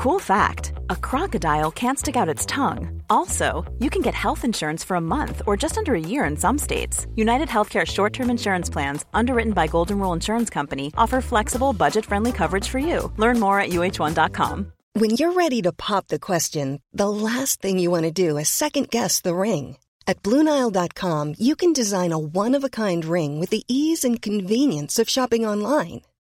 Cool fact a crocodile can't stick out its tongue. Also, you can get health insurance for a month or just under a year in some states. United Healthcare short term insurance plans, underwritten by Golden Rule Insurance Company, offer flexible, budget friendly coverage for you. Learn more at uh1.com. When you're ready to pop the question, the last thing you want to do is second guess the ring. At Bluenile.com, you can design a one of a kind ring with the ease and convenience of shopping online.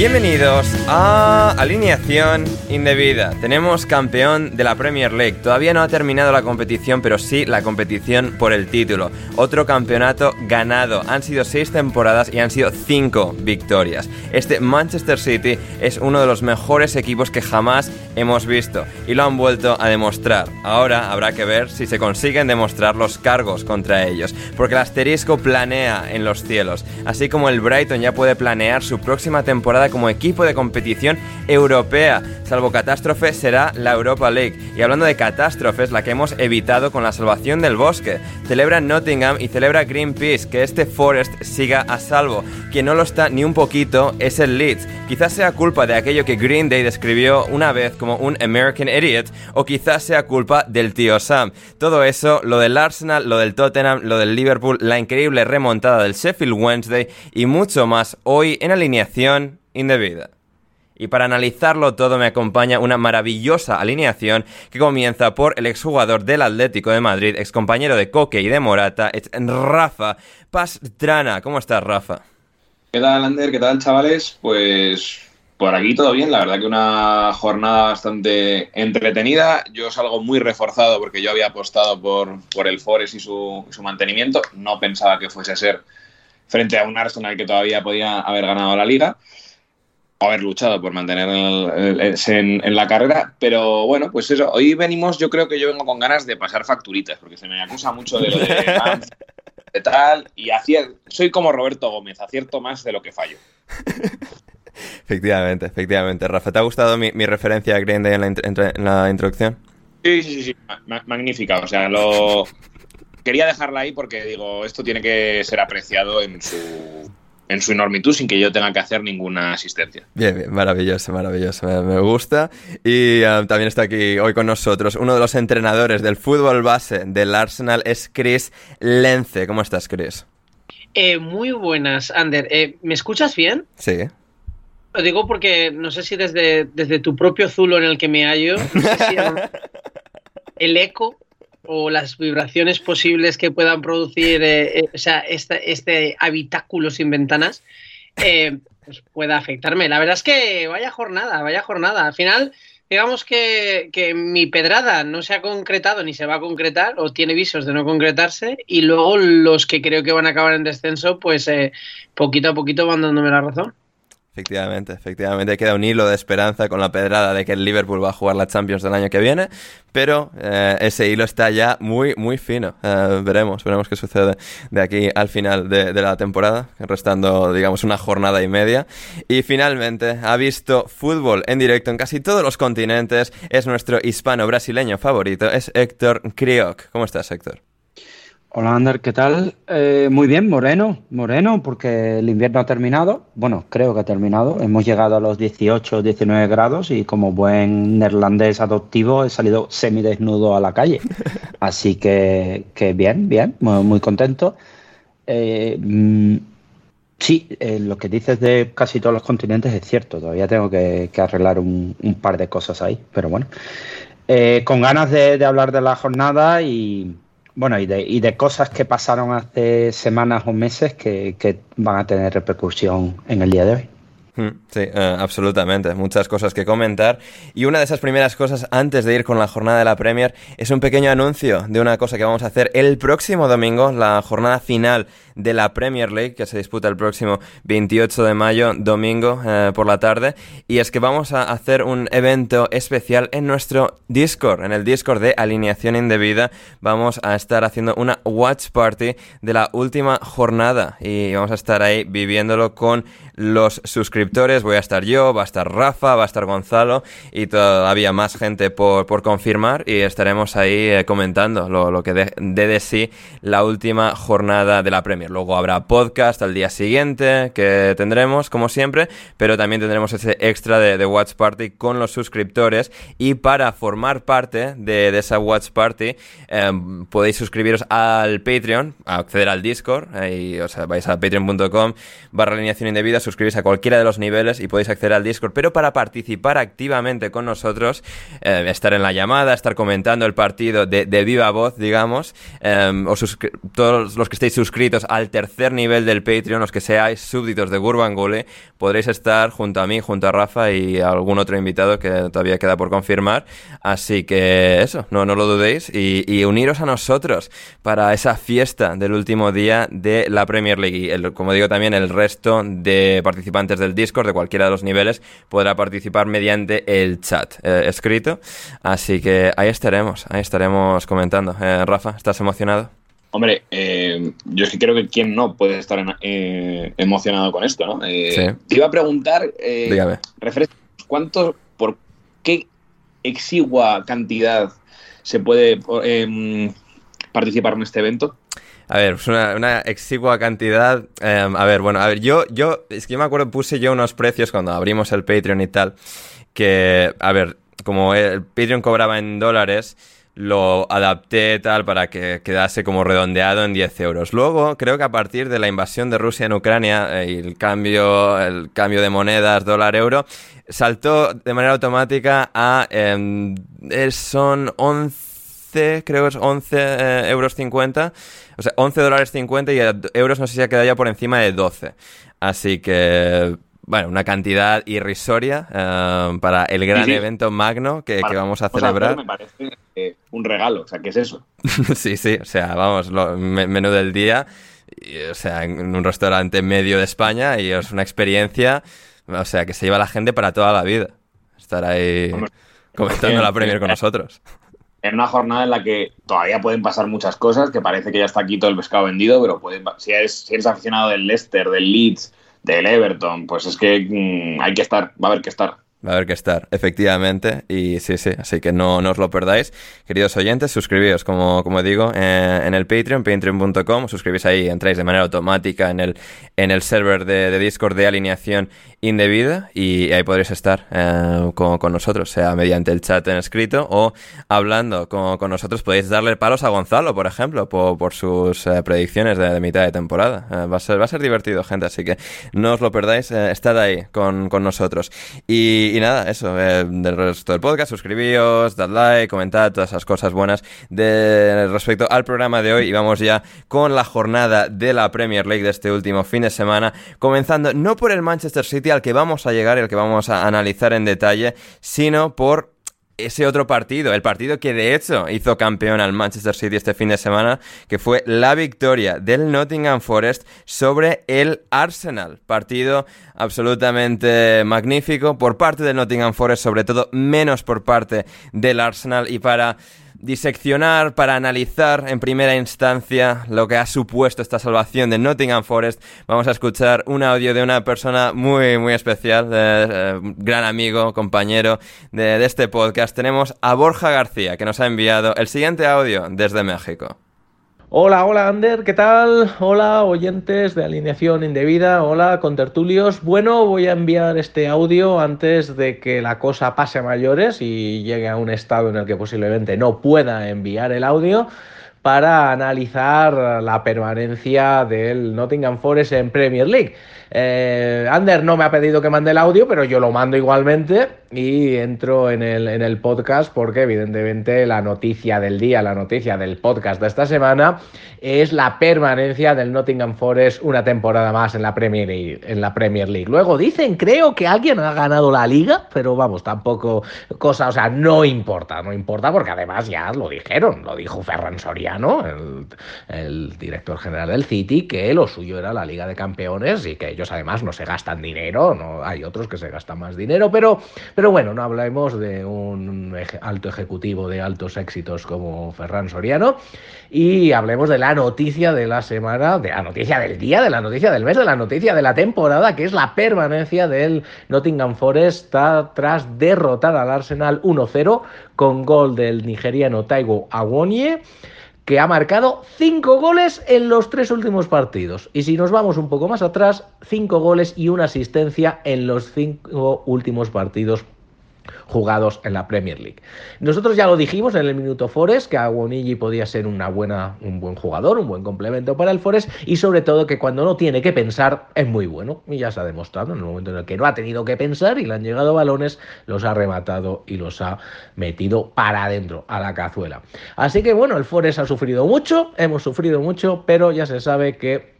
Bienvenidos a Alineación Indebida. Tenemos campeón de la Premier League. Todavía no ha terminado la competición, pero sí la competición por el título. Otro campeonato ganado. Han sido seis temporadas y han sido cinco victorias. Este Manchester City es uno de los mejores equipos que jamás hemos visto y lo han vuelto a demostrar. Ahora habrá que ver si se consiguen demostrar los cargos contra ellos, porque el asterisco planea en los cielos, así como el Brighton ya puede planear su próxima temporada como equipo de competición europea. Salvo catástrofe será la Europa League. Y hablando de catástrofes, la que hemos evitado con la salvación del bosque. Celebra Nottingham y celebra Greenpeace que este Forest siga a salvo. Quien no lo está ni un poquito es el Leeds. Quizás sea culpa de aquello que Green Day describió una vez como un American Idiot, o quizás sea culpa del tío Sam. Todo eso, lo del Arsenal, lo del Tottenham, lo del Liverpool, la increíble remontada del Sheffield Wednesday y mucho más hoy en alineación indebida. Y para analizarlo todo me acompaña una maravillosa alineación que comienza por el exjugador del Atlético de Madrid, excompañero de Coque y de Morata, es Rafa Pastrana. ¿Cómo estás, Rafa? ¿Qué tal, Ander? ¿Qué tal, chavales? Pues por aquí todo bien, la verdad que una jornada bastante entretenida. Yo salgo muy reforzado porque yo había apostado por, por el Forest y su, su mantenimiento. No pensaba que fuese a ser frente a un Arsenal que todavía podía haber ganado la liga haber luchado por mantener en, la carrera, pero bueno, pues eso, hoy venimos, yo creo que yo vengo con ganas de pasar facturitas, porque se me acusa mucho de lo de, de tal, y soy como Roberto Gómez, acierto más de lo que fallo. Efectivamente, efectivamente. Rafa, ¿te ha gustado mi, referencia a Green Day en la, introducción? Sí, sí, sí, magnífica, o sea, lo... Quería dejarla ahí porque digo, esto tiene que ser apreciado en su en su enormitud sin que yo tenga que hacer ninguna asistencia. Bien, bien, maravilloso, maravilloso, me, gusta. Y um, también está aquí hoy con nosotros uno de los entrenadores del fútbol base del Arsenal, es Chris Lence. ¿Cómo estás, Chris? Eh, muy buenas, Ander. Eh, ¿Me escuchas bien? Sí. Lo digo porque no sé si desde, desde tu propio zulo en el que me hallo, no sé si el eco o las vibraciones posibles que puedan producir eh, eh, o sea, este, este, habitáculo sin ventanas, eh, pues pueda afectarme. La verdad es que vaya jornada, vaya jornada. Al final, digamos que, que, mi pedrada no se ha concretado ni se va a concretar o tiene visos de no concretarse y luego los que creo que van a acabar en descenso, pues poquito a poquito van dándome la razón. Efectivamente, efectivamente queda un hilo de esperanza con la pedrada de que el Liverpool va a jugar la Champions del año que viene, pero eh, ese hilo está ya muy, muy fino. Eh, veremos, veremos qué sucede de aquí al final de, la temporada, restando, digamos, una jornada y media. Y finalmente, ha visto fútbol en directo en casi todos los continentes, es nuestro hispano-brasileño favorito, es Héctor Crioc. ¿Cómo estás, Héctor? Hola Ander, ¿qué tal? Eh, muy bien, moreno, moreno, porque el invierno ha terminado. Bueno, creo que ha terminado. Hemos llegado a los 18, 19 grados y como buen neerlandés adoptivo he salido semidesnudo a la calle. Así que, que bien, bien, muy, contento. Eh, mm, sí, eh, lo que dices de casi todos los continentes es cierto. Todavía tengo que, arreglar un, par de cosas ahí, pero bueno. con ganas de hablar de la jornada y bueno, y de, y de cosas que pasaron hace semanas o meses que, que van a tener repercusión en el día de hoy. Sí, eh, absolutamente. Muchas cosas que comentar. Y una de esas primeras cosas antes de ir con la jornada de la Premier es un pequeño anuncio de una cosa que vamos a hacer el próximo domingo, la jornada final de la Premier League, que se disputa el próximo 28 de mayo, domingo eh, por la tarde. Y es que vamos a hacer un evento especial en nuestro Discord, en el Discord de Alineación Indebida. Vamos a estar haciendo una watch party de la última jornada y vamos a estar ahí viviéndolo con los suscriptores. Voy a estar yo, va a estar Rafa, va a estar Gonzalo y todavía más gente por, confirmar y estaremos ahí eh, comentando lo, que dé de, sí la última jornada de la Premier. Luego habrá podcast al día siguiente que tendremos, como siempre, pero también tendremos ese extra de, Watch Party con los suscriptores y para formar parte de, esa Watch Party em, podéis suscribiros al Patreon, acceder al Discord, y, o sea, vais a patreon.com barra alineación indebida, suscribís a cualquiera de los niveles y podéis acceder al Discord, pero para participar activamente con nosotros, eh, estar en la llamada, estar comentando el partido de, viva voz, digamos, eh, todos los que estéis suscritos al tercer nivel del Patreon, los que seáis súbditos de Gurban Gule, podréis estar junto a mí, junto a Rafa y algún otro invitado que todavía queda por confirmar. Así que eso, no, no lo dudéis y, uniros a nosotros para esa fiesta del último día de la Premier League. Y como digo también, el resto de participantes del Discord de cualquiera de los niveles podrá participar mediante el chat eh, escrito. Así que ahí estaremos, ahí estaremos comentando. Eh, Rafa, ¿estás emocionado? Hombre, eh, yo es que creo que quien no puede estar emocionado con esto, ¿no? Te iba a preguntar, Dígame. ¿cuánto, por qué exigua cantidad se puede participar en este evento? A ver, pues una, exigua cantidad. Em, a ver, bueno, a ver, yo, yo, es que yo me acuerdo, puse yo unos precios cuando abrimos el Patreon y tal, que, a ver, como el Patreon cobraba en dólares, lo adapté tal para que quedase como redondeado en 10 euros. Luego, creo que a partir de la invasión de Rusia en Ucrania eh, y el cambio, el cambio de monedas dólar-euro, saltó de manera automática a... Em, son 11, creo que es 11 eh, euros 50 o sea, 11 dólares 50 y euros no sé si ha quedado ya por encima de 12. Así que, bueno, una cantidad irrisoria eh, para el gran evento magno que, vamos a celebrar. me parece eh, un regalo, o sea, ¿qué es eso? sí, sí, o sea, vamos, menú del día, o sea, en un restaurante medio de España y es una experiencia, o sea, que se lleva la gente para toda la vida. Estar ahí comentando la Premier con nosotros en una jornada en la que todavía pueden pasar muchas cosas, que parece que ya está aquí todo el pescado vendido, pero pueden, si, eres, si eres aficionado del Leicester, del Leeds, del Everton, pues es que mm, hay que estar, va a haber que estar. Va a haber que estar, efectivamente. Y sí, sí, así que no, no os lo perdáis. Queridos oyentes, suscribíos, como, como digo, eh, en el Patreon, patreon.com. Suscribís ahí, entráis de manera automática en el, en el server de, de Discord de alineación indebida y ahí podréis estar eh, con, nosotros, sea mediante el chat en escrito o hablando con, con nosotros. Podéis darle palos a Gonzalo, por ejemplo, por, por sus eh, predicciones de, mitad de temporada. va, a ser, va a ser divertido, gente, así que no os lo perdáis. estad ahí con, con nosotros. Y y, nada, eso, eh, del resto del podcast, suscribíos, dad like, comentad todas esas cosas buenas respecto al programa de hoy. Y vamos ya con la jornada de la Premier League de este último fin de semana, comenzando no por el Manchester City al que vamos a llegar y al que vamos a analizar en detalle, sino por ese otro partido, el partido que de hecho hizo campeón al Manchester City este fin de semana, que fue la victoria del Nottingham Forest sobre el Arsenal. Partido absolutamente magnífico por parte del Nottingham Forest, sobre todo menos por parte del Arsenal y para diseccionar, para analizar en primera instancia lo que ha supuesto esta salvación de Nottingham Forest, vamos a escuchar un audio de una persona muy, muy especial, eh, gran amigo, compañero de, de este podcast. Tenemos a Borja García, que nos ha enviado el siguiente audio desde México. Hola, hola Ander, ¿qué tal? Hola oyentes de alineación indebida, hola contertulios. Bueno, voy a enviar este audio antes de que la cosa pase a mayores y llegue a un estado en el que posiblemente no pueda enviar el audio para analizar la permanencia del Nottingham Forest en Premier League. Eh, Ander no me ha pedido que mande el audio, pero yo lo mando igualmente y entro en el, en el podcast porque evidentemente la noticia del día, la noticia del podcast de esta semana es la permanencia del Nottingham Forest una temporada más en la Premier League. Luego dicen, creo que alguien ha ganado la liga, pero vamos, tampoco cosa, o sea, no importa, no importa porque además ya lo dijeron, lo dijo Ferran Soriano, el, el director general del City, que lo suyo era la Liga de Campeones y que además no se gastan dinero, no hay otros que se gastan más dinero, pero, pero bueno, no hablemos de un alto ejecutivo de altos éxitos como Ferran Soriano y hablemos de la noticia de la semana, de la noticia del día, de la noticia del mes, de la noticia de la temporada, que es la permanencia del Nottingham Forest tras derrotar al Arsenal 1-0 con gol del nigeriano Taigo Awonye que ha marcado cinco goles en los tres últimos partidos. Y si nos vamos un poco más atrás, cinco goles y una asistencia en los cinco últimos partidos jugados en la Premier League. Nosotros ya lo dijimos en el Minuto Forest que Aguonigi podía ser una buena, un buen jugador, un buen complemento para el Forest y sobre todo que cuando no tiene que pensar es muy bueno. Y ya se ha demostrado en el momento en el que no ha tenido que pensar y le han llegado balones, los ha rematado y los ha metido para adentro a la cazuela. Así que bueno, el Forest ha sufrido mucho, hemos sufrido mucho, pero ya se sabe que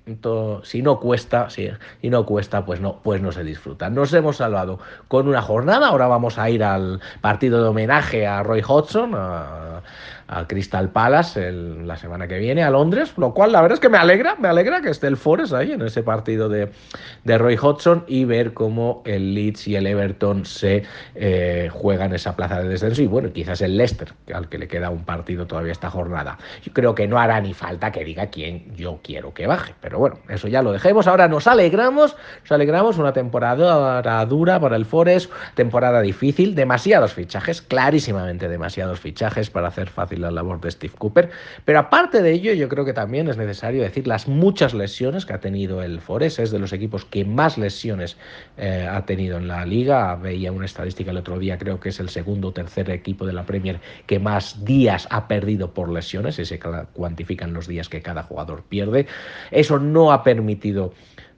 si no cuesta, si y no cuesta, pues no, pues no se disfruta. Nos hemos salvado con una jornada. Ahora vamos a ir al partido de homenaje a Roy Hodgson, a Crystal Palace la semana que viene a Londres, lo cual la verdad es que me alegra, me alegra que esté el Forest ahí en ese partido de, de Roy Hodgson y ver cómo el Leeds y el Everton se eh, juegan esa plaza de descenso y bueno, quizás el Leicester, al que le queda un partido todavía esta jornada. Yo creo que no hará ni falta que diga quién yo quiero que baje, pero bueno, eso ya lo dejemos. Ahora nos alegramos, nos alegramos, una temporada dura para el Forest, temporada difícil, demasiados fichajes, clarísimamente demasiados fichajes para hacer fácil la labor de Steve Cooper. Pero aparte de ello, yo creo que también es necesario decir las muchas lesiones que ha tenido el Forest. Es de los equipos que más lesiones eh, ha tenido en la liga. Veía una estadística el otro día, creo que es el segundo o tercer equipo de la Premier que más días ha perdido por lesiones y se cuantifican los días que cada jugador pierde. Eso no ha permitido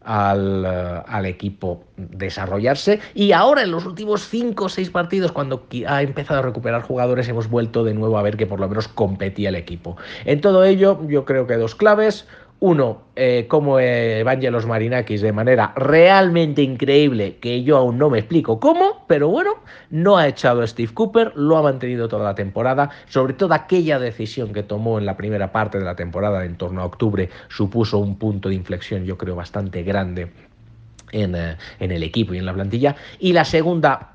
al, eh, al, equipo desarrollarse. Y ahora en los últimos cinco o seis partidos, cuando ha empezado a recuperar jugadores, hemos vuelto de nuevo a ver que por lo menos competía el equipo. En todo ello, yo creo que dos claves. Uno, eh, como Evangelos Marinakis de manera realmente increíble, que yo aún no me explico cómo, pero bueno, no ha echado a Steve Cooper, lo ha mantenido toda la temporada, sobre todo aquella decisión que tomó en la primera parte de la temporada, en torno a octubre, supuso un punto de inflexión, yo creo, bastante grande eh, en, el equipo y en la plantilla. Y la segunda,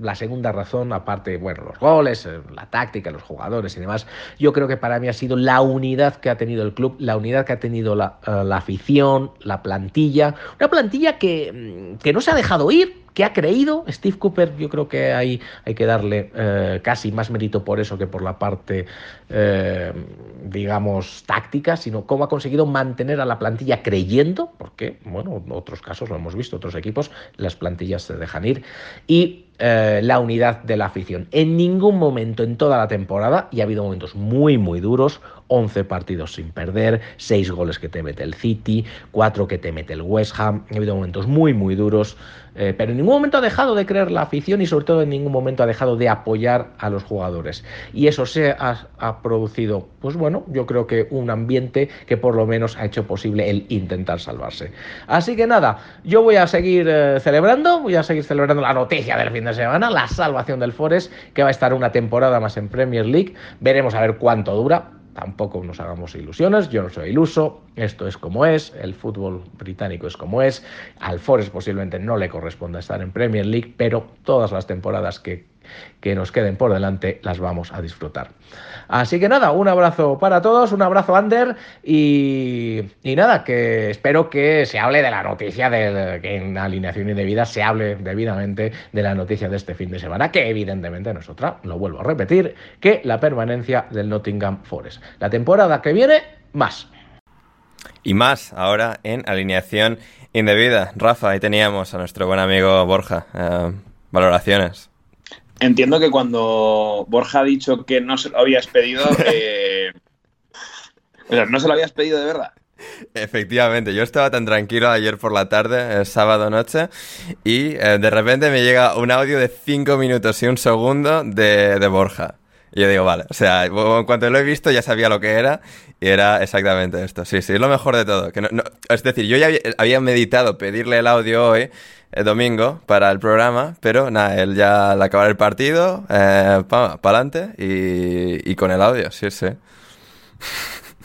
la segunda razón, aparte, bueno, los goles, eh, la táctica, los jugadores y demás, yo creo que para mí ha sido la unidad que ha tenido el club, la unidad que ha tenido la, eh, la afición, la plantilla, una plantilla que, mm, que no se ha dejado ir, que ha creído Steve Cooper, yo creo que hay, hay que darle eh, casi más mérito por eso que por la parte, eh, digamos, táctica, sino cómo ha conseguido mantener a la plantilla creyendo, porque, bueno, en otros casos lo hemos visto, otros equipos, las plantillas se dejan ir, y eh, la unidad de la afición. En ningún momento en toda la temporada, y ha habido momentos muy, muy duros, 11 partidos sin perder, 6 goles que te mete el City, 4 que te mete el West Ham, ha habido momentos muy, muy duros, eh, pero en ningún momento ha dejado de creer la afición y sobre todo en ningún momento ha dejado de apoyar a los jugadores. Y eso se ha, producido, pues bueno, yo creo que un ambiente que por lo menos ha hecho posible el intentar salvarse. Así que nada, yo voy a seguir eh, celebrando, voy a seguir celebrando la noticia del fin de semana, la salvación del Forest, que va a estar una temporada más en Premier League. Veremos a ver cuánto dura. Tampoco nos hagamos ilusiones, yo no soy iluso, esto es como es, el fútbol británico es como es, al Forest posiblemente no le corresponda estar en Premier League, pero todas las temporadas que que nos queden por delante las vamos a disfrutar. Así que nada, un abrazo para todos, un abrazo Ander y, nada, que espero que se hable de la noticia, de, que en alineación indebida se hable debidamente de la noticia de este fin de semana, que evidentemente no es otra, lo vuelvo a repetir, que la permanencia del Nottingham Forest. La temporada que viene más. Y más ahora en alineación indebida. Rafa, ahí teníamos a nuestro buen amigo Borja. Eh, valoraciones. Entiendo que cuando Borja ha dicho que no se lo habías pedido, eh, o sea, no se lo habías pedido de verdad. Efectivamente, yo estaba tan tranquilo ayer por la tarde, sábado noche, y eh, de repente me llega un audio de 5 minutos y un segundo de, de Borja. Y yo digo, vale, o sea, en cuanto lo he visto ya sabía lo que era y era exactamente esto. Sí, sí, es lo mejor de todo. Que no, es decir, yo ya había, meditado pedirle el audio hoy, el domingo, para el programa, pero nada, él ya al acabar el partido, eh, para adelante y, y, con el audio, sí, sí.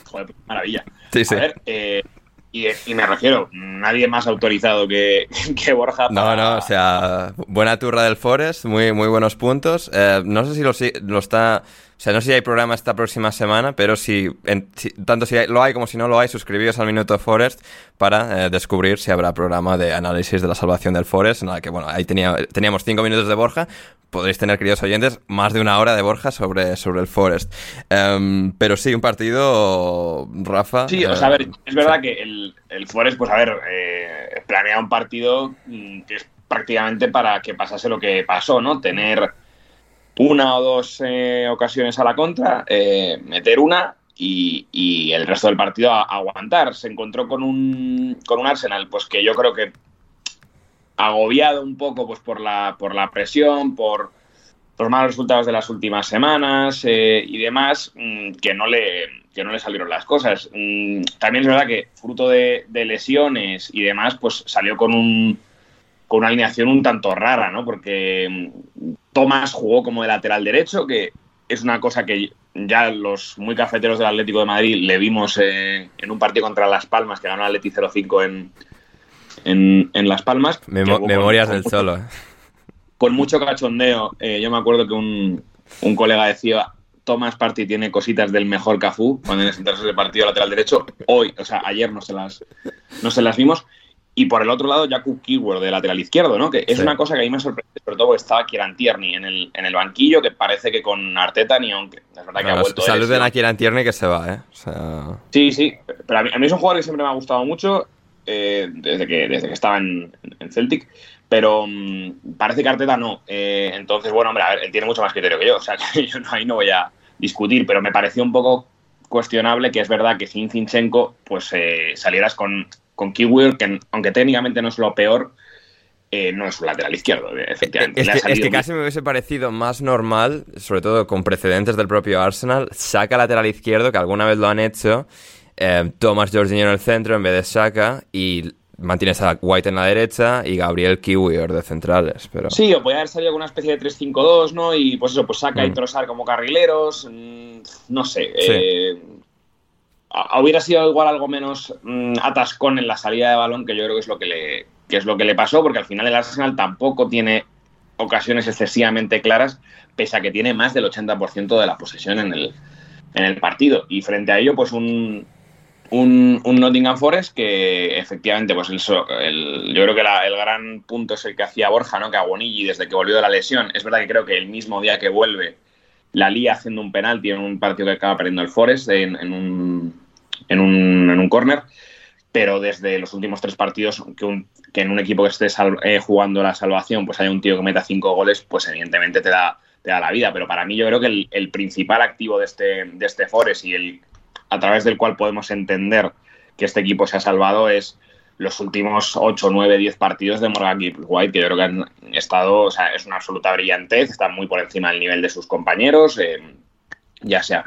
Joder, maravilla. Sí, sí. A ver, eh, y, me refiero, nadie más autorizado que, que Borja. No, no, o sea, buena turra del Forest, muy, muy buenos puntos. Eh, no sé si lo, lo, está. O sea, no sé si hay programa esta próxima semana, pero si, tanto si lo hay como si no lo hay, suscribíos al Minuto Forest para eh, descubrir si habrá programa de análisis de la salvación del Forest. Nada, que bueno, ahí tenía, teníamos cinco minutos de Borja. Podréis tener, queridos oyentes, más de una hora de Borja sobre, sobre el Forest. Em, pero sí, un partido, Rafa. Sí, o sea, a ver, es verdad que el, el Forest, pues a ver, eh, planea un partido mm, que es prácticamente para que pasase lo que pasó, ¿no? Tener una o dos eh, ocasiones a la contra, eh, meter una y, el resto del partido a, aguantar. Se encontró con un, con un Arsenal, pues que yo creo que agobiado un poco pues por la, por la presión, por los malos resultados de las últimas semanas eh, y demás, mm, que, no le, que no le salieron las cosas. Mm, también es verdad que fruto de, de lesiones y demás, pues salió con un con una alineación un tanto rara, ¿no? Porque Tomás jugó como de lateral derecho, que es una cosa que ya los muy cafeteros del Atlético de Madrid le vimos eh, en un partido contra Las Palmas, que ganó el Atleti 0-5 en, en, Las Palmas. memorias del solo. Con mucho cachondeo. Eh, yo me acuerdo que un, un colega decía, Tomás Party tiene cositas del mejor Cafú cuando en ese partido lateral derecho. Hoy, o sea, ayer no se las, no se las vimos. Y por el otro lado, Jakub Keyword de lateral izquierdo, ¿no? Que es una cosa que a mí me sorprende, sobre todo porque estaba Kieran Tierney en el, en el banquillo, que parece que con Arteta ni aunque. Es verdad que ha vuelto. Saluden a Kieran Tierney que se va, ¿eh? Sí, sí. Pero a mí, es un jugador que siempre me ha gustado mucho eh, desde, que, desde que estaba en, Celtic. Pero mm, parece que Arteta no. Eh, entonces, bueno, hombre, a ver, él tiene mucho más criterio que yo. O sea, que yo ahí no voy a discutir. Pero me pareció un poco cuestionable que es verdad que sin Zinchenko pues eh, salieras con con Kiwi, que aunque técnicamente no es lo peor, eh, no es un lateral izquierdo, efectivamente. Es que, casi me hubiese parecido más normal, sobre todo con precedentes del propio Arsenal, saca lateral izquierdo, que alguna vez lo han hecho, eh, Thomas Jorginho en el centro en vez de saca, y mantienes a White en la derecha y Gabriel Kiwi de centrales. Pero... Sí, o puede haber salido con una especie de 3-5-2, ¿no? Y pues eso, pues saca y mm. Trozar como carrileros, mm, no sé. Eh, hubiera sido igual algo menos mm, atascón en la salida de balón, que yo creo que es lo que le, es lo que le pasó, porque al final el Arsenal tampoco tiene ocasiones excesivamente claras, pese a que tiene más del 80% de la posesión en el, en el partido. Y frente a ello, pues un, un, Nottingham Forest que efectivamente, pues el, yo creo que el gran punto es el que hacía Borja, ¿no? Que Aguonigi desde que volvió de la lesión, es verdad que creo que el mismo día que vuelve la lía haciendo un penalti en un partido que acaba perdiendo el Forest en, un, en un, en un córner, pero desde los últimos tres partidos que, que en un equipo que esté eh, jugando la salvación pues haya un tío que meta cinco goles, pues evidentemente te da, te da la vida. Pero para mí yo creo que el, principal activo de este, de este Forest y el a través del cual podemos entender que este equipo se ha salvado es los últimos 8, 9, 10 partidos de Morgan White, que yo creo que han estado, o sea, es una absoluta brillantez, están muy por encima del nivel de sus compañeros, eh, ya sea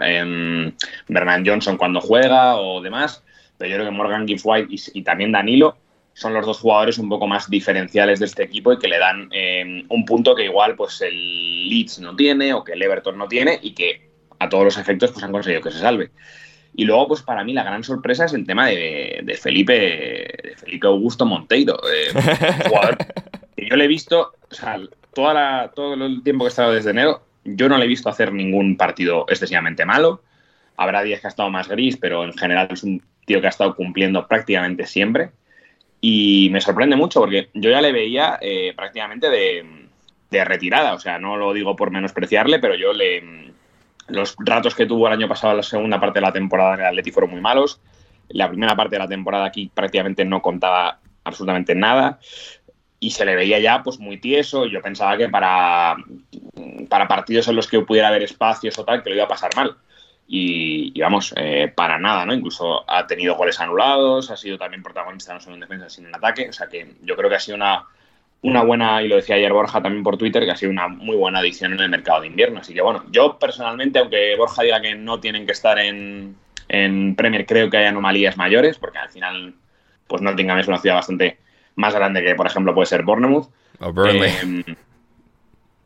Bernard Johnson cuando juega o demás, pero yo creo que Morgan Gibbs White y, también Danilo son los dos jugadores un poco más diferenciales de este equipo y que le dan eh, un punto que igual pues el Leeds no tiene o que el Everton no tiene y que a todos los efectos pues han conseguido que se salve. Y luego, pues para mí la gran sorpresa es el tema de, Felipe de Felipe Augusto Monteiro, eh, jugador que yo le he visto, o sea, toda todo el tiempo que he estado desde enero, yo no le he visto hacer ningún partido excesivamente malo. Habrá días que ha estado más gris, pero en general es un tío que ha estado cumpliendo prácticamente siempre. Y me sorprende mucho porque yo ya le veía eh, prácticamente de, de, retirada. O sea, no lo digo por menospreciarle, pero yo le, los ratos que tuvo el año pasado la segunda parte de la temporada en el Atleti fueron muy malos. La primera parte de la temporada aquí prácticamente no contaba absolutamente nada y se le veía ya pues muy tieso. Yo pensaba que para, para partidos en los que pudiera haber espacios o tal, que lo iba a pasar mal. Y, vamos, eh, para nada, ¿no? Incluso ha tenido goles anulados, ha sido también protagonista no solo en defensa, sino en ataque. O sea que yo creo que ha sido una, una buena, y lo decía ayer Borja también por Twitter, que ha sido una muy buena adición en el mercado de invierno. Así que bueno, yo personalmente, aunque Borja diga que no tienen que estar en, en Premier, creo que hay anomalías mayores, porque al final, pues Nottingham es una ciudad bastante más grande que, por ejemplo, puede ser Bournemouth. O Burnley. Eh,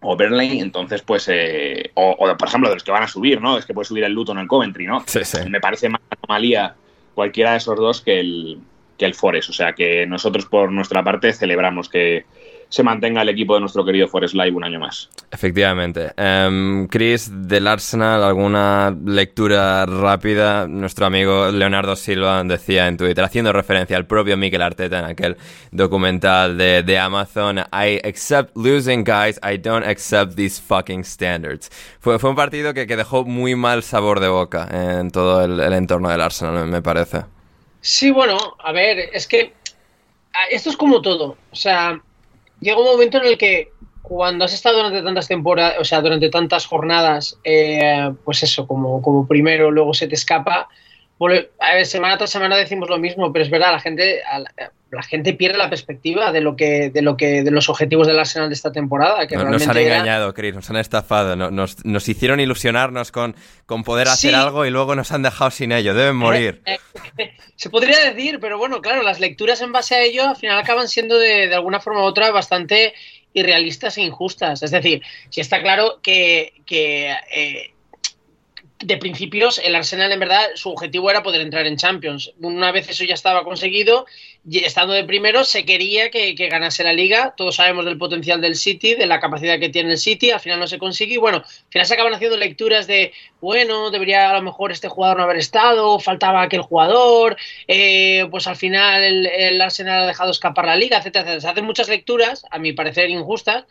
o Burnley, entonces, pues, eh, o, por ejemplo, de los que van a subir, ¿no? Es que puede subir el Luton o el Coventry, ¿no? Sí, sí. Me parece más anomalía cualquiera de esos dos que el, que el Forest. O sea que nosotros, por nuestra parte, celebramos que, se mantenga el equipo de nuestro querido Forest Live un año más. Efectivamente. Um, Chris, del Arsenal, ¿alguna lectura rápida? Nuestro amigo Leonardo Silva decía en Twitter, haciendo referencia al propio Mikel Arteta en aquel documental de, de Amazon, I accept losing, guys, I don't accept these fucking standards. Fue, fue un partido que, que dejó muy mal sabor de boca en todo el, el entorno del Arsenal, me parece. Sí, bueno, a ver, es que esto es como todo. O sea, llega un momento en el que cuando has estado durante tantas temporadas, o sea, durante tantas jornadas, eh, pues eso, como, como primero, luego se te escapa. A ver, semana tras semana decimos lo mismo, pero es verdad, la gente, la gente pierde la perspectiva de lo que, de lo que, de los objetivos del Arsenal de esta temporada. Que nos, han engañado, Chris, nos han estafado, nos, nos, hicieron ilusionarnos con, con poder hacer algo y luego nos han dejado sin ello, deben eh, morir. Eh, se podría decir, pero bueno, claro, las lecturas en base a ello al final acaban siendo de, de alguna forma u otra bastante irrealistas e injustas. Es decir, si está claro que, que eh, de principios, el Arsenal en verdad su objetivo era poder entrar en Champions. Una vez eso ya estaba conseguido, estando de primero, se quería que, ganase la liga. Todos sabemos del potencial del City, de la capacidad que tiene el City. Al final no se consigue. Y bueno, al final se acaban haciendo lecturas de, bueno, debería a lo mejor este jugador no haber estado, faltaba aquel jugador, eh, pues al final el, Arsenal ha dejado escapar la liga, etcétera, etcétera. Se hacen muchas lecturas, a mi parecer injustas,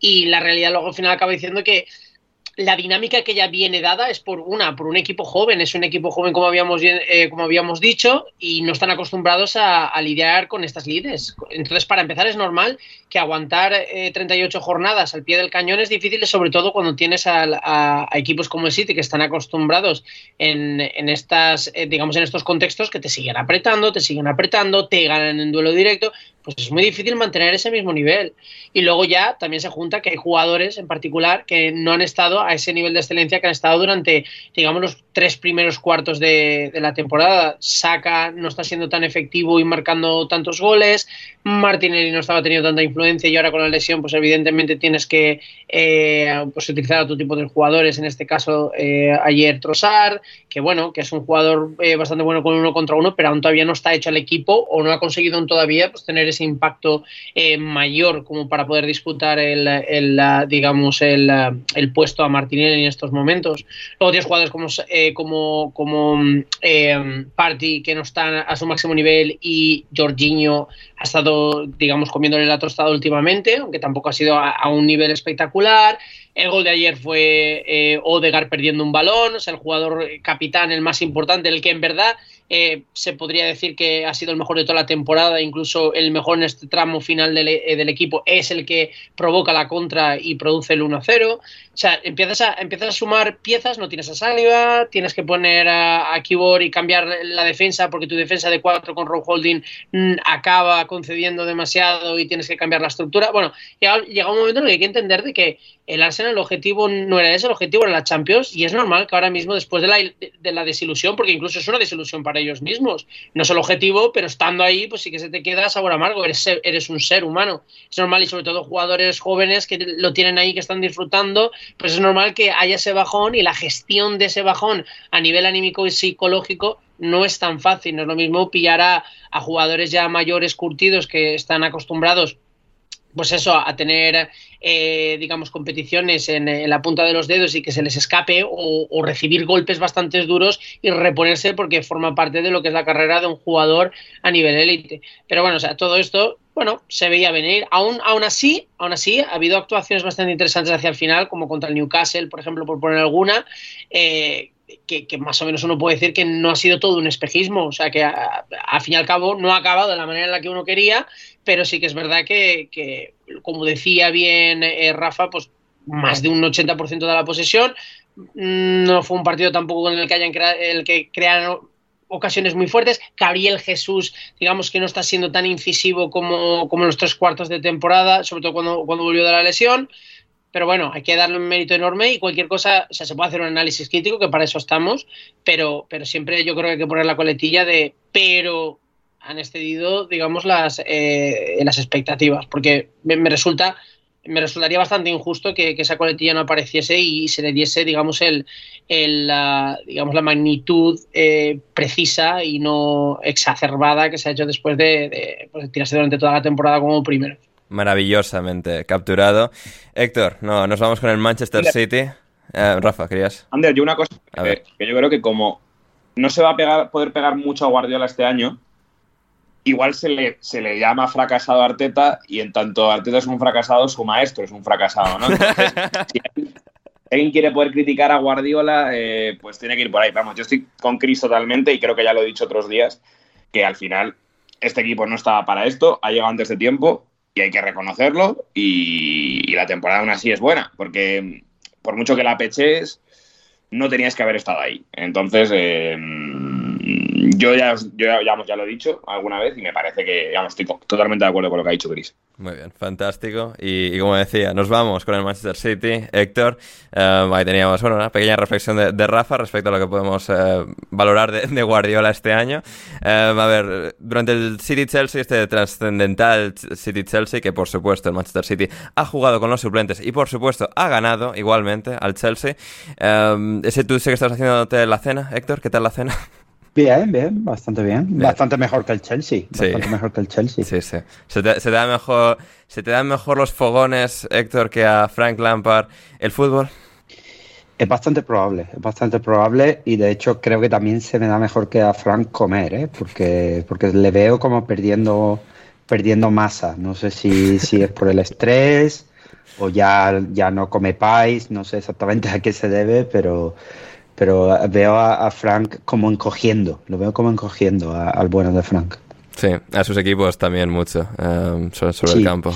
y la realidad luego al final acaba diciendo que la dinámica que ya viene dada es por una, por un equipo joven, es un equipo joven como habíamos, eh, como habíamos dicho y no están acostumbrados a, lidiar con estas lides. Entonces, para empezar, es normal que aguantar 38 eh, jornadas al pie del cañón es difícil, sobre todo cuando tienes a, equipos como el City que están acostumbrados en, estas, eh, digamos, en estos contextos que te siguen apretando, te siguen apretando, te ganan en duelo directo pues es muy difícil mantener ese mismo nivel. Y luego ya también se junta que hay jugadores en particular que no han estado a ese nivel de excelencia que han estado durante, digamos, los tres primeros cuartos de, la temporada. Saka no está siendo tan efectivo y marcando tantos goles. Martinelli no estaba teniendo tanta influencia y ahora con la lesión, pues evidentemente tienes que eh, pues utilizar otro tipo de jugadores, en este caso eh, ayer Trossard, que bueno, que es un jugador eh, bastante bueno con uno contra uno, pero aún todavía no está hecho al equipo o no ha conseguido aún todavía pues, tener ese impacto mayor como para poder disputar el, digamos, el, puesto a Martinelli en estos momentos. Luego tienes jugadores como, eh, como, como eh, Party que no están a su máximo nivel y Jorginho ha estado, digamos, comiéndole la tostada últimamente, aunque tampoco ha sido a, un nivel espectacular. El gol de ayer fue eh, Odegar perdiendo un balón, sea, el jugador capitán, el más importante, el que en verdad eh, se podría decir que ha sido el mejor de toda la temporada, incluso el mejor en este tramo final del, eh, del equipo, es el que provoca la contra y produce el 1-0. O sea, empiezas a, empiezas a sumar piezas, no tienes a Saliba, tienes que poner a, a Kibor y cambiar la defensa porque tu defensa de 4 con Rob Holding mm, acaba concediendo demasiado y tienes que cambiar la estructura. Bueno, llega, llega un momento en el que hay que entender de que el Arsenal objetivo no era ese, el objetivo era la Champions y es normal que ahora mismo después de la, de la desilusión, porque incluso es una desilusión para ellos mismos. No es el objetivo, pero estando ahí, pues sí que se te queda sabor amargo. Eres, eres un ser humano. Es normal y sobre todo jugadores jóvenes que lo tienen ahí, que están disfrutando, pues es normal que haya ese bajón y la gestión de ese bajón a nivel anímico y psicológico no es tan fácil. No es lo mismo pillar a, a jugadores ya mayores, curtidos, que están acostumbrados pues eso, a tener, eh, digamos, competiciones en, la punta de los dedos y que se les escape o, recibir golpes bastante duros y reponerse porque forma parte de lo que es la carrera de un jugador a nivel élite. Pero bueno, o sea, todo esto, bueno, se veía venir. Aún, aún así, aún así, ha habido actuaciones bastante interesantes hacia el final, como contra el Newcastle, por ejemplo, por poner alguna, eh, que, más o menos uno puede decir que no ha sido todo un espejismo, o sea que al fin y al cabo no ha acabado de la manera en la que uno quería, pero sí que es verdad que, como decía bien eh, Rafa, pues más de un 80% de la posesión, mm, no fue un partido tampoco en el que hayan el que crearon ocasiones muy fuertes. Gabriel Jesús, digamos que no está siendo tan incisivo como, como en los tres cuartos de temporada, sobre todo cuando, cuando volvió de la lesión. Pero bueno, hay que darle un mérito enorme y cualquier cosa, o sea, se puede hacer un análisis crítico, que para eso estamos, pero, pero siempre yo creo que hay que poner la coletilla de pero han excedido, digamos, las, eh, las expectativas, porque me, resulta me resultaría bastante injusto que, esa coletilla no apareciese y se le diese, digamos, el, la, digamos, la magnitud eh, precisa y no exacerbada que se ha hecho después de, de pues, tirarse durante toda la temporada como primero maravillosamente capturado. Héctor, no, nos vamos con el Manchester City. Eh, Rafa, ¿querías? Ander, yo una cosa que, yo creo que como no se va a pegar, poder pegar mucho a Guardiola este año, igual se le, se le llama fracasado a Arteta y en tanto Arteta es un fracasado, su maestro es un fracasado, ¿no? si alguien quiere poder criticar a Guardiola, eh, pues tiene que ir por ahí. Vamos, yo estoy con Chris totalmente y creo que ya lo he dicho otros días, que al final este equipo no estaba para esto, ha llegado antes de tiempo y hay que reconocerlo y, la temporada aún así es buena, porque por mucho que la peches, no tenías que haber estado ahí. Entonces, eh, yo, ya, ya, lo he dicho alguna vez y me parece que estoy totalmente de acuerdo con lo que ha dicho Chris. Muy bien, fantástico. Y, como decía, nos vamos con el Manchester City. Héctor, eh, ahí teníamos bueno, una pequeña reflexión de, Rafa respecto a lo que podemos eh, valorar de, Guardiola este año. Eh, a ver, durante el City-Chelsea, este trascendental City-Chelsea, que por supuesto el Manchester City ha jugado con los suplentes y por supuesto ha ganado igualmente al Chelsea. ese tú sé que estás haciéndote la cena, Héctor, ¿qué tal la cena? Bien, bien, bastante bien. Bastante mejor que el Chelsea. Bastante mejor que el Chelsea. Sí, sí. Se te, da mejor, ¿Se te dan mejor los fogones, Héctor, que a Frank Lampard el fútbol? Es bastante probable, es bastante probable y de hecho creo que también se me da mejor que a Frank comer, ¿eh? porque, porque le veo como perdiendo, perdiendo masa. No sé si, si es por el estrés o ya, ya no come pais, no sé exactamente a qué se debe, pero, pero veo a, Frank como encogiendo, lo veo como encogiendo al bueno de Frank. Sí, a sus equipos también mucho um, sobre, el campo.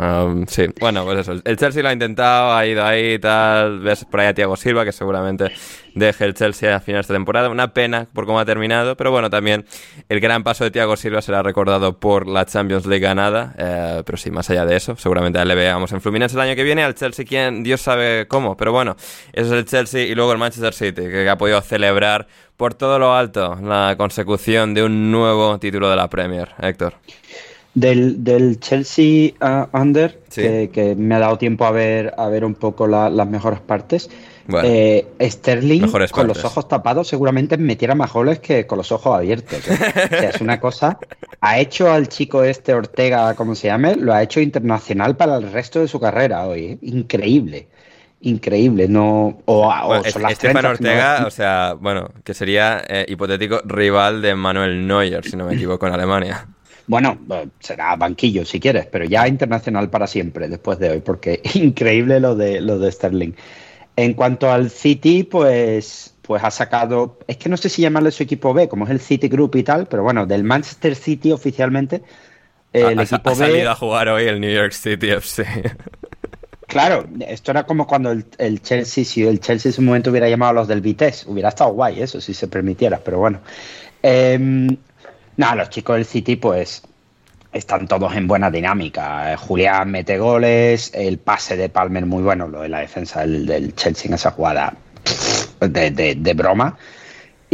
Um, sí, bueno, pues eso. El Chelsea lo ha intentado, ha ido ahí y tal. Ves por ahí a Thiago Silva, que seguramente deje el Chelsea a final de esta temporada. Una pena por cómo ha terminado, pero bueno, también el gran paso de Thiago Silva será recordado por la Champions League ganada. Eh, pero sí, más allá de eso, seguramente le veamos en Fluminense el año que viene. Al Chelsea, quien Dios sabe cómo, pero bueno, eso es el Chelsea y luego el Manchester City, que ha podido celebrar por todo lo alto la consecución de un nuevo título de la Premier, Héctor. Del, Chelsea uh, Under, que, me ha dado tiempo a ver, a ver un poco las mejores partes. Eh, Sterling con los ojos tapados seguramente metiera más goles que con los ojos abiertos. ¿eh? o sea, es una cosa. Ha hecho al chico este Ortega, como se llame, lo ha hecho internacional para el resto de su carrera hoy. ¿eh? Increíble increíble, no o, Estefan Ortega, o sea, bueno, que sería eh, hipotético rival de Manuel Neuer, si no me equivoco, en Alemania. Bueno, eh, será banquillo si quieres, pero ya internacional para siempre después de hoy, porque increíble lo de lo de Sterling. En cuanto al City, pues pues ha sacado, es que no sé si llamarle su equipo B, como es el City Group y tal, pero bueno, del Manchester City oficialmente el equipo ha, salido a jugar hoy el New York City FC. Claro, esto era como cuando el, Chelsea, si el Chelsea en su momento hubiera llamado a los del Vitesse, hubiera estado guay eso, si se permitiera, pero bueno. Eh, nada, los chicos del City, pues están todos en buena dinámica. Eh, Julián mete goles, el pase de Palmer muy bueno, lo de la defensa del, Chelsea en esa jugada de broma.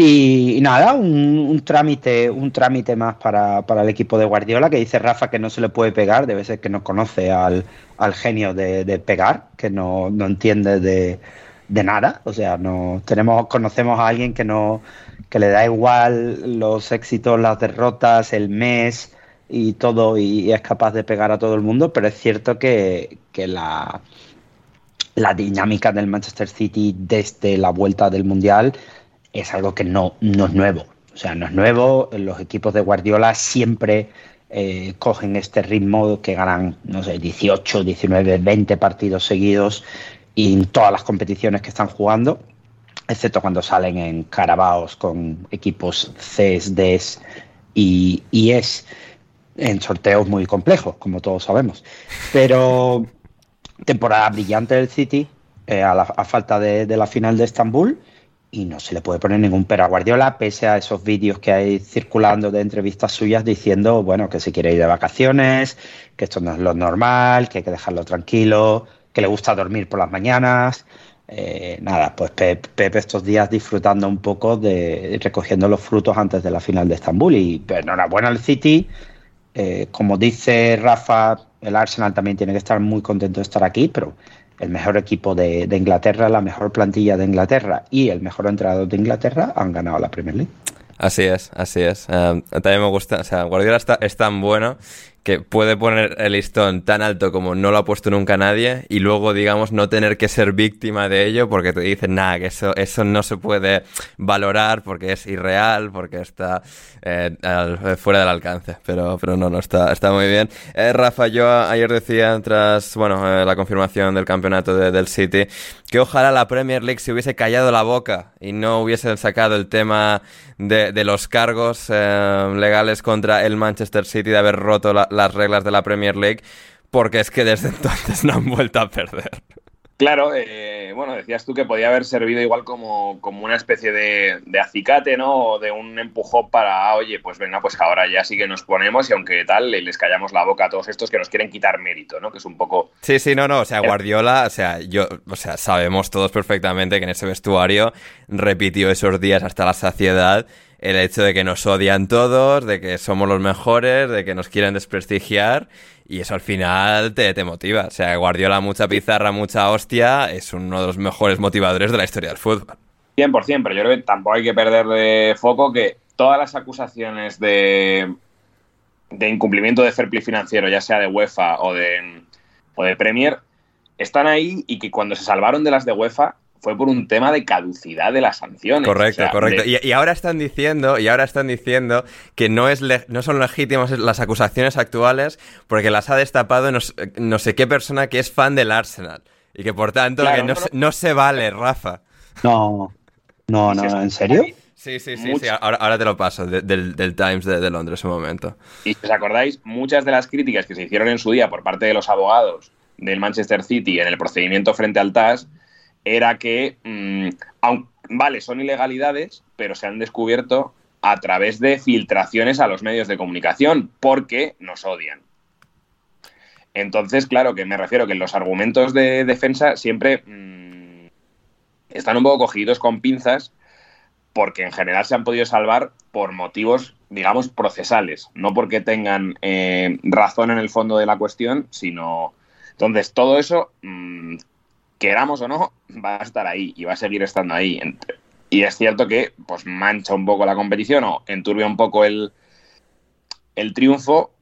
Y, nada, un, trámite, un trámite más para, el equipo de Guardiola, que dice Rafa que no se le puede pegar, debe ser que no conoce al, genio de, pegar, que no, entiende de, nada. O sea, no tenemos, conocemos a alguien que no, que le da igual los éxitos, las derrotas, el mes, y todo y es capaz de pegar a todo el mundo, pero es cierto que, la, la dinámica del Manchester City desde la vuelta del Mundial es algo que no, no es nuevo. O sea, no es nuevo. Los equipos de Guardiola siempre eh, cogen este ritmo que ganan, no sé, 18, 19, 20 partidos seguidos en todas las competiciones que están jugando, excepto cuando salen en carabaos con equipos Cs, Ds y, y es en sorteos muy complejos, como todos sabemos. Pero temporada brillante del City, eh, a, falta de, de, la final de Estambul, y no se le puede poner ningún pero a Guardiola, pese a esos vídeos que hay circulando de entrevistas suyas diciendo, bueno, que se quiere ir de vacaciones, que esto no es lo normal, que hay que dejarlo tranquilo, que le gusta dormir por las mañanas. Eh, nada, pues Pepe estos días disfrutando un poco de recogiendo los frutos antes de la final de Estambul. Y enhorabuena al City. Eh, como dice Rafa, el Arsenal también tiene que estar muy contento de estar aquí, pero el mejor equipo de, Inglaterra, la mejor plantilla de Inglaterra y el mejor entrenador de Inglaterra han ganado la Premier League. Así es, así es. Eh, también me gusta, o sea, Guardiola está, es tan bueno que puede poner el listón tan alto como no lo ha puesto nunca nadie y luego, digamos, no tener que ser víctima de ello porque te dicen, nada, que eso, eso no se puede valorar porque es irreal, porque está eh, fuera del alcance. Pero, pero no, no, está, está muy bien. Eh, Rafa, yo ayer decía, tras, bueno, eh, la confirmación del campeonato del City, que ojalá la Premier League se hubiese callado la boca y no hubiesen sacado el tema de, de los cargos legales contra el Manchester City de haber roto la, las reglas de la Premier League, porque es que desde entonces no han vuelto a perder. Claro, eh, bueno, decías tú que podía haber servido igual como, como una especie de, acicate, ¿no? O de un empujón para, ah, oye, pues venga, pues ahora ya sí que nos ponemos y aunque tal, les callamos la boca a todos estos que nos quieren quitar mérito, ¿no? Que es un poco... Sí, sí, no, no, o sea, Guardiola, o sea, yo, o sea, sabemos todos perfectamente que en ese vestuario repitió esos días hasta la saciedad el hecho de que nos odian todos, de que somos los mejores, de que nos quieren desprestigiar. Y eso al final te, te motiva. O sea, Guardiola, mucha pizarra, mucha hostia, es uno de los mejores motivadores de la historia del fútbol. 100%, pero yo creo que tampoco hay que perder de foco que todas las acusaciones de, de incumplimiento de fair play financiero, ya sea de UEFA o de, o de Premier, están ahí y que cuando se salvaron de las de UEFA fue por un tema de caducidad de las sanciones. Correcto, correcto. Y, ahora están diciendo, y ahora están diciendo que no es no son legítimas las acusaciones actuales porque las ha destapado no, sé qué persona que es fan del Arsenal. Y que por tanto no, se vale, Rafa. No, no, no, ¿en serio? Sí, sí, sí, sí. Ahora, te lo paso del, Times de, de, Londres un momento. Y si os acordáis, muchas de las críticas que se hicieron en su día por parte de los abogados del Manchester City en el procedimiento frente al TAS era que, mm, vale, son ilegalidades, pero se han descubierto a través de filtraciones a los medios de comunicación, porque nos odian. Entonces, claro, que me refiero que los argumentos de defensa siempre mm, están un poco cogidos con pinzas, porque en general se han podido salvar por motivos, digamos, procesales, no porque tengan eh, razón en el fondo de la cuestión, sino... Entonces, todo eso mm, queramos o no, va a estar ahí y va a seguir estando ahí. Y es cierto que pues mancha un poco la competición o enturbia un poco el, el triunfo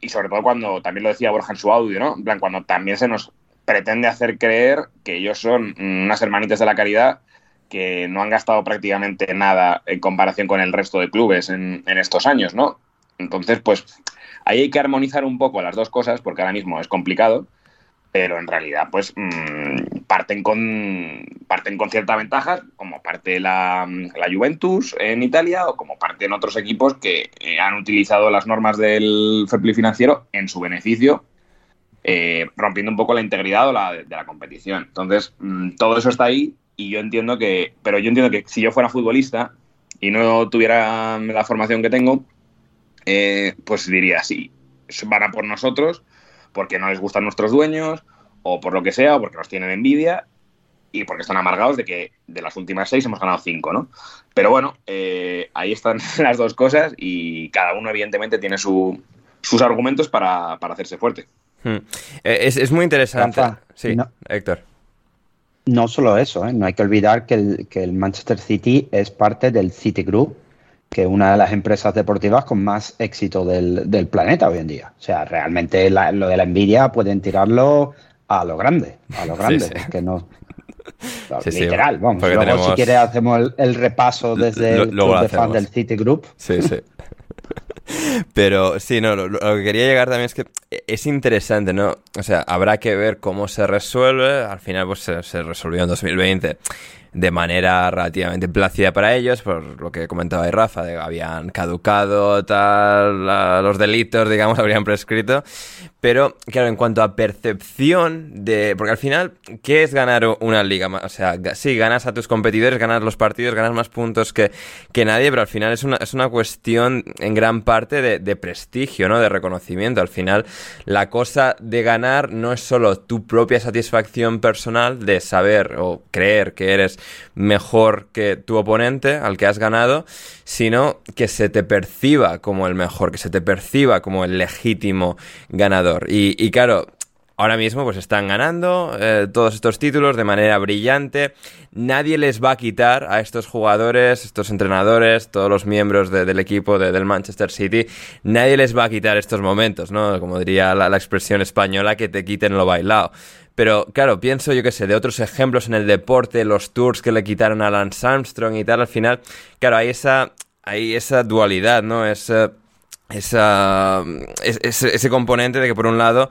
y sobre todo cuando, también lo decía Borja en su audio, ¿no? En plan, cuando también se nos pretende hacer creer que ellos son unas hermanitas de la caridad que no han gastado prácticamente nada en comparación con el resto de clubes en, en estos años, ¿no? Entonces, pues ahí hay que armonizar un poco las dos cosas porque ahora mismo es complicado pero en realidad pues mm, parten con parten con cierta ventaja como parte la, la, Juventus en Italia o como parte en otros equipos que eh, han utilizado las normas del fair financiero en su beneficio eh, rompiendo un poco la integridad la, de, la competición. Entonces mm, todo eso está ahí y yo entiendo que pero yo entiendo que si yo fuera futbolista y no tuviera la formación que tengo eh, pues diría sí van a por nosotros porque no les gustan nuestros dueños o por lo que sea, o porque nos tienen envidia y porque están amargados de que de las últimas seis hemos ganado cinco, ¿no? Pero bueno, eh, ahí están las dos cosas y cada uno evidentemente tiene sus argumentos para, hacerse fuerte. Hmm. Eh, es, muy interesante. sí, Héctor. No solo eso, ¿eh? no hay que olvidar que el, que el Manchester City es parte del City Group que es una de las empresas deportivas con más éxito del, planeta hoy en día. O sea, realmente lo de la envidia pueden tirarlo a lo grande, a lo grande, que no. literal, vamos. Luego, si quieres, hacemos el, repaso desde el de fan del City Group. Sí, sí. Pero sí, no, lo, que quería llegar también es que es interesante, ¿no? O sea, habrá que ver cómo se resuelve. Al final, pues se, se resolvió en 2020 de manera relativamente plácida para ellos, por lo que comentaba ahí Rafa, de habían caducado tal, los delitos, digamos, habrían prescrito. Pero, claro, en cuanto a percepción de... Porque al final, ¿qué es ganar una liga? O sea, sí, ganas a tus competidores, ganas los partidos, ganas más puntos que, que nadie, pero al final es una, es una cuestión en gran parte de, de prestigio, ¿no? De reconocimiento. Al final, la cosa de ganar no es solo tu propia satisfacción personal de saber o creer que eres mejor que tu oponente, al que has ganado, sino que se te perciba como el mejor, que se te perciba como el legítimo ganador. Y, claro, ahora mismo pues están ganando eh, todos estos títulos de manera brillante. Nadie les va a quitar a estos jugadores, estos entrenadores, todos los miembros del equipo del Manchester City, nadie les va a quitar estos momentos, ¿no? Como diría la, la expresión española, que te quiten lo bailado. Pero claro, pienso yo que sé, de otros ejemplos en el deporte, los tours que le quitaron a Lance Armstrong y tal, al final, claro, hay esa, hay esa dualidad, ¿no? Esa, esa, ese, ese componente de que por un lado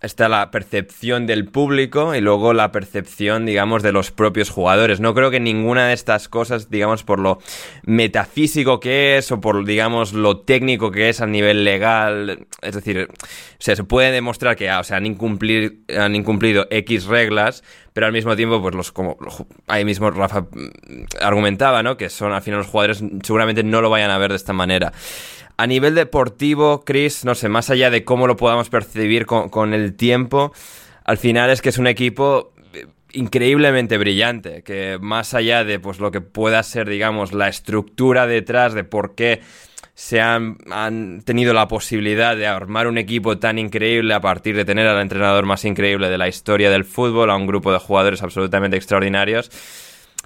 está la percepción del público y luego la percepción, digamos, de los propios jugadores. No creo que ninguna de estas cosas, digamos, por lo metafísico que es o por, digamos, lo técnico que es a nivel legal, es decir, se puede demostrar que ah, o sea, han, incumplido, han incumplido X reglas, pero al mismo tiempo, pues los como ahí mismo Rafa mm, argumentaba, ¿no? Que son al final los jugadores seguramente no lo vayan a ver de esta manera. A nivel deportivo, Chris, no sé, más allá de cómo lo podamos percibir con, el tiempo, al final es que es un equipo eh, increíblemente brillante, que más allá de pues lo que pueda ser, digamos, la estructura detrás de por qué se han, han, tenido la posibilidad de armar un equipo tan increíble a partir de tener al entrenador más increíble de la historia del fútbol, a un grupo de jugadores absolutamente extraordinarios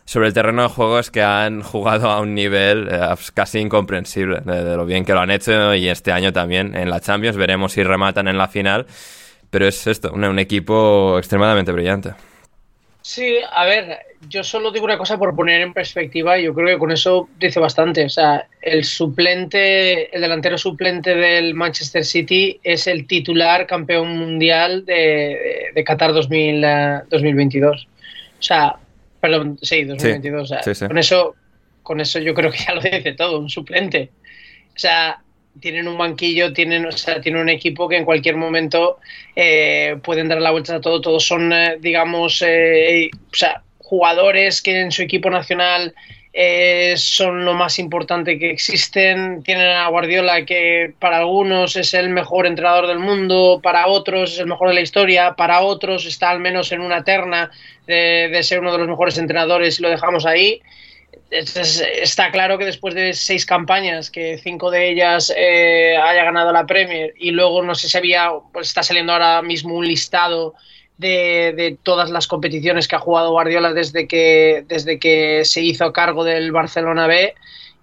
sobre el terreno de juego es que han jugado a un nivel eh, casi incomprensible de, lo bien que lo han hecho y este año también en la Champions veremos si rematan en la final, pero es esto, un, equipo extremadamente brillante. Sí, a ver, yo solo digo una cosa por poner en perspectiva yo creo que con eso dice bastante. O sea, el suplente, el delantero suplente del Manchester City es el titular campeón mundial de, de Qatar 2000, 2022. O sea, Perdón, sí, 2022. Con, eso, con eso yo creo que ya lo dice todo, un suplente. O sea, tienen un banquillo, tienen, o sea, tienen un equipo que en cualquier momento eh, pueden dar la vuelta a todo. Todos son, eh, digamos, eh, o sea, jugadores que en su equipo nacional eh, son lo más importante que existen. Tienen a Guardiola, que para algunos es el mejor entrenador del mundo, para otros es el mejor de la historia, para otros está al menos en una terna de, ser uno de los mejores entrenadores y lo dejamos ahí. está claro que después de seis campañas, que cinco de ellas eh, haya ganado la Premier y luego no sé si había, pues está saliendo ahora mismo un listado de, todas las competiciones que ha jugado Guardiola desde que, desde que se hizo cargo del Barcelona B.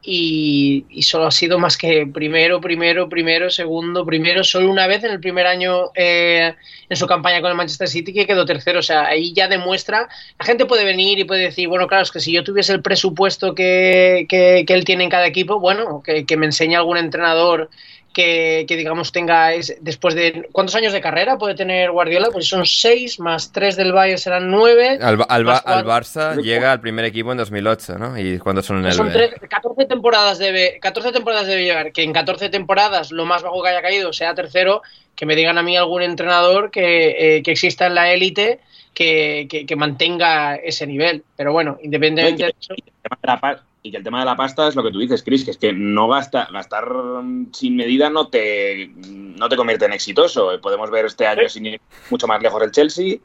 Y, solo ha sido más que primero, primero, primero, segundo, primero, solo una vez en el primer año eh, en su campaña con el Manchester City que quedó tercero. O sea, ahí ya demuestra, la gente puede venir y puede decir, bueno, claro, es que si yo tuviese el presupuesto que, que, él tiene en cada equipo, bueno, que, que me enseñe algún entrenador que, digamos tenga después de cuántos años de carrera puede tener Guardiola pues son seis más tres del Bayern serán nueve. Al, al, Barça llega al primer equipo en 2008 ¿no? y cuando son en el son 14 temporadas debe 14 temporadas debe llegar que en 14 temporadas lo más bajo que haya caído sea tercero que me digan a mí algún entrenador que, eh, exista en la élite que, que, mantenga ese nivel. Pero bueno independientemente de eso y que el tema de la pasta es lo que tú dices, Chris, que es que no gasta, gastar sin medida no te, no te convierte en exitoso. Podemos ver este año sin ir mucho más lejos el Chelsea,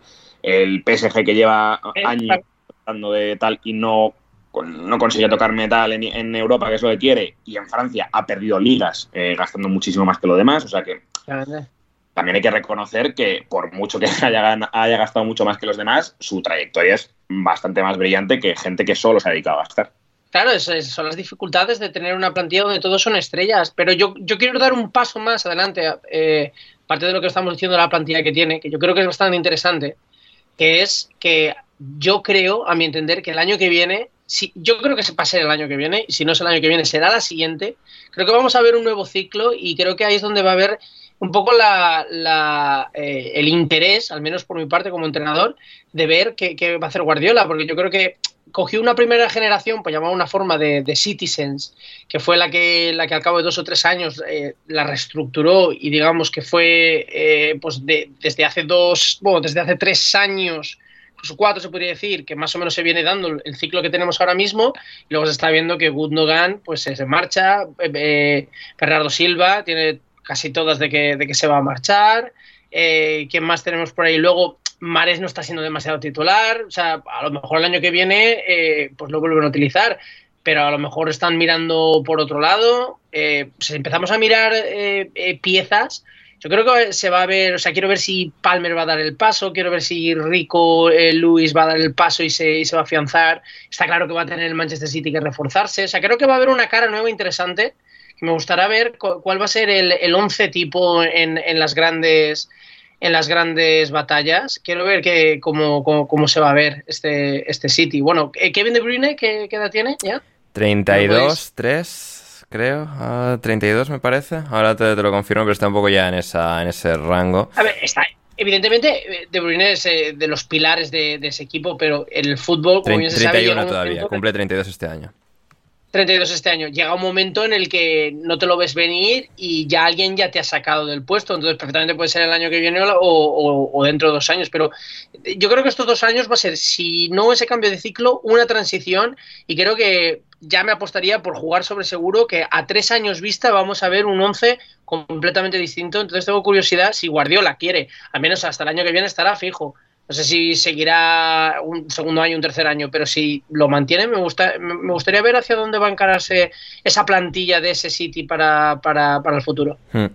el PSG que lleva años tratando de tal y no, no consigue tocar metal en, Europa, que es lo que quiere, y en Francia ha perdido ligas eh, gastando muchísimo más que lo demás. O sea que también hay que reconocer que por mucho que haya, haya gastado mucho más que los demás, su trayectoria es bastante más brillante que gente que solo se ha dedicado a gastar. Claro, son las dificultades de tener una plantilla donde todos son estrellas, pero yo, yo quiero dar un paso más adelante, eh, parte de lo que estamos diciendo de la plantilla que tiene, que yo creo que es bastante interesante, que es que yo creo, a mi entender, que el año que viene, si, yo creo que se pase el año que viene, y si no es el año que viene, será la siguiente, creo que vamos a ver un nuevo ciclo y creo que ahí es donde va a haber un poco la, eh, el interés, al menos por mi parte como entrenador, de ver qué, qué, va a hacer Guardiola, porque yo creo que cogió una primera generación, pues llamar una forma de, Citizens, que fue la que, la que al cabo de dos o tres años eh, la reestructuró y digamos que fue eh, pues desde hace dos, bueno, desde hace tres años, incluso cuatro se podría decir, que más o menos se viene dando el ciclo que tenemos ahora mismo, y luego se está viendo que Gundogan pues se marcha, eh, Bernardo Silva tiene casi todas de que, de que se va a marchar, ¿quién más tenemos por ahí? Luego Mares no está siendo demasiado titular, o sea, a lo mejor el año que viene eh, pues lo vuelven a utilizar, pero a lo mejor están mirando por otro lado. Eh, si empezamos a mirar eh, piezas, yo creo que se va a ver, o sea, quiero ver si Palmer va a dar el paso, quiero ver si Rico Luis va a dar el paso y se, va a afianzar. Está claro que va a tener el Manchester City que reforzarse, o sea, creo que va a haber una cara nueva interesante. Que me gustará ver cuál va a ser el, el once tipo en, en las grandes en las grandes batallas. Quiero ver que, cómo, cómo, se va a ver este, este City. Bueno, eh, Kevin De Bruyne, ¿qué, edad tiene ya? 32, 3, creo. 32 ah, me parece. Ahora te, lo confirmo, pero está un poco ya en, esa, en ese rango. A ver, está. Evidentemente, De Bruyne es eh, de los pilares de, ese equipo, pero el fútbol, como bien se sabe... 31 todavía, cumple 32 este año. 32 este año. Llega un momento en el que no te lo ves venir y ya alguien ya te ha sacado del puesto. Entonces, perfectamente puede ser el año que viene o, dentro de dos años. Pero yo creo que estos dos años va a ser, si no ese cambio de ciclo, una transición. Y creo que ya me apostaría por jugar sobre seguro que a tres años vista vamos a ver un 11 completamente distinto. Entonces, tengo curiosidad si Guardiola quiere, al menos hasta el año que viene estará fijo no sé si seguirá un segundo año, un tercer año, pero si lo mantiene, me, gusta, me gustaría ver hacia dónde va a encararse esa plantilla de ese City para, para, para el futuro. Hmm.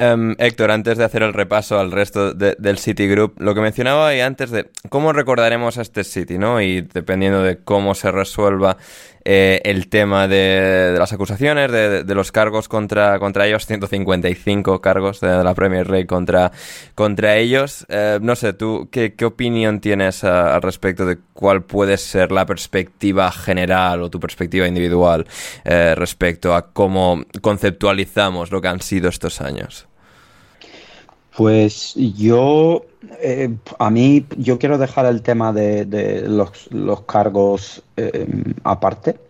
Em, Héctor, antes de hacer el repaso al resto del City Group, lo que mencionaba ahí antes de cómo recordaremos a este City, ¿no? Y dependiendo de cómo se resuelva eh, el tema de, las acusaciones, de, los cargos contra, contra ellos, 155 cargos de, la Premier League contra, contra ellos. Eh, no sé, ¿tú qué, opinión tienes al respecto de cuál puede ser la perspectiva general o tu perspectiva individual eh, respecto a cómo conceptualizamos lo que han sido estos años? Pues yo, a mí, yo quiero dejar el tema de, los, cargos aparte.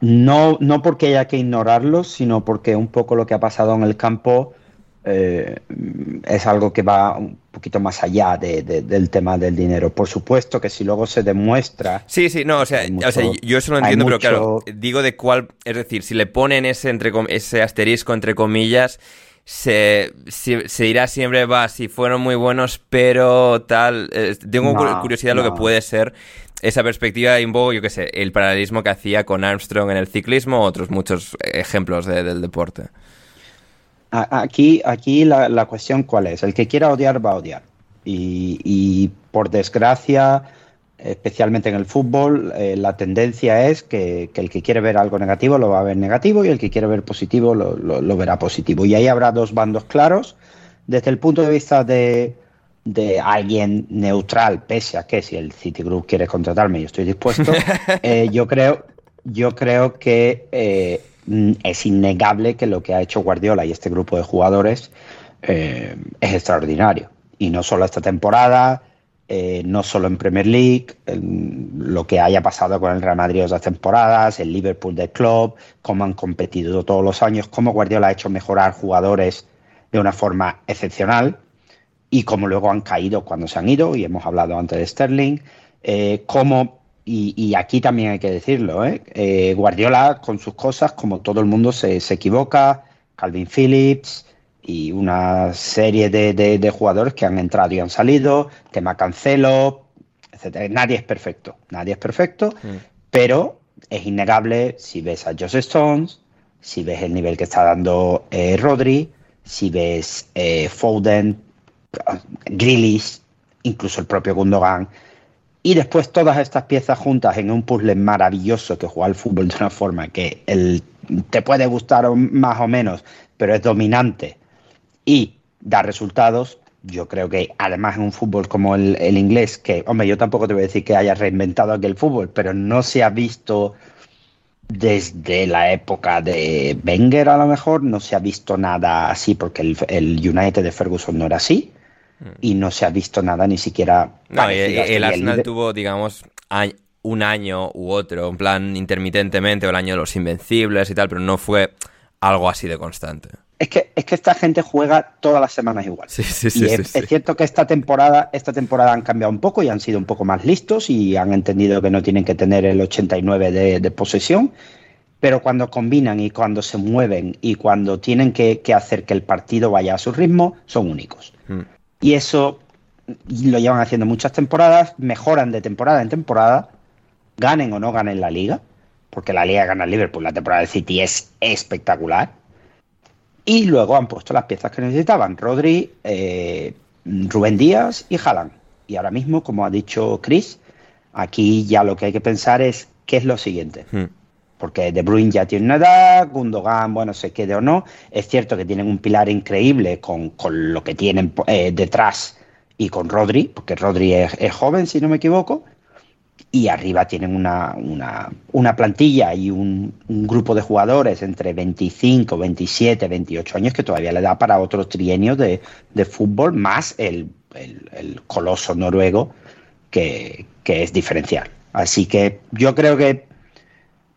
No, no porque haya que ignorarlos, sino porque un poco lo que ha pasado en el campo eh, es algo que va un poquito más allá del tema del dinero. Por supuesto que si luego se demuestra... Sí, sí, no, o sea, yo eso lo entiendo, pero claro, digo de cuál, es decir, si le ponen ese, entre, ese asterisco entre comillas, se, se, irá siempre, va, si fueron muy buenos, pero tal, eh, tengo curiosidad de lo que puede ser esa perspectiva y un poco, yo qué sé, el paralelismo que hacía con Armstrong en el ciclismo, otros muchos ejemplos del deporte. Aquí, aquí la, cuestión cuál es, el que quiera odiar va a odiar. Y, por desgracia, especialmente en el fútbol, eh, la tendencia es que, el que quiere ver algo negativo lo va a ver negativo y el que quiere ver positivo lo verá positivo. Y ahí habrá dos bandos claros. Desde el punto de vista de, de alguien neutral, pese a que si el Citigroup quiere contratarme, yo estoy dispuesto. Eh, yo creo, yo creo que eh, es innegable que lo que ha hecho Guardiola y este grupo de jugadores es extraordinario. Y no solo esta temporada, no solo en Premier League, lo que haya pasado con el Real Madrid otras temporadas, el Liverpool del club, cómo han competido todos los años, cómo Guardiola ha hecho mejorar jugadores de una forma excepcional y cómo luego han caído cuando se han ido, y hemos hablado antes de Sterling, eh, cómo, y, aquí también hay que decirlo, ¿eh? ¿eh? Guardiola con sus cosas, como todo el mundo se, equivoca, Calvin Phillips y una serie de, jugadores que han entrado y han salido, tema Cancelo, etc. Nadie es perfecto, nadie es perfecto, mm. pero es innegable si ves a Joseph Stones, si ves el nivel que está dando eh, Rodri, si ves Foden, Grealish, incluso el propio Gundogan. y después todas estas piezas juntas en un puzzle maravilloso que juega al fútbol de una forma que el, te puede gustar más o menos, pero es dominante y da resultados, yo creo que además en un fútbol como el, el, inglés, que, hombre, yo tampoco te voy a decir que haya reinventado aquel fútbol, pero no se ha visto desde la época de Wenger a lo mejor, no se ha visto nada así, porque el, el United de Ferguson no era así, y no se ha visto nada ni siquiera... No, y, el Arsenal tuvo, digamos, un año u otro, en plan intermitentemente, o el año de los Invencibles y tal, pero no fue algo así de constante. Es que, es que esta gente juega todas las semanas igual. Sí, sí, sí, y es, es, cierto que esta temporada, esta temporada han cambiado un poco y han sido un poco más listos y han entendido que no tienen que tener el 89 de, de posesión. Pero cuando combinan y cuando se mueven y cuando tienen que, que hacer que el partido vaya a su ritmo, son únicos. Mm. Y eso lo llevan haciendo muchas temporadas, mejoran de temporada en temporada, ganen o no ganen la liga, porque la liga gana el Liverpool, la temporada del City es espectacular y luego han puesto las piezas que necesitaban, Rodri, eh, Rubén Díaz y Haaland. Y ahora mismo, como ha dicho Chris, aquí ya lo que hay que pensar es qué es lo siguiente. Hmm. Porque De Bruyne ya tiene una edad, Gundogan, bueno, se quede o no. Es cierto que tienen un pilar increíble con, con lo que tienen eh, detrás y con Rodri, porque Rodri es, es joven, si no me equivoco y arriba tienen una, una, una plantilla y un, grupo de jugadores entre 25, 27, 28 años que todavía le da para otro trienio de, de fútbol, más el, el, el coloso noruego que, que, es diferencial. Así que yo creo que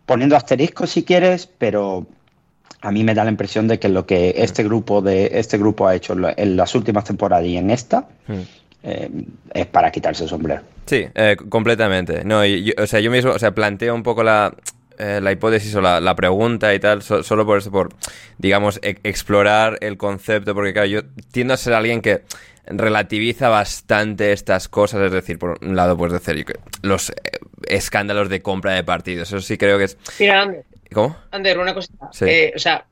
poniendo asteriscos si quieres, pero a mí me da la impresión de que lo que este grupo de este grupo ha hecho en las últimas temporadas y en esta mm eh, es para quitarse el sombrero. Sí, eh, completamente. No, y yo, o sea, yo mismo, o sea, planteo un poco la, eh, la hipótesis o la, la, pregunta y tal, so, solo por eso, por, digamos, e explorar el concepto, porque claro, yo tiendo a ser alguien que relativiza bastante estas cosas, es decir, por un lado, pues decir los escándalos de compra de partidos, eso sí creo que es... Mira, Ander, ¿Cómo? Ander, una cosa. Sí. Eh, o sea,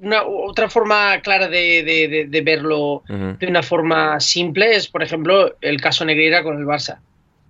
una, otra forma clara de, de, de verlo uh -huh. de una forma simple es, por ejemplo, el caso Negreira con el Barça.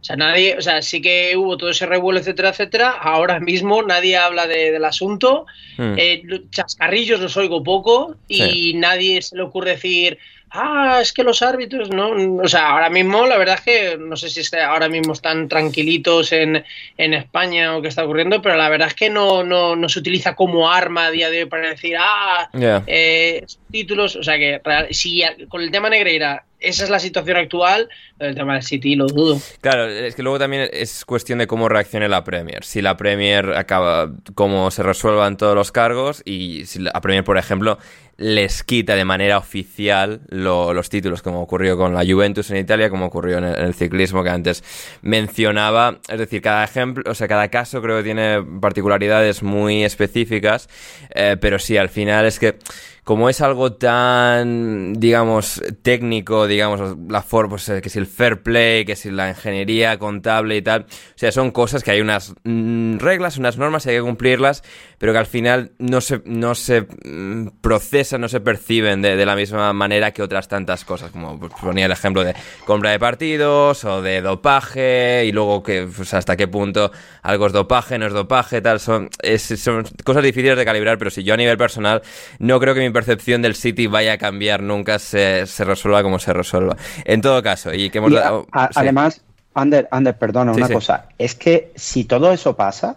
O sea, nadie, o sea, sí que hubo todo ese revuelo, etcétera, etcétera. Ahora mismo nadie habla de, del asunto. Mm. Eh, chascarrillos los oigo poco y sí. nadie se le ocurre decir, ah, es que los árbitros, no, o sea, ahora mismo la verdad es que no sé si ahora mismo están tranquilitos en, en España o qué está ocurriendo, pero la verdad es que no, no, no se utiliza como arma a día de hoy para decir, ah, yeah. eh, títulos, o sea que si con el tema Negreira esa es la situación actual, el tema del City lo dudo. Claro, es que luego también es cuestión de cómo reaccione la Premier. Si la Premier acaba, cómo se resuelvan todos los cargos y si la Premier, por ejemplo, les quita de manera oficial lo, los títulos, como ocurrió con la Juventus en Italia, como ocurrió en el, en el, ciclismo que antes mencionaba. Es decir, cada ejemplo, o sea, cada caso creo que tiene particularidades muy específicas, eh, pero sí, al final es que como es algo tan, digamos, técnico, digamos, la forma, pues, que si el fair play, que si la ingeniería contable y tal, o sea, son cosas que hay unas mm, reglas, unas normas, hay que cumplirlas, pero que al final no se, no se mm, procesan, no se perciben de, de, la misma manera que otras tantas cosas, como pues, ponía el ejemplo de compra de partidos o de dopaje y luego que pues, hasta qué punto algo es dopaje, no es dopaje, tal, son, es, son cosas difíciles de calibrar, pero si yo a nivel personal no creo que mi percepción del City vaya a cambiar nunca, se, se resuelva como se resuelva. En todo caso, y que hemos y a, a, sí. Además, Ander, Ander, perdona, sí, una sí. cosa, es que si todo eso pasa,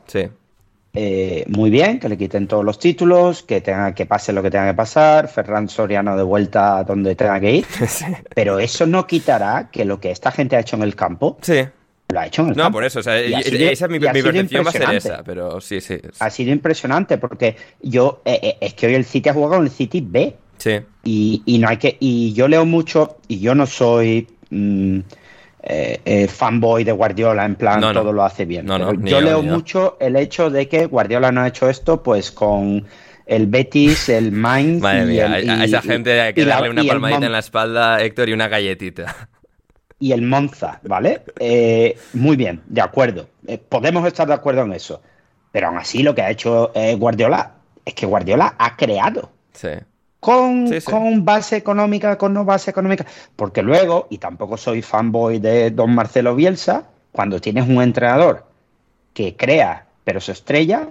eh, muy bien, que le quiten todos los títulos, que tenga que pase lo que tenga que pasar, Ferran Soriano de vuelta donde tenga que ir, pero eso no quitará que lo que esta gente ha hecho en el campo Sí. Lo ha hecho en el no, campo. por eso, o sea, sido, esa es mi, mi percepción va a ser esa, pero sí, sí. Ha sido impresionante porque yo, eh, eh, es que hoy el City ha jugado con el City B. Sí. Y, y, no hay que, y yo leo mucho, y yo no soy mmm, eh, eh, fanboy de Guardiola, en plan, no, no. todo lo hace bien. No, no, yo, leo mucho el hecho de que Guardiola no ha hecho esto, pues con el Betis, el Mainz. Madre mía, el, y, a esa gente hay que darle la, una palmadita en la espalda, Héctor, y una galletita y el Monza, ¿vale? Eh, muy bien, de acuerdo. Eh, podemos estar de acuerdo en eso. Pero aún así lo que ha hecho eh, Guardiola es que Guardiola ha creado. Sí. Con, sí, sí. con, base económica, con no base económica. Porque luego, y tampoco soy fanboy de don Marcelo Bielsa, cuando tienes un entrenador que crea, pero se estrella,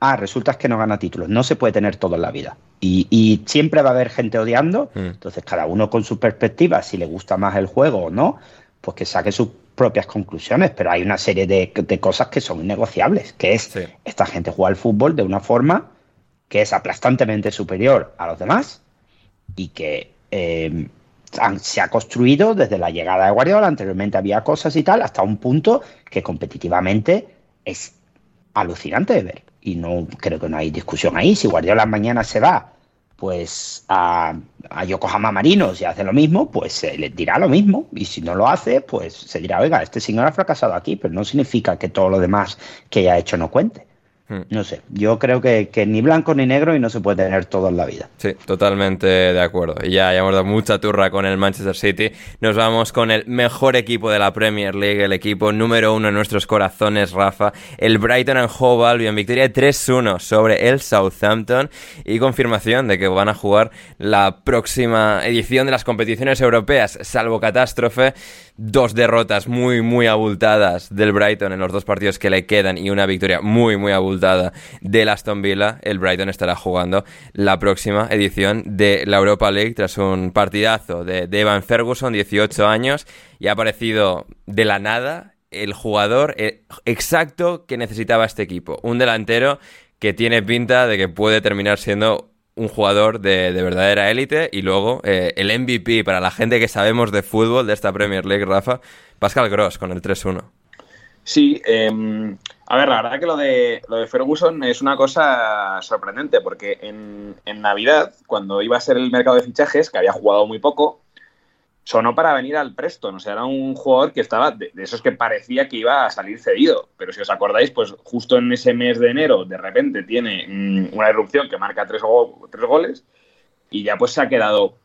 ah, resulta que no gana títulos. No se puede tener todo en la vida. Y, siempre va a haber gente odiando. Mm. Entonces, cada uno con su perspectiva, si le gusta más el juego o no, pues que saque sus propias conclusiones. Pero hay una serie de, cosas que son innegociables, que es esta gente juega al fútbol de una forma que es aplastantemente superior a los demás y que eh, se ha construido desde la llegada de Guardiola. Anteriormente había cosas y tal, hasta un punto que competitivamente es alucinante de ver. Y no creo que no hay discusión ahí. Si Guardiola mañana se va pues a, Yokohama Marinos y hace lo mismo, pues se le dirá lo mismo. Y si no lo hace, pues se dirá, oiga, este señor ha fracasado aquí, pero no significa que todo lo demás que haya hecho no cuente. Hmm. No sé, yo creo que, ni blanco ni negro y no se puede tener todo en la vida. Sí, totalmente de acuerdo. Y ya, ya hemos dado mucha turra con el Manchester City. Nos vamos con el mejor equipo de la Premier League, el equipo número uno en nuestros corazones, Rafa. El Brighton and Hove Albion, victoria 3-1 sobre el Southampton y confirmación de que van a jugar la próxima edición de las competiciones europeas, salvo catástrofe dos derrotas muy, muy abultadas del Brighton en los dos partidos que le quedan y una victoria muy, muy abultada del Aston Villa, el Brighton estará jugando la próxima edición de la Europa League tras un partidazo de, Evan Ferguson, 18 años, y ha aparecido de la nada el jugador eh, exacto que necesitaba este equipo. Un delantero que tiene pinta de que puede terminar siendo un jugador de, verdadera élite y luego eh, el MVP para la gente que sabemos de fútbol de esta Premier League, Rafa, Pascal Gross con el 3-1. Sí, em, a ver, la verdad que lo de, lo de Ferguson es una cosa sorprendente porque en, en Navidad, cuando iba a ser el mercado de fichajes, que había jugado muy poco, sonó para venir al Preston. O sea, era un jugador que estaba de, esos que parecía que iba a salir cedido. Pero si os acordáis, pues justo en ese mes de enero, de repente tiene mm, una erupción que marca tres, tres, goles y ya pues se ha quedado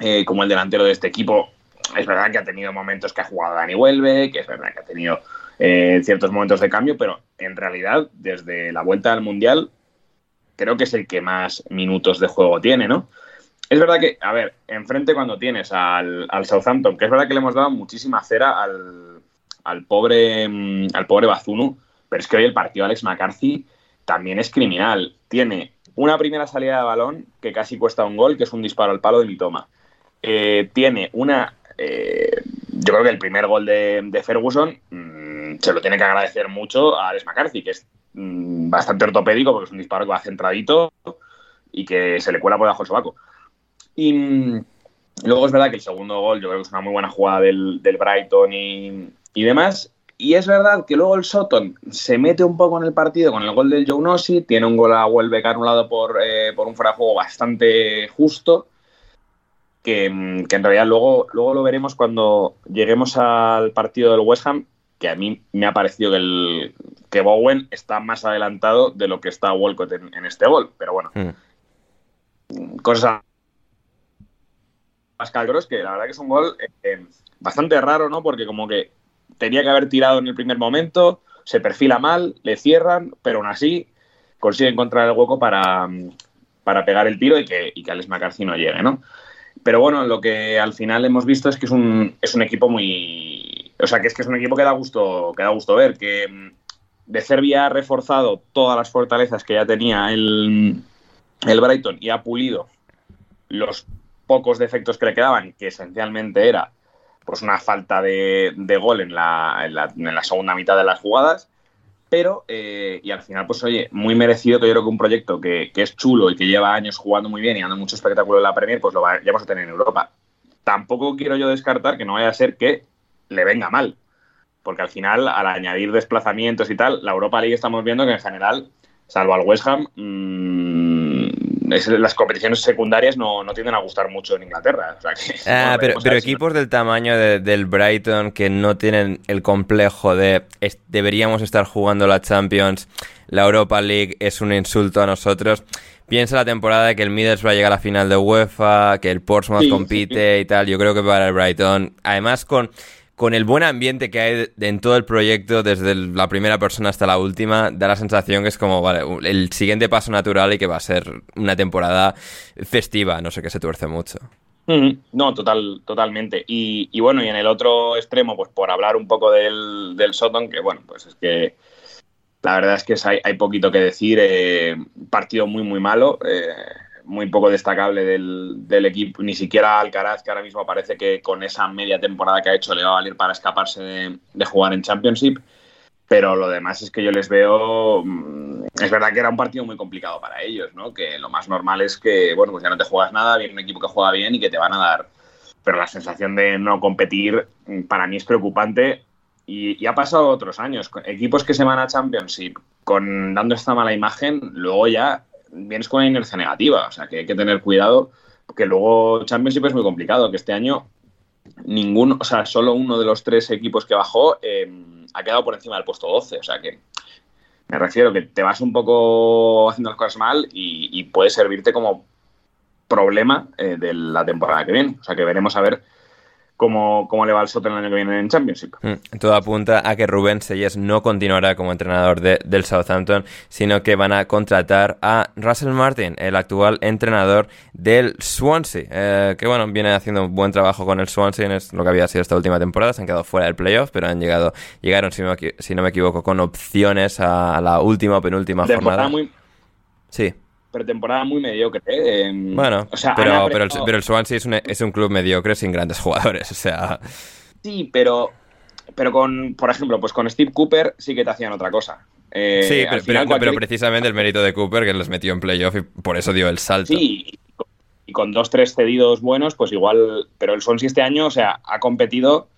eh, como el delantero de este equipo. Es verdad que ha tenido momentos que ha jugado Dani Huelve, que es verdad que ha tenido eh, ciertos momentos de cambio, pero en realidad, desde la vuelta al Mundial, creo que es el que más minutos de juego tiene, ¿no? Es verdad que, a ver, enfrente cuando tienes al, Southampton, que es verdad que le hemos dado muchísima cera al, pobre mm, al pobre Bazunu, pero es que hoy el partido Alex McCarthy también es criminal. Tiene una primera salida de balón que casi cuesta un gol, que es un disparo al palo de Mitoma. Eh, tiene una. Eh, yo creo que el primer gol de, Ferguson mm, se lo tiene que agradecer mucho a Alex McCarthy, que es mm, bastante ortopédico porque es un disparo que va centradito y que se le cuela por debajo el sobaco. Y mm, luego es verdad que el segundo gol yo creo que es una muy buena jugada del, Brighton y, demás. Y es verdad que luego el Soton se mete un poco en el partido con el gol del Joe tiene un gol a Welbeck anulado por, eh, por un fuera juego bastante justo, que, mm, que, en realidad luego, luego lo veremos cuando lleguemos al partido del West Ham, que a mí me ha parecido que, el, que Bowen está más adelantado de lo que está Walcott en, este gol. Pero bueno, mm. cosas Pascal Gross, que la verdad que es un gol eh, bastante raro, ¿no? Porque como que tenía que haber tirado en el primer momento, se perfila mal, le cierran, pero aún así consigue encontrar el hueco para, para pegar el tiro y que, y que Alex McCarthy no llegue, ¿no? Pero bueno, lo que al final hemos visto es que es un, es un equipo muy... O sea, que es que es un equipo que da gusto, que da gusto ver, que mm, de Serbia ha reforzado todas las fortalezas que ya tenía el, el Brighton y ha pulido los pocos defectos que le quedaban, que esencialmente era pues una falta de, gol en la, en, la, segunda mitad de las jugadas. Pero, eh, y al final, pues oye, muy merecido que yo creo que un proyecto que, es chulo y que lleva años jugando muy bien y dando mucho espectáculo en la Premier, pues lo ya vamos a tener en Europa. Tampoco quiero yo descartar que no vaya a ser que le venga mal. Porque al final, al añadir desplazamientos y tal, la Europa League estamos viendo que en general, salvo al West Ham, mmm, las competiciones secundarias no, tienden a gustar mucho en Inglaterra. Ah, pero, equipos del tamaño del Brighton que no tienen el complejo de deberíamos estar jugando la Champions, la Europa League es un insulto a nosotros. Piensa la temporada que el Middlesbrough llega a la final de UEFA, que el Portsmouth compite y tal. Yo creo que para el Brighton, además con con el buen ambiente que hay en todo el proyecto, desde la primera persona hasta la última, da la sensación que es como, vale, el siguiente paso natural y que va a ser una temporada festiva, no sé qué se tuerce mucho. No, total, totalmente. Y, bueno, y en el otro extremo, pues por hablar un poco del, del Soton, que bueno, pues es que la verdad es que hay, hay poquito que decir. Eh, partido muy, muy malo. Eh, muy poco destacable del, equipo, ni siquiera Alcaraz, que ahora mismo parece que con esa media temporada que ha hecho le va a valer para escaparse de, jugar en Championship. Pero lo demás es que yo les veo. Mm, es verdad que era un partido muy complicado para ellos, ¿no? Que lo más normal es que, bueno, pues ya no te juegas nada, viene un equipo que juega bien y que te van a dar. Pero la sensación de no competir mm, para mí es preocupante y, ha pasado otros años. Equipos que se van a Championship con dando esta mala imagen, luego ya vienes con una inercia negativa. O sea, que hay que tener cuidado, porque luego Championship es muy complicado, que este año ninguno, o sea, solo uno de los tres equipos que bajó eh, ha quedado por encima del puesto 12. O sea que me refiero que te vas un poco haciendo las cosas mal y, puede servirte como problema eh, de la temporada que viene. O sea que veremos a ver cómo, le va el Soto el año que viene en Championship. Mm, todo apunta a que Rubén Selles no continuará como entrenador del Southampton, sino que van a contratar a Russell Martin, el actual entrenador del Swansea, eh, que bueno, viene haciendo un buen trabajo con el Swansea, es lo que había sido esta última temporada, se han quedado fuera del playoff, pero han llegado, llegaron, si no, me equivoco, con opciones a, la última o penúltima jornada. Sí pero temporada muy mediocre. ¿eh? Em, bueno, pero, pero, el, pero, el, Swansea es un, es un club mediocre sin grandes jugadores, o sea... Sí, pero, pero con, por ejemplo, pues con Steve Cooper sí que te hacían otra cosa. Eh, sí, pero, pero, precisamente el mérito de Cooper que los metió en playoff y por eso dio el salto. Sí, y con dos, tres cedidos buenos, pues igual... Pero el Swansea este año, o sea, ha competido...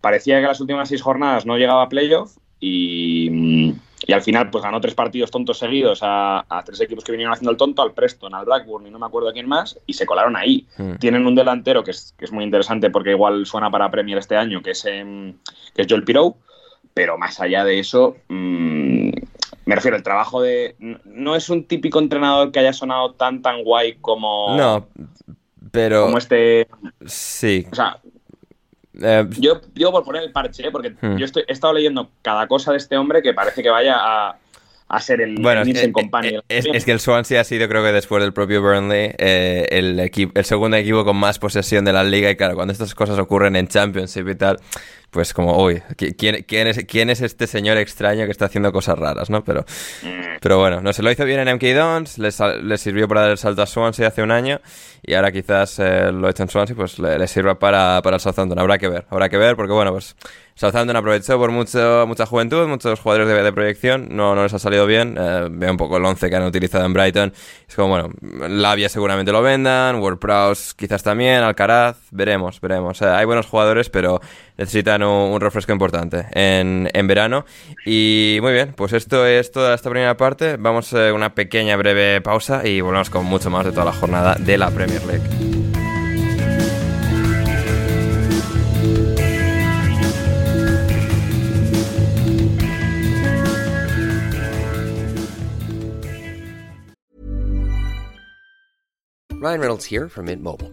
Parecía que las últimas seis jornadas no llegaba a playoff y y al final, pues ganó tres partidos tontos seguidos a, tres equipos que vinieron haciendo el tonto, al Preston, al Blackburn y no me acuerdo quién más, y se colaron ahí. Hmm. Tienen un delantero que es, que es muy interesante porque igual suena para Premier este año, que es, eh, que es Joel Pirou, pero más allá de eso, mm, me refiero, el trabajo de... No es un típico entrenador que haya sonado tan, tan guay como... No, pero... Como este... Sí. O sea, eh, yo, yo por poner el parche, ¿eh? porque hmm. yo estoy, he estado leyendo cada cosa de este hombre que parece que vaya a, a ser el bueno, es, es, que el Swansea ha sido, creo que después del propio Burnley, eh, el, el segundo equipo con más posesión de la liga. Y claro, cuando estas cosas ocurren en Championship y tal, pues como, uy, ¿quién, quién, es, ¿quién es este señor extraño que está haciendo cosas raras, no? Pero, mm. pero bueno, no se lo hizo bien en MK Dons, le, sirvió para dar el salto a Swansea hace un año y ahora quizás eh, lo hecho en Swansea, pues le, sirva para, para el Southampton. Habrá que ver, habrá que ver, porque bueno, pues Southampton aprovechó por mucho, mucha juventud, muchos jugadores de, de proyección, no, no les ha salido bien. Eh, veo un poco el 11 que han utilizado en Brighton. Es como, bueno, Labia seguramente lo vendan, Ward Prowse quizás también, Alcaraz, veremos, veremos. hay buenos jugadores, pero necesitan un, refresco importante en, en, verano. Y muy bien, pues esto es toda esta primera parte. Vamos a una pequeña breve pausa y volvemos con mucho más de toda la jornada de la Premier League. Ryan Reynolds here from Mint Mobile.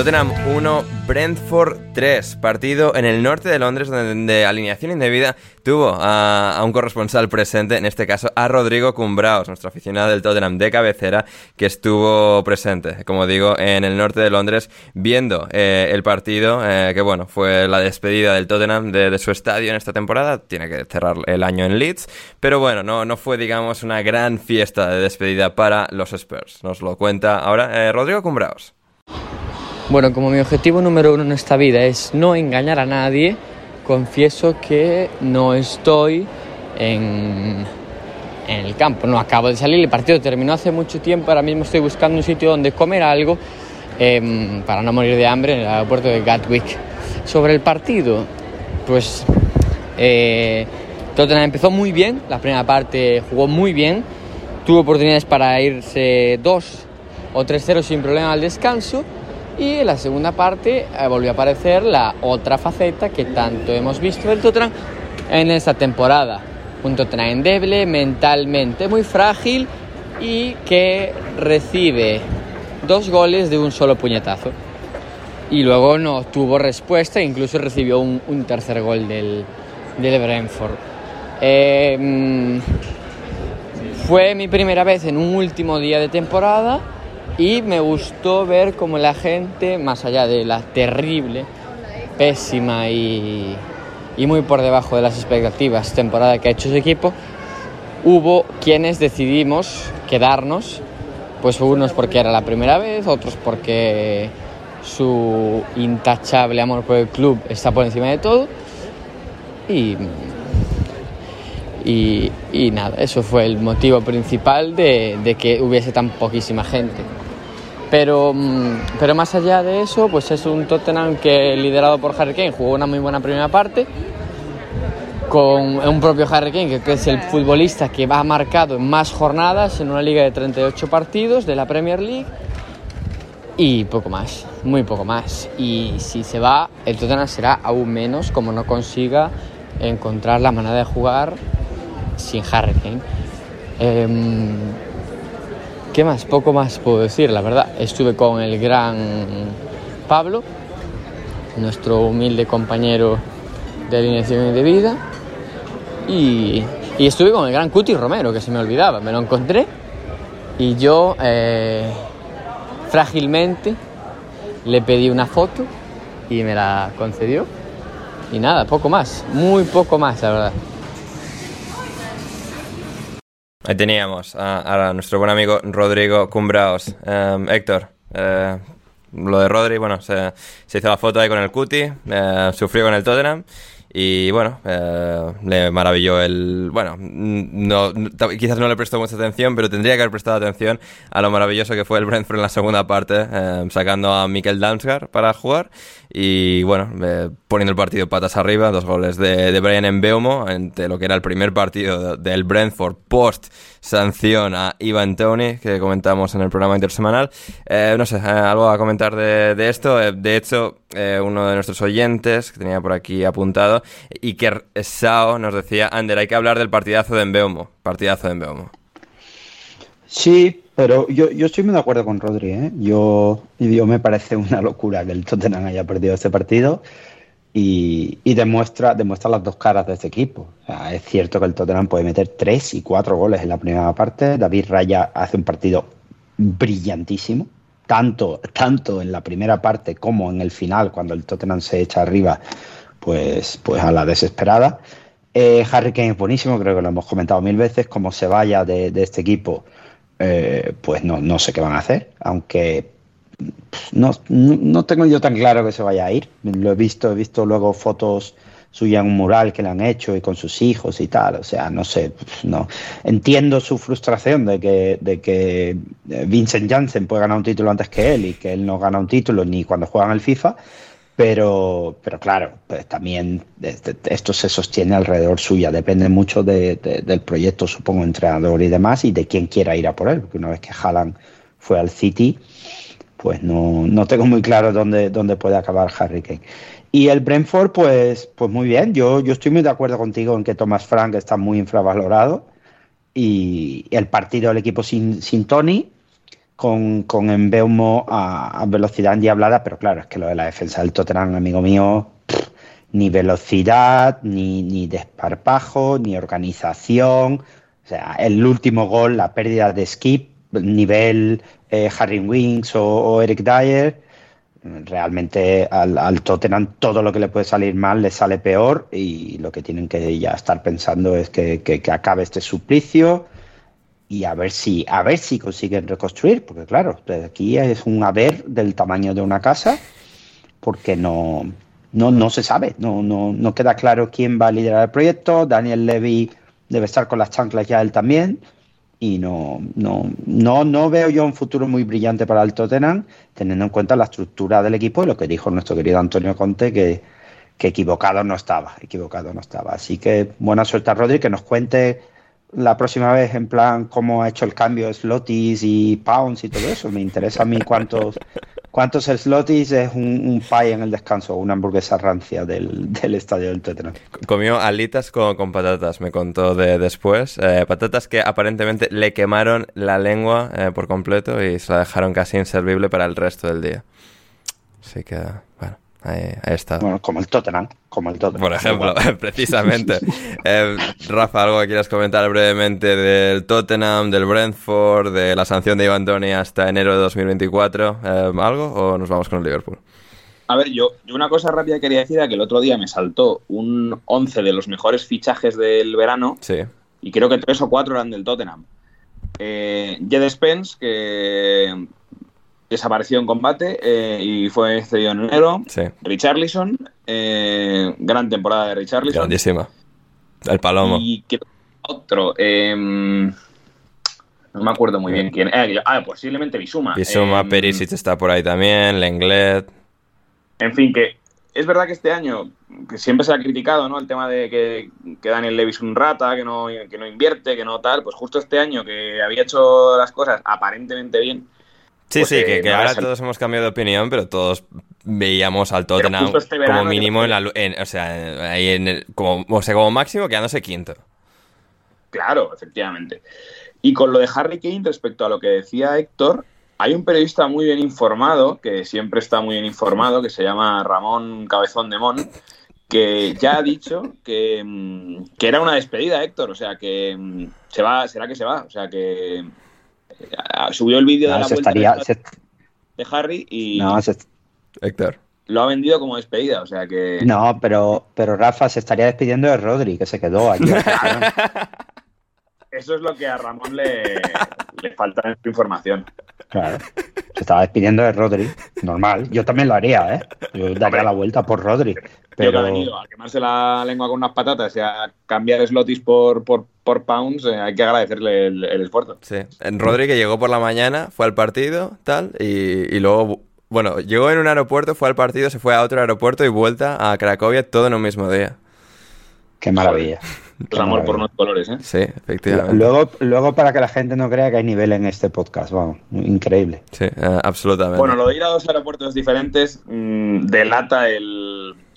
Tottenham 1, Brentford 3. Partido en el norte de Londres donde alineación indebida tuvo a, un corresponsal presente, en este caso a Rodrigo Cumbraos, nuestro aficionado del Tottenham de cabecera, que estuvo presente, como digo, en el norte de Londres viendo eh, el partido, eh, que bueno, fue la despedida del Tottenham de, su estadio en esta temporada. Tiene que cerrar el año en Leeds, pero bueno, no, no fue, digamos, una gran fiesta de despedida para los Spurs. Nos lo cuenta ahora eh, Rodrigo Cumbraos. Bueno, como mi objetivo número uno en esta vida es no engañar a nadie, confieso que no estoy en, el campo. No acabo de salir, el partido terminó hace mucho tiempo, ahora mismo estoy buscando un sitio donde comer algo em, para no morir de hambre en el aeropuerto de Gatwick. Sobre el partido, pues eh, Tottenham empezó muy bien, la primera parte jugó muy bien, tuvo oportunidades para irse 2 o 3-0 sin problema al descanso y en la segunda parte eh, volvió a aparecer la otra faceta que tanto hemos visto del Tottenham en esta temporada. Un Tottenham endeble, mentalmente muy frágil y que recibe dos goles de un solo puñetazo. Y luego no tuvo respuesta, incluso recibió un, tercer gol del, del Brentford. Eh, mm, fue mi primera vez en un último día de temporada y me gustó ver cómo la gente, más allá de la terrible, pésima y, muy por debajo de las expectativas temporada que ha hecho su equipo, hubo quienes decidimos quedarnos, pues unos porque era la primera vez, otros porque su intachable amor por el club está por encima de todo. Y, y, nada, eso fue el motivo principal de, de que hubiese tan poquísima gente. Pero, mm, pero más allá de eso, pues es un Tottenham que liderado por Harry Kane jugó una muy buena primera parte con un propio Harry Kane que es el futbolista que va marcado en más jornadas en una liga de 38 partidos de la Premier League y poco más, muy poco más. Y si se va, el Tottenham será aún menos como no consiga encontrar la manera de jugar sin Harry Kane. Em, ¿Qué más? Poco más puedo decir, la verdad. Estuve con el gran Pablo, nuestro humilde compañero de alineación y de vida. Y, estuve con el gran Cuti Romero, que se me olvidaba, me lo encontré. Y yo, eh, frágilmente, le pedí una foto y me la concedió. Y nada, poco más, muy poco más, la verdad. Ahí teníamos a, nuestro buen amigo Rodrigo Cumbraos. Em, Héctor, eh, lo de Rodri, bueno, se, hizo la foto ahí con el Cuti, eh, sufrió con el Tottenham y bueno, eh, le maravilló el... Bueno, no, quizás no le prestó mucha atención, pero tendría que haber prestado atención a lo maravilloso que fue el Brentford en la segunda parte, eh, sacando a Mikel Damsgaard para jugar y bueno, eh, poniendo el partido patas arriba, dos goles de, de Brian Mbeumo, entre lo que era el primer partido del Brentford post sanción a Ivan Tony, que comentamos en el programa intersemanal. no sé, algo a comentar de, esto. de hecho, uno de nuestros oyentes, que tenía por aquí apuntado, que Sao nos decía, Ander, hay que hablar del partidazo de Embeumo. Partidazo de Embeumo. Sí, pero yo, yo estoy muy de acuerdo con Rodri. ¿eh? Yo, yo me parece una locura que el Tottenham haya perdido este partido y, demuestra, demuestra las dos caras de este equipo. es cierto que el Tottenham puede meter tres y cuatro goles en la primera parte. David Raya hace un partido brillantísimo. Tanto, tanto en la primera parte como en el final, cuando el Tottenham se echa arriba pues, pues a la desesperada. Eh, Harry Kane es buenísimo, creo que lo hemos comentado mil veces. Como se vaya de, este equipo, eh, pues no, no, sé qué van a hacer, aunque no, no, tengo yo tan claro que se vaya a ir. Lo he visto, he visto luego fotos suyas en un mural que le han hecho y con sus hijos y tal. O sea, no sé, no. Entiendo su frustración de que, de que eh, Vincent Janssen puede ganar un título antes que él y que él no gana un título ni cuando juegan el FIFA. Pero, pero claro, pues también esto se sostiene alrededor suya. Depende mucho del proyecto, supongo, entrenador y demás, y de quién quiera ir a por él. Porque una vez que Haaland fue al City, pues no, no tengo muy claro dónde, dónde puede acabar Harry Kane. Y el Brentford, pues, pues muy bien. Yo, yo estoy muy de acuerdo contigo en que Thomas Frank está muy infravalorado. Y el partido del equipo sin, sin Tony, con, con Embeumo a, velocidad endiablada, pero claro, es que lo de la defensa del Tottenham, amigo mío, ni velocidad, ni, ni desparpajo, ni organización. O sea, el último gol, la pérdida de skip, nivel eh, Harry Winks o, Eric Dyer, realmente al, al, Tottenham todo lo que le puede salir mal le sale peor y lo que tienen que ya estar pensando es que, que acabe este suplicio y a ver si a ver si consiguen reconstruir porque claro aquí es un haber del tamaño de una casa porque no no, no se sabe no, no, no queda claro quién va a liderar el proyecto Daniel Levy debe estar con las chanclas ya él también y no, no, no, no veo yo un futuro muy brillante para el Tottenham, teniendo en cuenta la estructura del equipo y lo que dijo nuestro querido Antonio Conte, que, que equivocado no estaba, equivocado no estaba. Así que buena suerte a Rodri, que nos cuente la próxima vez en plan cómo ha hecho el cambio de Slotis y Pounds y todo eso. Me interesa a mí cuántos, cuántos Slotis es un, un pie en el descanso, una hamburguesa rancia del, del estadio del Tottenham. Comió alitas con, con patatas, me contó de después. Eh, patatas que aparentemente le quemaron la lengua eh, por completo y se la dejaron casi inservible para el resto del día. Así que, bueno. Ahí, ahí, está. Bueno, como el Tottenham, como el Tottenham. Por ejemplo, precisamente. eh, Rafa, ¿algo que quieras comentar brevemente del Tottenham, del Brentford, de la sanción de Iván Toni hasta enero de 2024? Eh, ¿Algo o nos vamos con el Liverpool? A ver, yo, yo, una cosa rápida quería decir era que el otro día me saltó un 11 de los mejores fichajes del verano sí. y creo que tres o cuatro eran del Tottenham. Eh, Jed Spence, que desapareció en combate eh, y fue cedido en enero. Sí. Richarlison, eh, gran temporada de Richarlison. Grandísima. El Palomo. Y otro, eh, no me acuerdo muy bien quién. Eh, ah, posiblemente Bisuma. Bisuma, Eh, Perisic está por ahí también, Lenglet. En fin, que es verdad que este año, que siempre se ha criticado, ¿no? El tema de que, que Daniel Levy es un rata, que no, que no invierte, que no tal. Pues justo este año que había hecho las cosas aparentemente bien. Sí, pues, sí, que, eh, que no ahora todos hemos cambiado de opinión, pero todos veíamos al Tottenham este como mínimo en la, en- o sea, ahí en el- como, o sea, como máximo quedándose quinto. Claro, efectivamente. Y con lo de Harry Kane, respecto a lo que decía Héctor, hay un periodista muy bien informado, que siempre está muy bien informado, que se llama Ramón Cabezón de Mon, que ya ha dicho que, mm, que era una despedida, Héctor. O sea, que mm, se va, será que se va. O sea, que subió el vídeo de No, la se vuelta estaría, de- se- de Harry y no, se- Héctor. lo ha vendido como despedida. O sea, que... no, pero, pero Rafa se estaría despidiendo de Rodri, que se quedó allí. Eso es lo que a Ramón le, le falta en su información. Claro. Se estaba despidiendo de Rodri. Normal. Yo también lo haría, ¿eh? Yo daría la vuelta por Rodri. Tío que Pero ha venido a quemarse la lengua con unas patatas y a cambiar slotis por, por, por pounds, eh, hay que agradecerle el, el esfuerzo. Sí. En Rodri que llegó por la mañana, fue al partido, tal, y, y luego, bueno, llegó en un aeropuerto, fue al partido, se fue a otro aeropuerto y vuelta a Cracovia todo en un mismo día. qué maravilla. Pues amor por unos colores, ¿eh? Sí, efectivamente. Luego, luego, para que la gente no crea que hay nivel en este podcast, vamos, increíble. Sí, eh, absolutamente. Bueno, lo de ir a dos aeropuertos diferentes mm, delata el,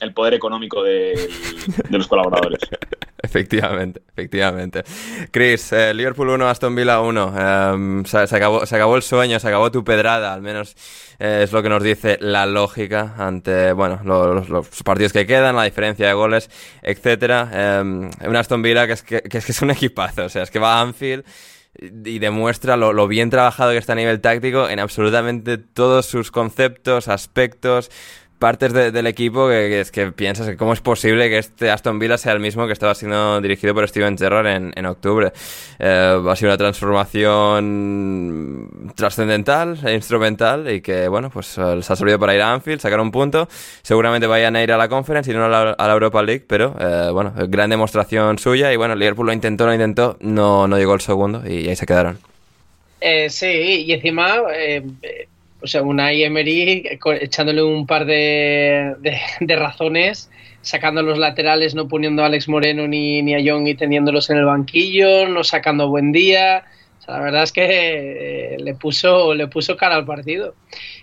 el poder económico de los colaboradores. Efectivamente, efectivamente. Chris, eh, Liverpool 1, Aston Villa 1. Em, se, acabó, se acabó el sueño, se acabó tu pedrada, al menos eh, es lo que nos dice la lógica ante bueno los, partidos que quedan, la diferencia de goles, etcétera. Em, un Aston Villa que es que, es que es un equipazo, o sea, es que va a Anfield y demuestra lo bien trabajado que está a nivel táctico en absolutamente todos sus conceptos, aspectos, partes de- del equipo que, es que piensas que cómo es posible que este Aston Villa sea el mismo que estaba siendo dirigido por Steven Gerrard en, en octubre. Eh, ha sido una transformación trascendental e instrumental y que, bueno, pues eh, les ha servido para ir a Anfield, sacar un punto. Seguramente vayan a ir a la Conference y no a la, a la Europa League, pero, eh, bueno, gran demostración suya y, bueno, Liverpool lo intentó, lo intentó, no, no llegó el segundo y ahí se quedaron. Eh, sí, y encima, eh, o sea, una Emery echándole un par de, de- de razones, sacando los laterales, no poniendo a Alex Moreno ni, ni a Young y teniéndolos en el banquillo, no sacando buen día. O sea, la verdad es que eh, le puso, le puso cara al partido.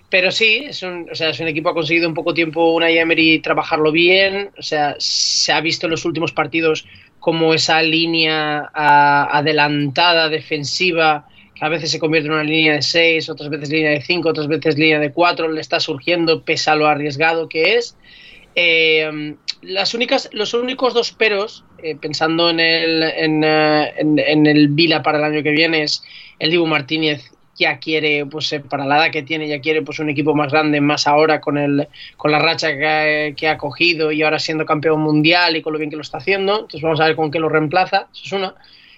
Pero sí, es un, o sea, es un equipo que ha conseguido en poco tiempo una Emery trabajarlo bien. O sea, se ha visto en los últimos partidos como esa línea ah, adelantada, defensiva, A veces se convierte en una línea de 6, otras veces línea de 5, otras veces línea de 4. Le está surgiendo pese a lo arriesgado que es. Eh, las únicas, los únicos dos peros, eh, pensando en el, eh, en, en, el Vila para el año que viene, es el Dibu Martínez ya quiere, pues para la edad que tiene, ya quiere pues un equipo más grande, más ahora con, el, con la racha que ha, que ha cogido y ahora siendo campeón mundial y con lo bien que lo está haciendo. Entonces vamos a ver con qué lo reemplaza, eso es una.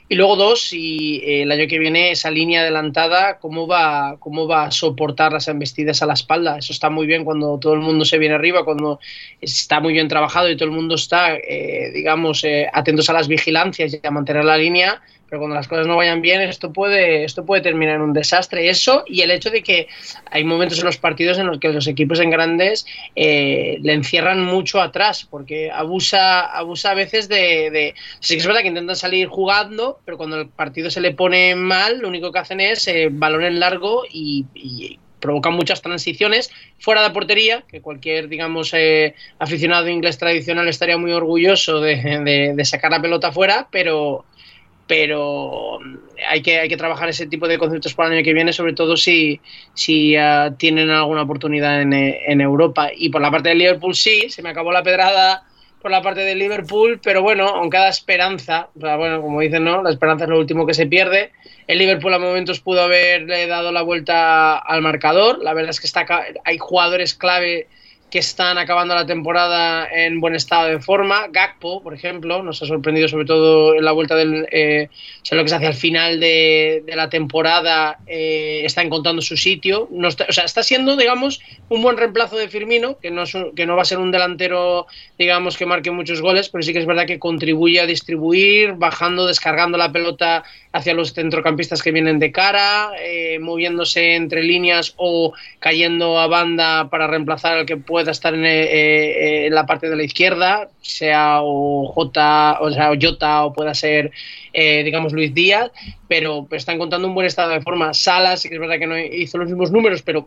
Y luego dos, y eh, el año que viene esa línea adelantada, ¿cómo va, ¿cómo va a soportar las embestidas a la espalda? Eso está muy bien cuando todo el mundo se viene arriba, cuando está muy bien trabajado y todo el mundo está, eh, digamos, eh, atentos a las vigilancias y a mantener la línea, pero cuando las cosas no vayan bien, esto puede, esto puede terminar en un desastre. Eso y el hecho de que hay momentos en los partidos en los que los equipos en grandes eh, le encierran mucho atrás, porque abusa, abusa a veces de, de, Sí que es verdad que intentan salir jugando, pero cuando el partido se le pone mal, lo único que hacen es eh, balón en largo y, provocan muchas transiciones fuera de la portería, que cualquier, digamos, eh, aficionado inglés tradicional estaría muy orgulloso de, de sacar la pelota fuera, pero pero hay que, hay que trabajar ese tipo de conceptos para el año que viene, sobre todo si, si uh, tienen alguna oportunidad en, en, Europa. Y por la parte del Liverpool sí, se me acabó la pedrada por la parte del Liverpool, pero bueno, aunque da esperanza, bueno, como dicen, ¿no? La esperanza es lo último que se pierde. El Liverpool a momentos pudo haberle dado la vuelta al marcador. La verdad es que está, hay jugadores clave que están acabando la temporada en buen estado de forma. Gakpo, por ejemplo, nos ha sorprendido sobre todo en la vuelta del. Eh, o sea, lo que se hace al final de, de la temporada, eh, está encontrando su sitio. No está, o sea, está siendo, digamos, un buen reemplazo de Firmino, que no, es un, que no va a ser un delantero, digamos, que marque muchos goles, pero sí que es verdad que contribuye a distribuir, bajando, descargando la pelota hacia los centrocampistas que vienen de cara, eh, moviéndose entre líneas o cayendo a banda para reemplazar al que pueda estar en, eh, en, la parte de la izquierda, sea o J, o sea, o Jota o pueda ser, eh, digamos, Luis Díaz, pero está encontrando un buen estado de forma. Salas, sí que es verdad que no hizo los mismos números, pero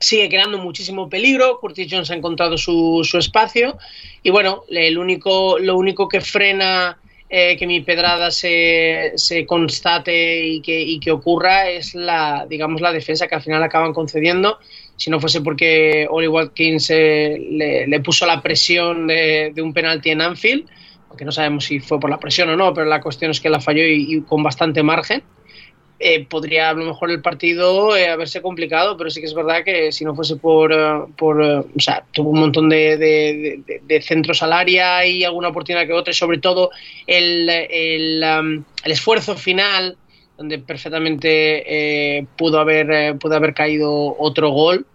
sigue creando muchísimo peligro. Curtis Jones ha encontrado su, su espacio y bueno, el único, lo único que frena eh, que mi pedrada se, se constate y que, y que, ocurra es la, digamos, la defensa que al final acaban concediendo. Si no fuese porque Oli Watkins eh, le, le, puso la presión de, de, un penalti en Anfield, aunque no sabemos si fue por la presión o no, pero la cuestión es que la falló y, y con bastante margen. Eh, podría a lo mejor el partido eh, haberse complicado, pero sí que es verdad que si no fuese por, uh, por uh, o sea, tuvo un montón de, de, de, de, centros al área y alguna oportunidad que otra, y sobre todo el, el, um, el esfuerzo final, donde perfectamente eh, pudo, haber, pudo haber caído otro gol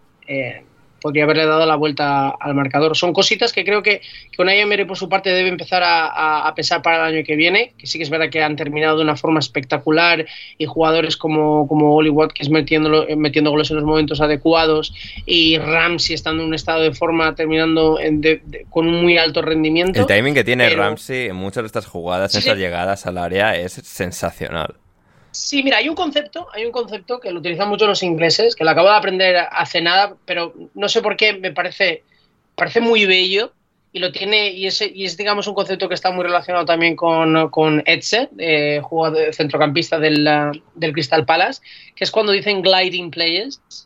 podría haberle dado la vuelta al marcador. Son cositas que creo que, que Unai Emery por su parte debe empezar a, a, a, pesar para el año que viene, que sí que es verdad que han terminado de una forma espectacular y jugadores como, como Oli Watkins metiendo, metiendo goles en los momentos adecuados y Ramsey estando en un estado de forma terminando en de, de, con un muy alto rendimiento. El timing que tiene pero... Ramsey en muchas de estas jugadas, en sí, sí. llegadas al área es sensacional. Sí, mira, hay un concepto, hay un concepto que lo utilizan mucho los ingleses, que lo acabo de aprender hace nada, pero no sé por qué me parece, parece muy bello y lo tiene y es, y es digamos un concepto que está muy relacionado también con, con Etze, eh, jugador centrocampista del, del Crystal Palace, que es cuando dicen gliding players,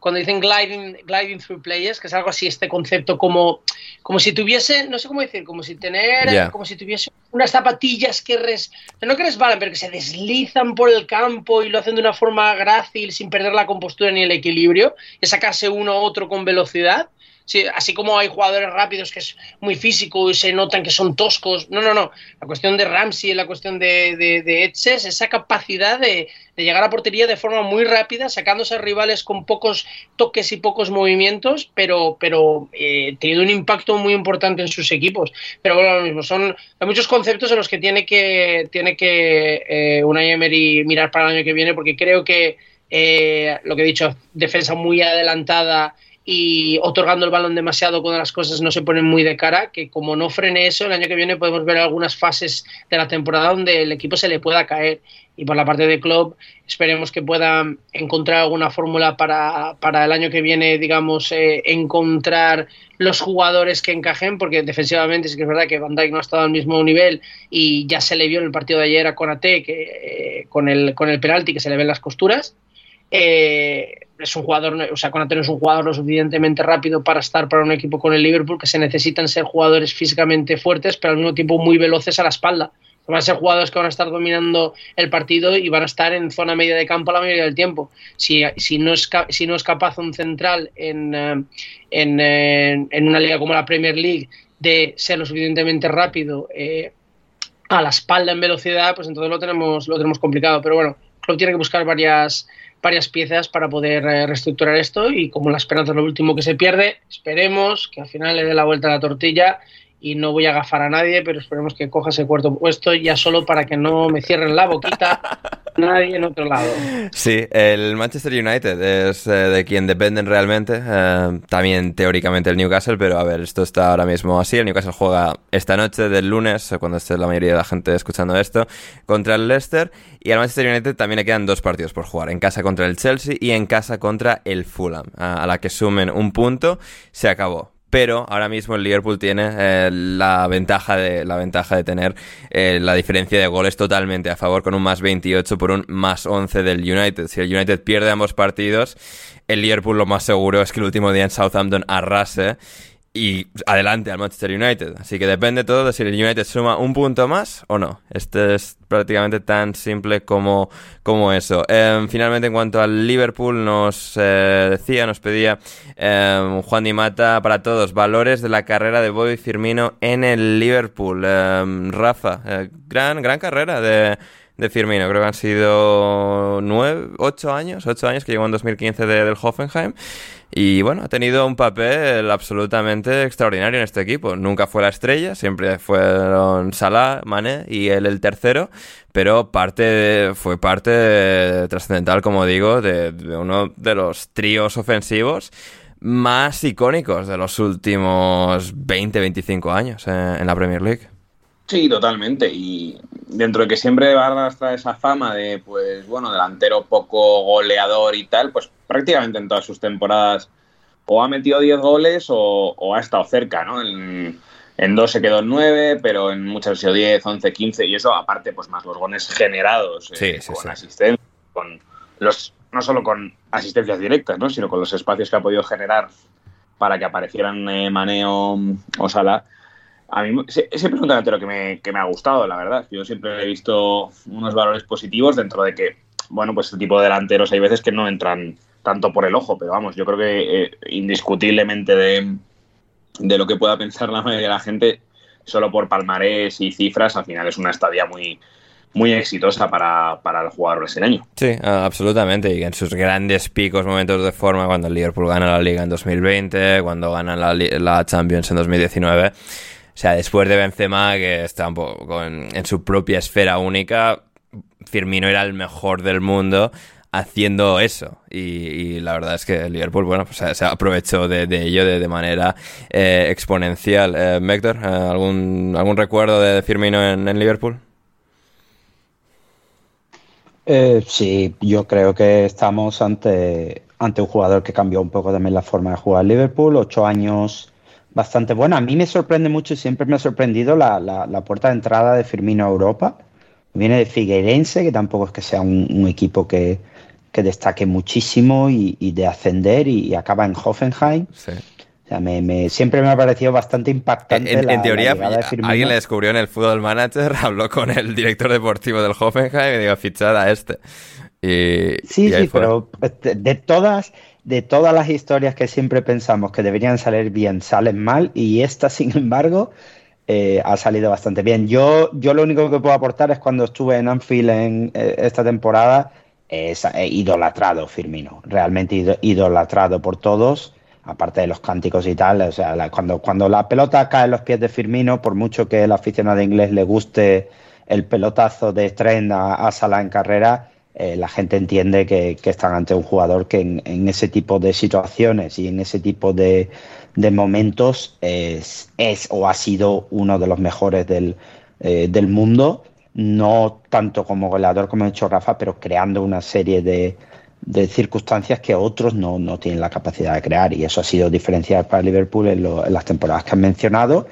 cuando dicen gliding, gliding through players, que es algo así, este concepto como, como si tuviese, no sé cómo decir, como si tener, yeah. como si tuviese unas zapatillas que res, no que resbalan, pero que se deslizan por el campo y lo hacen de una forma grácil, sin perder la compostura ni el equilibrio, y sacarse uno a otro con velocidad. Sí, así como hay jugadores rápidos que es muy físico y se notan que son toscos. No, no, no. La cuestión de Ramsey, la cuestión de, de, de Etze es esa capacidad de, de, llegar a portería de forma muy rápida, sacándose a rivales con pocos toques y pocos movimientos, pero, pero eh, teniendo un impacto muy importante en sus equipos. Pero bueno, lo mismo, son hay muchos conceptos en los que tiene que, tiene que eh, Unai Emery mirar para el año que viene, porque creo que eh, lo que he dicho, defensa muy adelantada y otorgando el balón demasiado cuando las cosas no se ponen muy de cara, que como no frene eso, el año que viene podemos ver algunas fases de la temporada donde el equipo se le pueda caer. Y por la parte de club, esperemos que pueda encontrar alguna fórmula para, para, el año que viene, digamos, eh, encontrar los jugadores que encajen, porque defensivamente sí que es verdad que Van Dijk no ha estado al mismo nivel y ya se le vio en el partido de ayer a Conate que, eh, con, el, con el penalti que se le ven las costuras. Eh, es un jugador, o sea, Konate no es un jugador lo suficientemente rápido para estar para un equipo con el Liverpool, que se necesitan ser jugadores físicamente fuertes, pero al mismo tiempo muy veloces a la espalda. Van a ser jugadores que van a estar dominando el partido y van a estar en zona media de campo la mayoría del tiempo. Si, si, no, es, si no es capaz un central en, eh, en, eh, en, una liga como la Premier League de ser lo suficientemente rápido eh, a la espalda en velocidad, pues entonces lo tenemos, lo tenemos complicado. Pero bueno, Klopp tiene que buscar varias varias piezas para poder eh, reestructurar esto y como la esperanza es lo último que se pierde, esperemos que al final le dé la vuelta a la tortilla y no voy a agafar a nadie, pero esperemos que coja ese cuarto puesto ya solo para que no me cierren la boquita nadie en otro lado. Sí, el Manchester United es eh, de quien dependen realmente, eh, también teóricamente el Newcastle, pero a ver, esto está ahora mismo así, el Newcastle juega esta noche del lunes, cuando esté la mayoría de la gente escuchando esto, contra el Leicester, y al Manchester United también le quedan dos partidos por jugar, en casa contra el Chelsea y en casa contra el Fulham, a la que sumen un punto, se acabó pero ahora mismo el Liverpool tiene eh, la ventaja de la ventaja de tener eh, la diferencia de goles totalmente a favor con un más 28 por un más 11 del United. Si el United pierde ambos partidos, el Liverpool lo más seguro es que el último día en Southampton arrase y adelante al Manchester United. Así que depende todo de si el United suma un punto más o no. Este es prácticamente tan simple como, como eso. Em, finalmente, en cuanto al Liverpool, nos eh, decía, nos pedía em, Juan Di Mata para todos, valores de la carrera de Bobby Firmino en el Liverpool. Em, Rafa, eh, gran, gran carrera de de Firmino. Creo que han sido nueve, ocho años, ocho años que llegó en 2015 del Hoffenheim. Y bueno, ha tenido un papel absolutamente extraordinario en este equipo. Nunca fue la estrella, siempre fueron Salah, Mané y él el tercero, pero parte fue parte trascendental, como digo, de, uno de los tríos ofensivos más icónicos de los últimos 20-25 años en la Premier League. Sí, totalmente. Y dentro de que siempre va a arrastrar esa fama de, pues, bueno, delantero poco goleador y tal, pues prácticamente en todas sus temporadas o ha metido 10 goles o, ha estado cerca, ¿no? En, dos se quedó en 9, pero en muchas ha sido 10, 11, 15, y eso aparte, pues más los goles generados eh, con asistencia, con los, no solo con asistencias directas, ¿no? Sino con los espacios que ha podido generar para que aparecieran eh, Maneo o Sala a mí siempre es un delantero que me, que me ha gustado, la verdad. Yo siempre he visto unos valores positivos dentro de que, bueno, pues este tipo de delanteros hay veces que no entran tanto por el ojo, pero vamos, yo creo que eh, indiscutiblemente de, de, lo que pueda pensar la mayoría de la gente, solo por palmarés y cifras, al final es una estadía muy, muy exitosa para, para el jugador brasileño. Sí, absolutamente. Y en sus grandes picos, momentos de forma, cuando el Liverpool gana la Liga en 2020, cuando gana la, la Champions en 2019 o sea, después de Benzema, que está un poco en, su propia esfera única, Firmino era el mejor del mundo haciendo eso. Y, la verdad es que Liverpool, bueno, pues se, aprovechó de, ello de, manera eh, exponencial. Eh, Héctor, eh, ¿algún, ¿algún recuerdo de Firmino en, en Liverpool? Eh, sí, yo creo que estamos ante, ante un jugador que cambió un poco también la forma de jugar Liverpool. Ocho años bastante bueno. A mí me sorprende mucho y siempre me ha sorprendido la, la, puerta de entrada de Firmino a Europa. Viene de Figueirense, que tampoco es que sea un, equipo que, que, destaque muchísimo y, de ascender y, acaba en Hoffenheim. O sea, me, siempre me ha parecido bastante impactante. En, en teoría, alguien le descubrió en el Football Manager, habló con el director deportivo del Hoffenheim y dijo, fichada a este. Y, sí, sí, pero de todas, de todas las historias que siempre pensamos que deberían salir bien, salen mal y esta, sin embargo, eh, ha salido bastante bien. Yo, yo lo único que puedo aportar es cuando estuve en Anfield en eh, esta temporada, es eh, idolatrado Firmino, realmente idolatrado por todos, aparte de los cánticos y tal. O sea, cuando, cuando la pelota cae en los pies de Firmino, por mucho que el aficionado inglés le guste el pelotazo de Trent a, a Salah en carrera, eh, la gente entiende que, están ante un jugador que en, ese tipo de situaciones y en ese tipo de, momentos es, o ha sido uno de los mejores del, eh, del mundo, no tanto como goleador como ha hecho Rafa, pero creando una serie de, de circunstancias que otros no, no, tienen la capacidad de crear. Y eso ha sido diferencial para Liverpool en, en las temporadas que han mencionado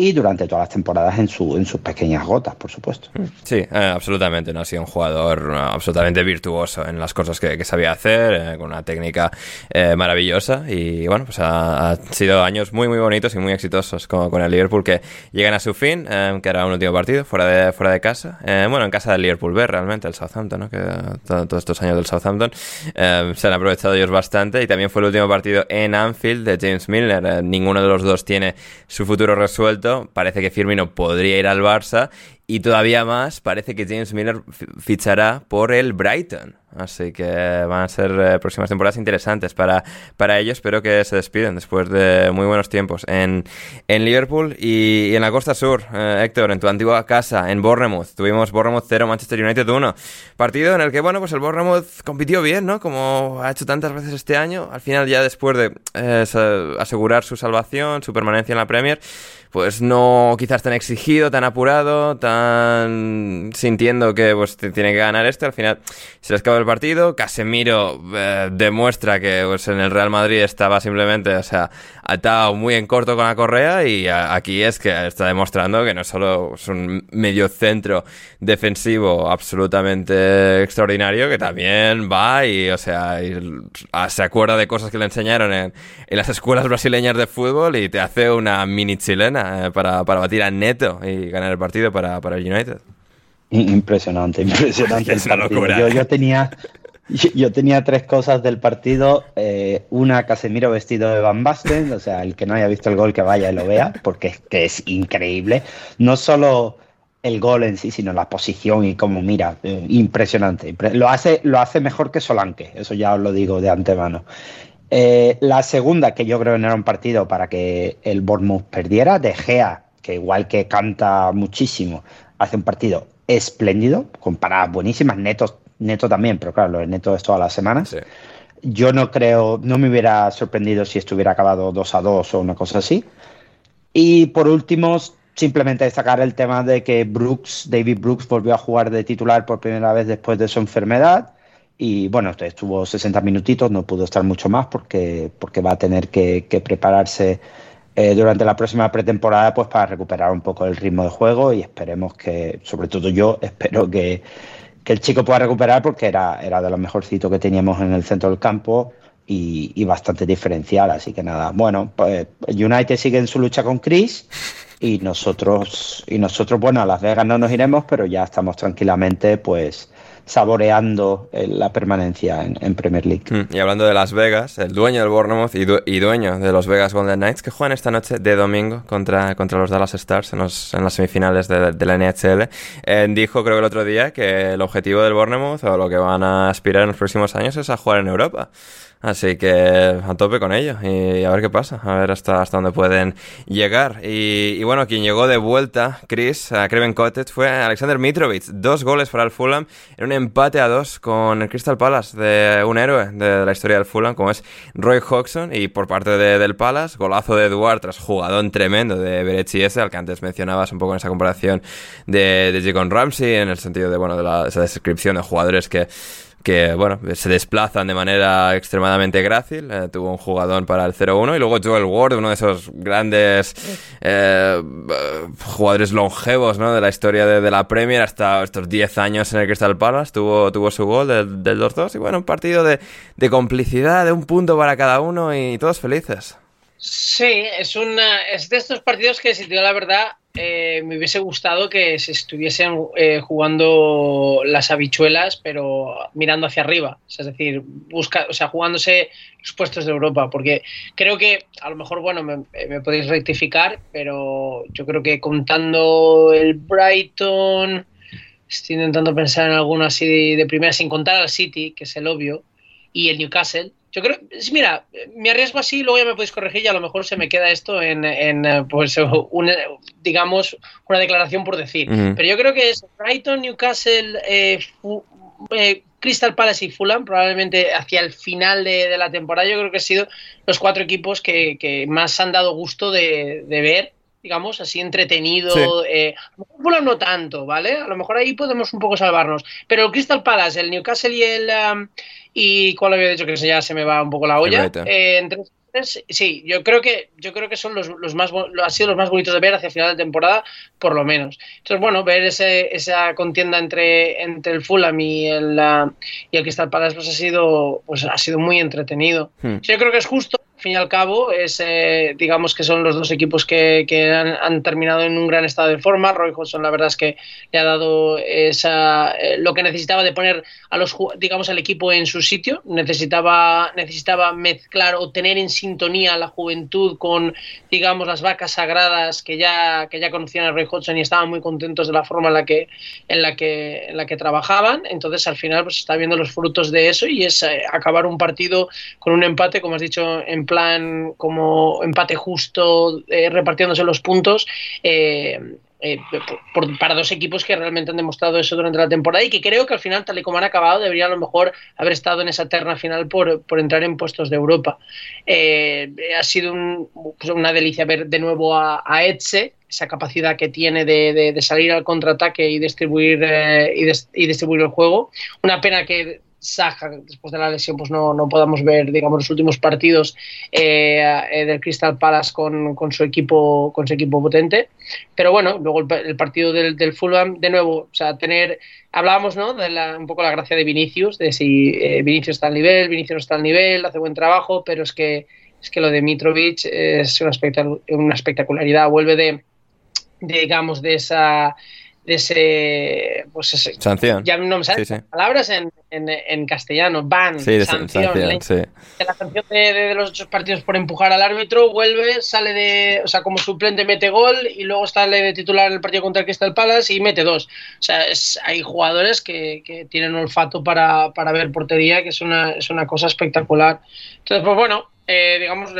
y durante todas las temporadas en, su, en sus pequeñas gotas, por supuesto. Sí, eh, absolutamente. ¿no? Ha sido un jugador eh, absolutamente virtuoso en las cosas que, sabía hacer, eh, con una técnica maravillosa. Y bueno, pues ha, sido años muy, muy bonitos y muy exitosos con, con el Liverpool que llegan a su fin, que era un último partido fuera de, fuera de casa. bueno, en casa del Liverpool B, realmente, el Southampton, ¿no? que todos estos años del Southampton se han aprovechado ellos bastante. Y también fue el último partido en Anfield de James Milner. ninguno de los dos tiene su futuro resuelto parece que Firmino podría ir al Barça y todavía más parece que James Miller fichará por el Brighton. Así que van a ser eh, próximas temporadas interesantes para, para ellos. Espero que se despiden después de muy buenos tiempos en, en Liverpool y, en la costa sur. Eh, Héctor, en tu antigua casa, en Bournemouth. Tuvimos Bournemouth 0, Manchester United 1. Partido en el que, bueno, pues el Bournemouth compitió bien, ¿no? Como ha hecho tantas veces este año. Al final, ya después de eh, asegurar su salvación, su permanencia en la Premier, pues no quizás tan exigido, tan apurado, tan sintiendo que pues tiene que ganar este, al final se les acaba el partido, Casemiro eh, demuestra que pues en el Real Madrid estaba simplemente, o sea, atado muy en corto con la correa y aquí es que está demostrando que no solo es un medio centro defensivo absolutamente extraordinario, que también va y, o sea, se acuerda de cosas que le enseñaron en, en las escuelas brasileñas de fútbol y te hace una mini chilena eh, para, batir a Neto y ganar el partido para, el United. Impresionante, impresionante. Yo, tenía, yo, tenía tres cosas del partido. Eh, una, Casemiro vestido de Van Basten, o sea, el que no haya visto el gol que vaya y lo vea, porque es que es increíble. No solo el gol en sí, sino la posición y cómo mira, eh, impresionante. Lo hace, lo hace mejor que Solanke, eso ya os lo digo de antemano. Eh, la segunda, que yo creo que no era un partido para que el Bournemouth perdiera, De Gea, que igual que canta muchísimo, hace un partido espléndido, con paradas buenísimas, neto, neto también, pero claro, lo de neto es todas las semanas. Yo no creo, no me hubiera sorprendido si estuviera acabado 2 a 2 o una cosa así. Y por último, simplemente destacar el tema de que Brooks, David Brooks, volvió a jugar de titular por primera vez después de su enfermedad y bueno, estuvo 60 minutitos, no pudo estar mucho más porque, porque va a tener que, prepararse eh, durante la próxima pretemporada pues para recuperar un poco el ritmo de juego y esperemos que, sobre todo yo, espero que, el chico pueda recuperar porque era, era de los mejorcitos que teníamos en el centro del campo y, y bastante diferencial. Así que nada, bueno, pues United sigue en su lucha con Chris y nosotros, y nosotros, bueno, a Las Vegas no nos iremos, pero ya estamos tranquilamente pues saboreando eh, la permanencia en, Premier League. Mm, y hablando de Las Vegas, el dueño del Bournemouth y, dueño de los Vegas Golden Knights, que juegan esta noche de domingo contra, contra los Dallas Stars en, las semifinales de, la NHL, eh, dijo creo que el otro día que el objetivo del Bournemouth o lo que van a aspirar en los próximos años es a jugar en Europa. Así que a tope con ello y a ver qué pasa, a ver hasta, hasta dónde pueden llegar. Y, bueno, quien llegó de vuelta, Chris, a Craven Cottage, fue Alexander Mitrovic. Dos goles para el Fulham en un empate a dos con el Crystal Palace de un héroe de la historia del Fulham, como es Roy Hodgson. Y por parte de, del Palace, golazo de Eduard tras jugadón tremendo de Berechi ese, al que antes mencionabas un poco en esa comparación de, de Ramsey, en el sentido de, bueno, de la, esa descripción de jugadores que que bueno, se desplazan de manera extremadamente grácil. Eh, tuvo un jugador para el 0-1 y luego Joel Ward, uno de esos grandes eh, jugadores longevos ¿no? de la historia de, la Premier hasta estos 10 años en el Crystal Palace. Tuvo, tuvo su gol del, del 2-2 y bueno, un partido de, de complicidad, de un punto para cada uno y todos felices. Sí, es, una, es de estos partidos que, si te digo la verdad, eh, me hubiese gustado que se estuviesen eh, jugando las habichuelas, pero mirando hacia arriba. Es decir, busca, o sea, jugándose los puestos de Europa. Porque creo que, a lo mejor, bueno, me, me podéis rectificar, pero yo creo que contando el Brighton, estoy intentando pensar en alguno así de primera, sin contar al City, que es el obvio, y el Newcastle yo creo, mira, me arriesgo así, luego ya me podéis corregir y a lo mejor se me queda esto en, en pues, una, digamos, una declaración por decir. Pero yo creo que es Brighton, Newcastle, eh, eh, Crystal Palace y Fulham, probablemente hacia el final de, la temporada, yo creo que han sido los cuatro equipos que, más han dado gusto de, ver digamos, así entretenido. Eh, Fulham no tanto, ¿vale? A lo mejor ahí podemos un poco salvarnos. Pero el Crystal Palace, el Newcastle y el... Um, y cuál había dicho que ya se me va un poco la olla. Eh, entre sí, yo creo que yo creo que son los, los más han sido los más bonitos de ver hacia el final de temporada, por lo menos. Entonces, bueno, ver ese, esa contienda entre, entre el Fulham y el, y el Crystal Palace pues ha sido pues ha sido muy entretenido. Hmm. Yo creo que es justo fin y al cabo, es, eh, digamos que son los dos equipos que, han, terminado en un gran estado de forma. Roy Hodgson, la verdad es que le ha dado esa, eh, lo que necesitaba de poner a los, digamos, al equipo en su sitio. Necesitaba, necesitaba mezclar o tener en sintonía la juventud con, digamos, las vacas sagradas que ya, que ya conocían a Roy Hodgson y estaban muy contentos de la forma en la que, en la que, en la que trabajaban. Entonces, al final, pues está viendo los frutos de eso y es eh, acabar un partido con un empate, como has dicho, en plan como empate justo, eh, repartiéndose los puntos. Eh, eh, para dos equipos que realmente han demostrado eso durante la temporada y que creo que al final, tal y como han acabado, deberían a lo mejor haber estado en esa terna final por, entrar en puestos de Europa. ha sido pues una delicia ver de nuevo a, a Etze, esa capacidad que tiene de, salir al contraataque y distribuir, y distribuir el juego. Una pena que Saja, después de la lesión, pues no, no podamos ver, digamos, los últimos partidos eh, eh, del Crystal Palace con, con, su equipo, con su equipo potente. Pero bueno, luego el, partido del, del, Fulham, de nuevo, o sea, tener, hablábamos, ¿no? De la, un poco la gracia de Vinicius, de si eh, Vinicius está al nivel, Vinicius no está al nivel, hace buen trabajo, pero es que, es que lo de Mitrovic es una, espectacularidad, vuelve de, digamos, de esa ese, pues ese, sanción. Ya no me salen palabras en, en, castellano, ban, sí, de sanción. la, sí. la sanción de, los ocho partidos por empujar al árbitro, vuelve, sale de, o sea, como suplente mete gol y luego sale de titular en el partido contra el Crystal Palace y mete dos. O sea, es, hay jugadores que, que tienen olfato para, para, ver portería, que es una, es una cosa espectacular. Entonces, pues bueno, eh, digamos,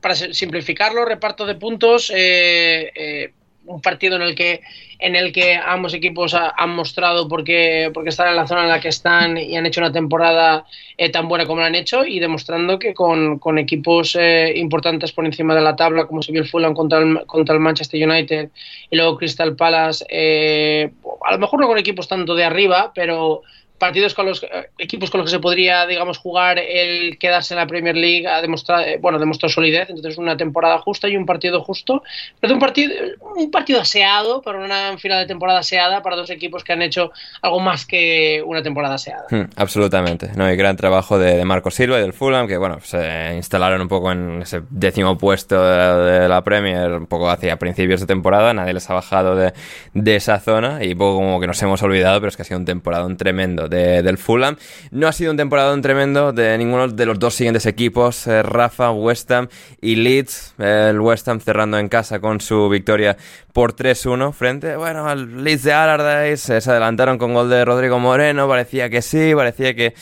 para simplificarlo, reparto de puntos, eh, eh, un partido en el que en el que ambos equipos han mostrado por qué, están en la zona en la que están y han hecho una temporada eh, tan buena como la han hecho y demostrando que con, equipos eh, importantes por encima de la tabla como se vio el Fulham contra el, contra el Manchester United y luego Crystal Palace eh, a lo mejor no con equipos tanto de arriba pero partidos con los eh, equipos con los que se podría, digamos, jugar el quedarse en la Premier League ha demostrado, eh, bueno, demostró solidez, entonces una temporada justa y un partido justo, pero un partido, un partido aseado, pero una final de temporada aseada para dos equipos que han hecho algo más que una temporada aseada. Hmm, absolutamente, no hay gran trabajo de, Marco Silva y del Fulham, que bueno, se instalaron un poco en ese décimo puesto de, la Premier, un poco hacia principios de temporada, nadie les ha bajado de, de esa zona y poco como que nos hemos olvidado, pero es que ha sido un temporada tremendo del Fulham. No ha sido un temporadón tremendo de ninguno de los dos siguientes equipos, eh, Rafa, West Ham y Leeds. El West Ham cerrando en casa con su victoria por 3-1 frente, bueno, al Leeds de Allardyce. Se adelantaron con gol de Rodrigo Moreno, parecía que sí, parecía que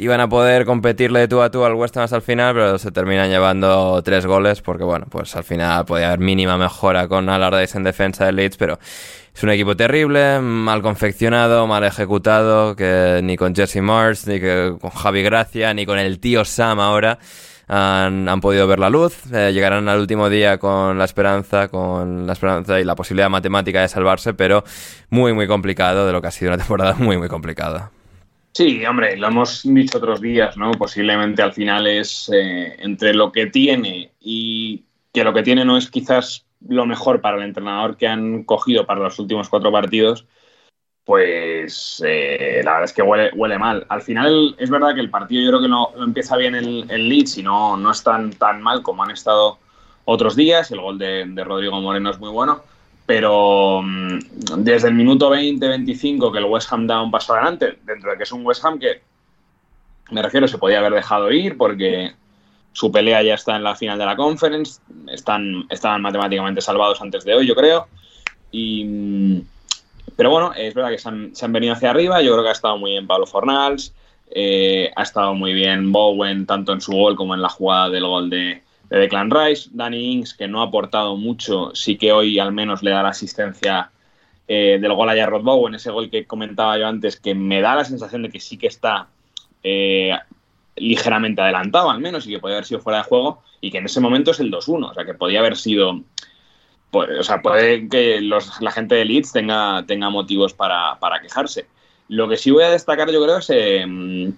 iban a poder competirle de tú a tú al West Ham hasta el final, pero se terminan llevando tres goles porque, bueno, pues al final podía haber mínima mejora con Allardyce en defensa de Leeds, pero es un equipo terrible, mal confeccionado, mal ejecutado, que ni con Jesse Mars, ni con Javi Gracia, ni con el tío Sam ahora han, podido ver la luz. Eh, llegarán al último día con la esperanza, con la esperanza y la posibilidad matemática de salvarse, pero muy, muy complicado, de lo que ha sido una temporada muy, muy complicada. Sí, hombre, lo hemos dicho otros días, ¿no? Posiblemente al final es eh, entre lo que tiene y que lo que tiene no es quizás lo mejor para el entrenador que han cogido para los últimos cuatro partidos, pues eh, la verdad es que huele, huele, mal. Al final es verdad que el partido yo creo que no, empieza bien el, el Leeds y no, no están tan mal como han estado otros días. El gol de, Rodrigo Moreno es muy bueno. Pero mm, desde el minuto 20-25 que el West Ham da un paso adelante, dentro de que es un West Ham que, me refiero, se podía haber dejado ir porque su pelea ya está en la final de la conference, están, estaban matemáticamente salvados antes de hoy, yo creo. Y, pero bueno, es verdad que se han, venido hacia arriba, yo creo que ha estado muy bien Pablo Fornals, eh, ha estado muy bien Bowen, tanto en su gol como en la jugada del gol de, de Declan Rice. Danny Ings, que no ha aportado mucho, sí que hoy al menos le da la asistencia eh, del gol a Jarrod Bowen, ese gol que comentaba yo antes, que me da la sensación de que sí que está eh, ligeramente adelantado al menos y que podía haber sido fuera de juego y que en ese momento es el 2-1, o sea que podía haber sido, pues, o sea, puede que los, la gente de Leeds tenga, tenga motivos para, para, quejarse. Lo que sí voy a destacar yo creo es eh,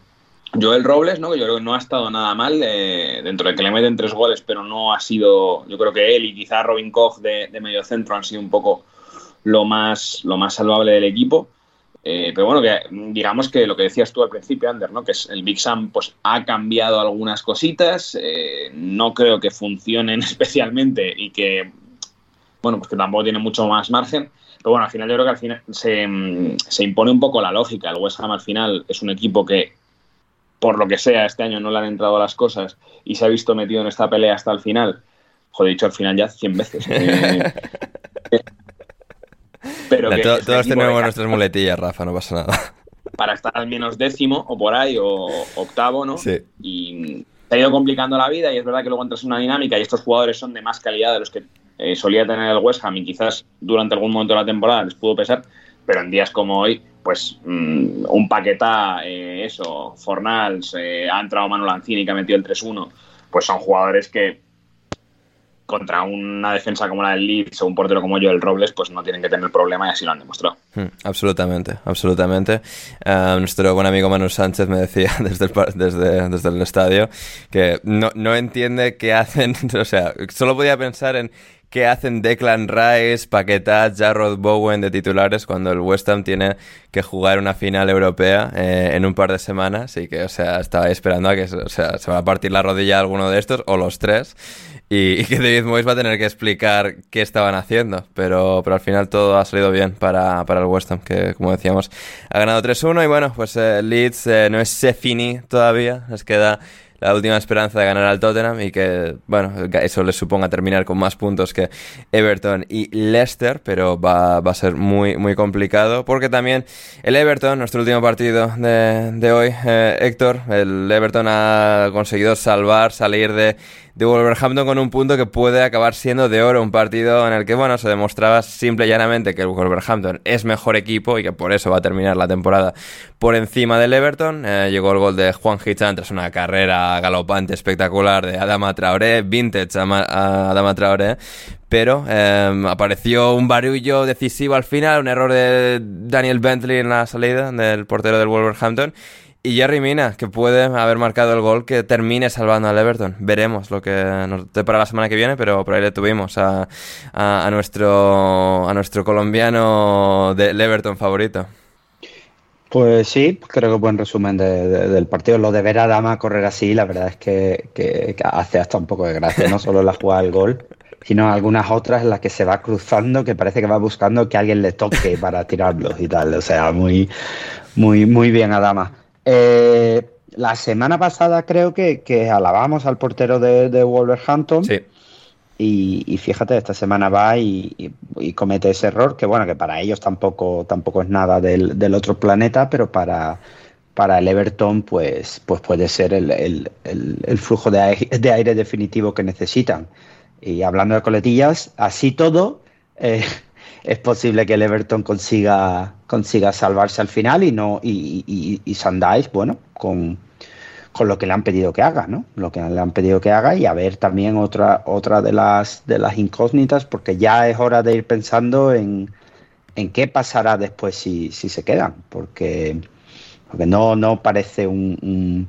Joel Robles, ¿no? que yo creo que no ha estado nada mal, eh, dentro de que le meten tres goles, pero no ha sido, yo creo que él y quizá Robin Koch de, de medio centro han sido un poco lo más, lo más salvable del equipo. Eh, pero bueno, que digamos que lo que decías tú al principio, Ander, ¿no? que es el Big Sam pues, ha cambiado algunas cositas, eh, no creo que funcionen especialmente y que, bueno, pues que tampoco tiene mucho más margen. Pero bueno, al final yo creo que al final se, se impone un poco la lógica. El West Ham al final es un equipo que, por lo que sea, este año no le han entrado las cosas y se ha visto metido en esta pelea hasta el final. Joder, dicho al final ya 100 veces. Eh, pero que to todos tenemos nuestras muletillas, Rafa, no pasa nada. Para estar al menos décimo o por ahí, o octavo, ¿no? Sí. Y te ha ido complicando la vida y es verdad que luego entras en una dinámica y estos jugadores son de más calidad de los que eh, solía tener el West Ham y quizás durante algún momento de la temporada les pudo pesar, pero en días como hoy, pues mmm, un paqueta, eh, eso, Fornals, eh, ha entrado Manu Lanzini que ha metido el 3-1, pues son jugadores que contra una defensa como la del Leeds o un portero como yo, el Robles, pues no tienen que tener problema y así lo han demostrado. Hmm, absolutamente, absolutamente. Uh, nuestro buen amigo Manu Sánchez me decía desde el, desde, desde el estadio que no, no entiende qué hacen, o sea, solo podía pensar en qué hacen Declan Rice, Paquetá, Jarrod Bowen de titulares cuando el West Ham tiene que jugar una final europea eh, en un par de semanas y que, o sea, estaba esperando a que o sea, se va a partir la rodilla alguno de estos o los tres y, y, que David Moyes va a tener que explicar qué estaban haciendo, pero, pero al final todo ha salido bien para, para el West Ham, que como decíamos ha ganado 3-1 y bueno, pues eh, Leeds eh, no es se fini todavía, les queda la última esperanza de ganar al Tottenham y que, bueno, eso les suponga terminar con más puntos que Everton y Leicester, pero va, va a ser muy, muy complicado porque también el Everton, nuestro último partido de, de hoy, eh, Héctor, el Everton ha conseguido salvar, salir de de Wolverhampton con un punto que puede acabar siendo de oro, un partido en el que, bueno, se demostraba simple y llanamente que el Wolverhampton es mejor equipo y que por eso va a terminar la temporada por encima del Everton. Eh, llegó el gol de Juan Hichan tras una carrera galopante espectacular de Adama Traoré, vintage a Adama Traoré, pero eh, apareció un barullo decisivo al final, un error de Daniel Bentley en la salida del portero del Wolverhampton y Jerry Mina, que puede haber marcado el gol que termine salvando al Everton. Veremos lo que nos para la semana que viene, pero por ahí le tuvimos a, nuestro, a nuestro colombiano del Everton favorito. Pues sí, creo que buen resumen de, de, del partido. Lo de ver a Dama correr así, la verdad es que hace hasta un poco de gracia, no solo la jugada del gol, sino algunas otras en las que se va cruzando, que parece que va buscando que alguien le toque para tirarlos y tal. O sea, muy, muy, muy bien a Dama. Eh, la semana pasada creo que, que alabamos al portero de, de Wolverhampton. Sí. Y, y, fíjate, esta semana va y, y, y, comete ese error, que bueno, que para ellos tampoco, tampoco es nada del, del otro planeta, pero para, para el Everton pues, pues puede ser el, el, el, el flujo de aire, de aire, definitivo que necesitan. Y hablando de coletillas, así todo, eh, es posible que el Everton consiga, consiga salvarse al final y no y, y, y Sandais, bueno, con, con, lo que le han pedido que haga, ¿no? Lo que le han pedido que haga y a ver también otra, otra de, las, de las incógnitas, porque ya es hora de ir pensando en, en qué pasará después si, si se quedan, porque, porque no, no parece un, un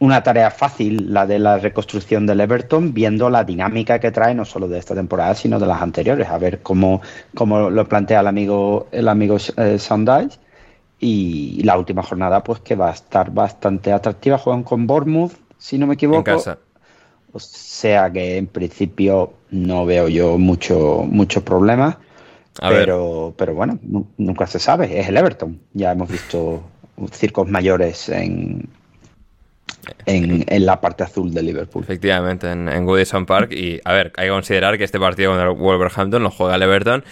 una tarea fácil la de la reconstrucción del Everton, viendo la dinámica que trae no solo de esta temporada, sino de las anteriores. A ver cómo, cómo lo plantea el amigo, el amigo eh. Y la última jornada, pues que va a estar bastante atractiva. Juegan con Bournemouth, si no me equivoco. En casa. O sea que en principio no veo yo mucho, mucho problema. A pero, ver. pero bueno, nunca se sabe. Es el Everton. Ya hemos visto circos mayores en, en, la parte azul de Liverpool. Efectivamente, en, en Goodison Park. Y a ver, hay que considerar que este partido con el Wolverhampton lo juega el Everton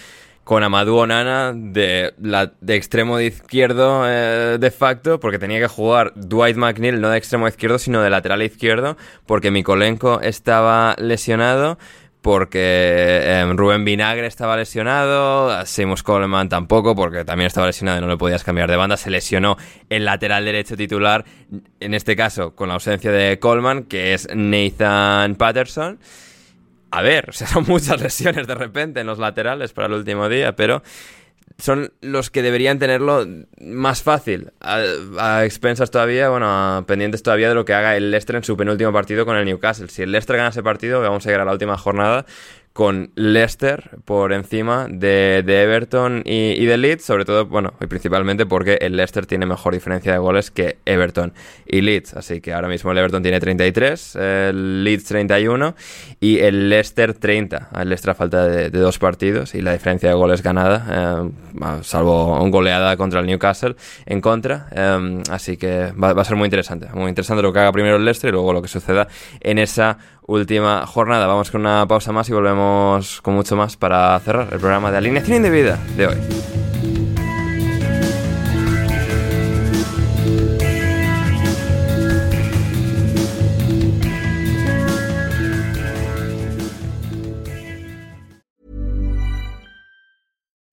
con Amadou Onana de, la, de extremo de izquierdo eh, de facto, porque tenía que jugar Dwight McNeil no de extremo izquierdo, sino de lateral izquierdo, porque Mikolenko estaba lesionado porque em, Rubén Vinagre estaba lesionado, Seamus Coleman tampoco, porque también estaba lesionado y no le podías cambiar de banda. Se lesionó el lateral derecho titular, en este caso con la ausencia de Coleman, que es Nathan Patterson. A ver, o sea, son muchas lesiones de repente en los laterales para el último día, pero son los que deberían tenerlo más fácil, a, expensas todavía, bueno, pendientes todavía de lo que haga el Leicester en su penúltimo partido con el Newcastle. Si el Leicester gana ese partido, vamos a llegar a la última jornada con Leicester por encima de, Everton y, de Leeds, sobre todo, bueno, y principalmente porque el Leicester tiene mejor diferencia de goles que Everton y Leeds. Así que ahora mismo el Everton tiene 33, el Leeds 31 y el Leicester 30. El Leicester a falta de, dos partidos y la diferencia de goles ganada, eh, salvo un goleada contra el Newcastle en contra. Eh, así que va, va a ser muy interesante, muy interesante lo que haga primero el Leicester y luego lo que suceda en esa última jornada. Vamos con una pausa más y volvemos con mucho más para cerrar el programa de alineación indebida de hoy.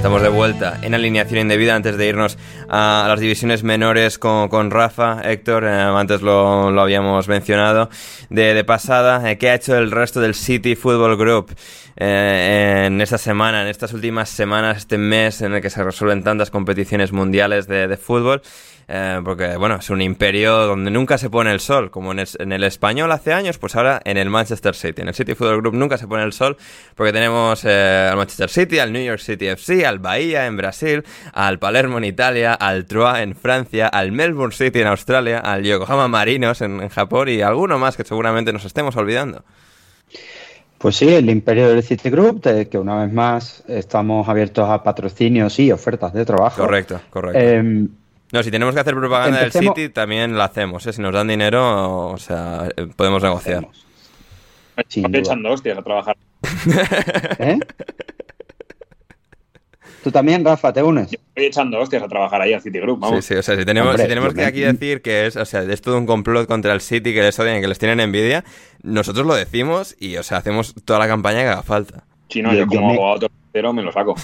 Estamos de vuelta en alineación indebida antes de irnos a las divisiones menores con, Rafa, Héctor, eh, antes lo, habíamos mencionado, de, pasada, eh, ¿qué ha hecho el resto del City Football Group eh, en esta semana, en estas últimas semanas, este mes en el que se resuelven tantas competiciones mundiales de, de fútbol? Eh, porque bueno, es un imperio donde nunca se pone el sol, como en el, español hace años, pues ahora en el Manchester City. En el City Football Group nunca se pone el sol, porque tenemos eh, al Manchester City, al New York City FC, al Bahía en Brasil, al Palermo en Italia, al Troyes en Francia, al Melbourne City en Australia, al Yokohama Marinos en, Japón y alguno más que seguramente nos estemos olvidando. Pues sí, el imperio del City Group, que una vez más estamos abiertos a patrocinios y ofertas de trabajo. Correcto, correcto. Em, no, si tenemos que hacer propaganda del City, también la hacemos. ¿eh? Si nos dan dinero, o sea, eh, podemos negociar. Estoy echando hostias a trabajar. ¿Eh? Tú también, Rafa, te unes. estoy echando hostias a trabajar ahí al City Group, vamos. Sí, sí, o sea, si tenemos, si tenemos que aquí decir que es, o sea, es todo un complot contra el City, que les odian, que les tienen envidia, nosotros lo decimos y, o sea, hacemos toda la campaña que haga falta. Sí, no, yo, como abogado pero me lo saco.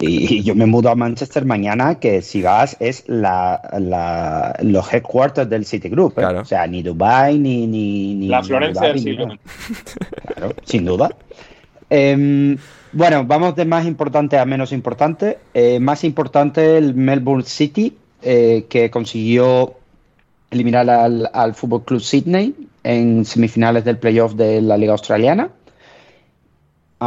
Y, yo me mudo a Manchester mañana, que si vas es la, la los headquarters del Citigroup. ¿eh? O sea, ni Dubai ni, ni, La Florencia del siglo. Claro, sin duda. Em, bueno, vamos de más importante a menos importante. Eh, más importante el Melbourne City, eh, que consiguió eliminar al, al Fútbol Club Sydney en semifinales del playoff de la Liga Australiana.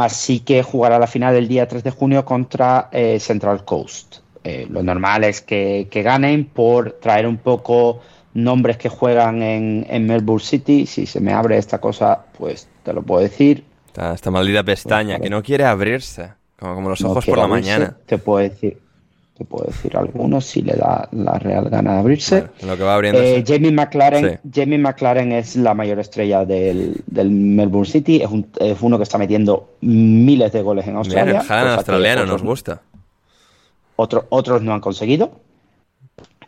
Así que jugará la final el día 3 de junio contra eh, Central Coast. Eh, lo normal es que, ganen por traer un poco nombres que juegan en, en Melbourne City. Si se me abre esta cosa, pues te lo puedo decir. Esta, esta maldita pestaña que no quiere abrirse, como, como los No ojos por la abrirse. mañana. Te puedo decir, te puedo decir algunos si le da la real gana de abrirse. Lo que va abriéndose. Eh, Jamie McLaren, Sí. Jamie McLaren es la mayor estrella del, del Melbourne City. Es, un- es uno que está metiendo miles de goles en Australia. el cosa que australiano otros- nos gusta. otro- otros no han conseguido.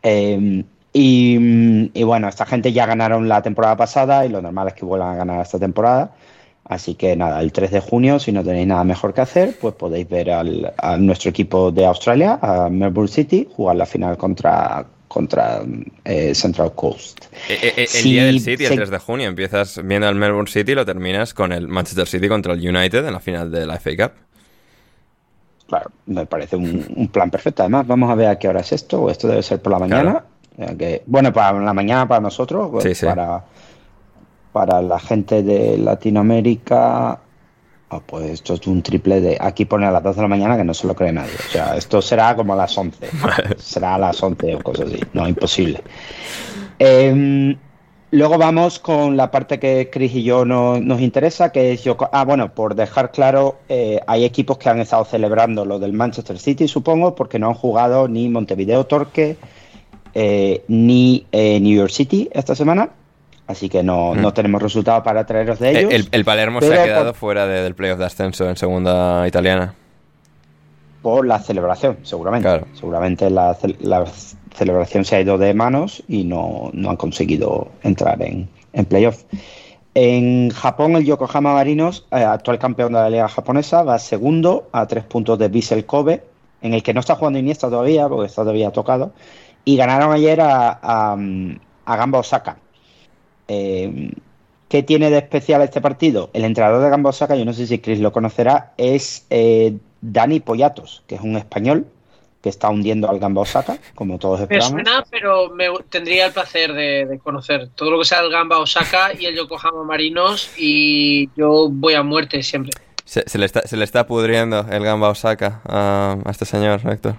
Eh, y, y bueno, esta gente ya ganaron la temporada pasada y lo normal es que vuelvan a ganar esta temporada. Así que nada, el 3 de junio, si no tenéis nada mejor que hacer, pues podéis ver al, a nuestro equipo de Australia, a Melbourne City, jugar la final contra, contra eh, Central Coast. Eh, eh, el día del City, el se- 3 de junio, empiezas viendo al Melbourne City y lo terminas con el Manchester City contra el United en la final de la FA Cup. Claro, me parece un, un plan perfecto. Además, vamos a ver a qué hora es esto. Esto debe ser por la mañana. Que- bueno, para la mañana para nosotros, pues, Sí, sí. para para la gente de Latinoamérica. ah, pues esto es un triple de. Aquí pone a las 12 de la mañana que no se lo cree nadie. O sea, esto será como a las 11. será a las 11 o cosas así. No, imposible. Em, luego vamos con la parte que Chris y yo no- nos interesa, que es Yoko- Ah, bueno, por dejar claro, eh, hay equipos que han estado celebrando lo del Manchester City, supongo, porque no han jugado ni Montevideo Torque eh, ni eh, New York City esta semana. Así que no, Mm. no tenemos resultados para traeros de Eh, ellos. El, el Palermo se ha quedado por- fuera de- del playoff de ascenso en segunda italiana. por la celebración, seguramente. Seguramente la, ce- la celebración se ha ido de manos y no, no han conseguido entrar en, en playoff. En Japón, el Yokohama Marinos, eh, actual campeón de la liga japonesa, va segundo a tres puntos de Vissel Kobe, en el que no está jugando Iniesta todavía, porque está todavía tocado, y ganaron ayer a, a, a Gamba Osaka. Eh, ¿Qué tiene de especial este partido? El entrenador de Gamba Osaka, yo no sé si Chris lo conocerá, es eh, Dani Poyatos, que es un español que está hundiendo al Gamba Osaka, como todos Me esperamos. suena, pero me tendría el placer de, de conocer todo lo que sea el Gamba Osaka y el Yokohama Marinos y yo voy a muerte siempre. Se, se le está, se le está pudriendo el Gamba Osaka a, a este señor, Héctor.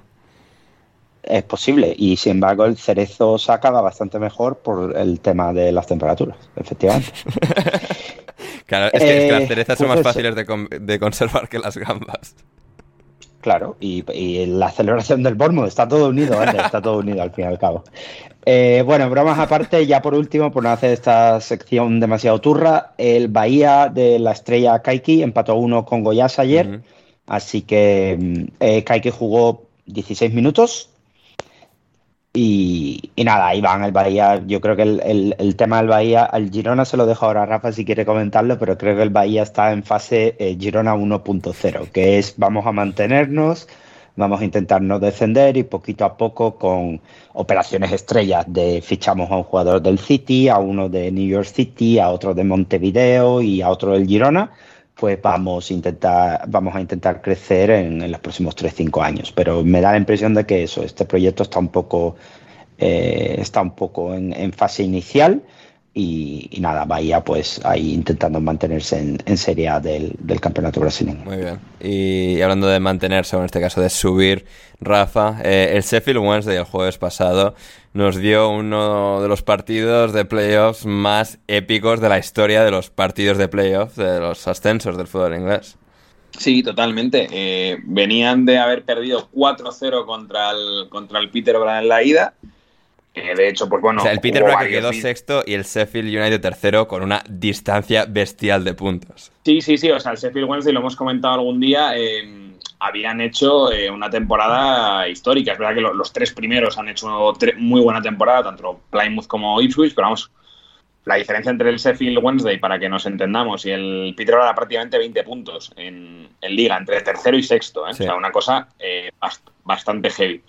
Es posible, y sin embargo el Cerezo Osaka va bastante mejor por el tema de las temperaturas, efectivamente. Claro, es que, es que las Eh, cerezas son pues más eso. fáciles de, con- de conservar que las gambas. Claro, y, y la celebración del Bournemouth, está todo unido, ¿vale? está todo unido al fin y al cabo. Eh, bueno, bromas aparte, ya por último, por no hacer esta sección demasiado turra, el Bahía de la estrella Kaiki empató uno con Goyas ayer, así que mm, eh, Kaiki jugó 16 minutos y, nada, ahí van el Bahía. Yo creo que el, el- el tema del Bahía, al Girona se lo dejo ahora a Rafa si quiere comentarlo, pero creo que el Bahía está en fase eh, Girona 1.0, que es vamos a mantenernos, vamos a intentar no descender y poquito a poco con operaciones estrellas de fichamos a un jugador del City, a uno de New York City, a otro de Montevideo y a otro del Girona pues vamos a intentar, vamos a intentar crecer en, los próximos 3-5 años. Pero me da la impresión de que eso, este proyecto está un poco, eh, está un poco en fase inicial y, y nada, Bahía pues ahí intentando mantenerse en, en Serie A del, del campeonato brasileño. Muy bien. Y hablando de mantenerse, o en este caso de subir, Rafa, eh, el Sheffield Wednesday el jueves pasado nos dio uno de los partidos de playoffs más épicos de la historia de los partidos de playoffs, de los ascensos del fútbol inglés. Sí, totalmente. Eh, venían de haber perdido 4-0 contra el, contra el Peterborough en la ida. Eh, de hecho, pues bueno. o sea, el Peterborough que quedó sexto y el Sheffield United tercero con una distancia bestial de puntos. Sí, sí, sí. O sea, el Sheffield Wednesday, lo hemos comentado algún día, eh, habían hecho eh, una temporada histórica. Es verdad que lo- los tres primeros han hecho muy buena temporada, tanto Plymouth como Ipswich, pero vamos, la diferencia entre el Sheffield Wednesday, para que nos entendamos, y el Peterborough era prácticamente 20 puntos en, en liga, entre tercero y sexto. ¿eh? Sí. O sea, una cosa eh, bast- bastante heavy.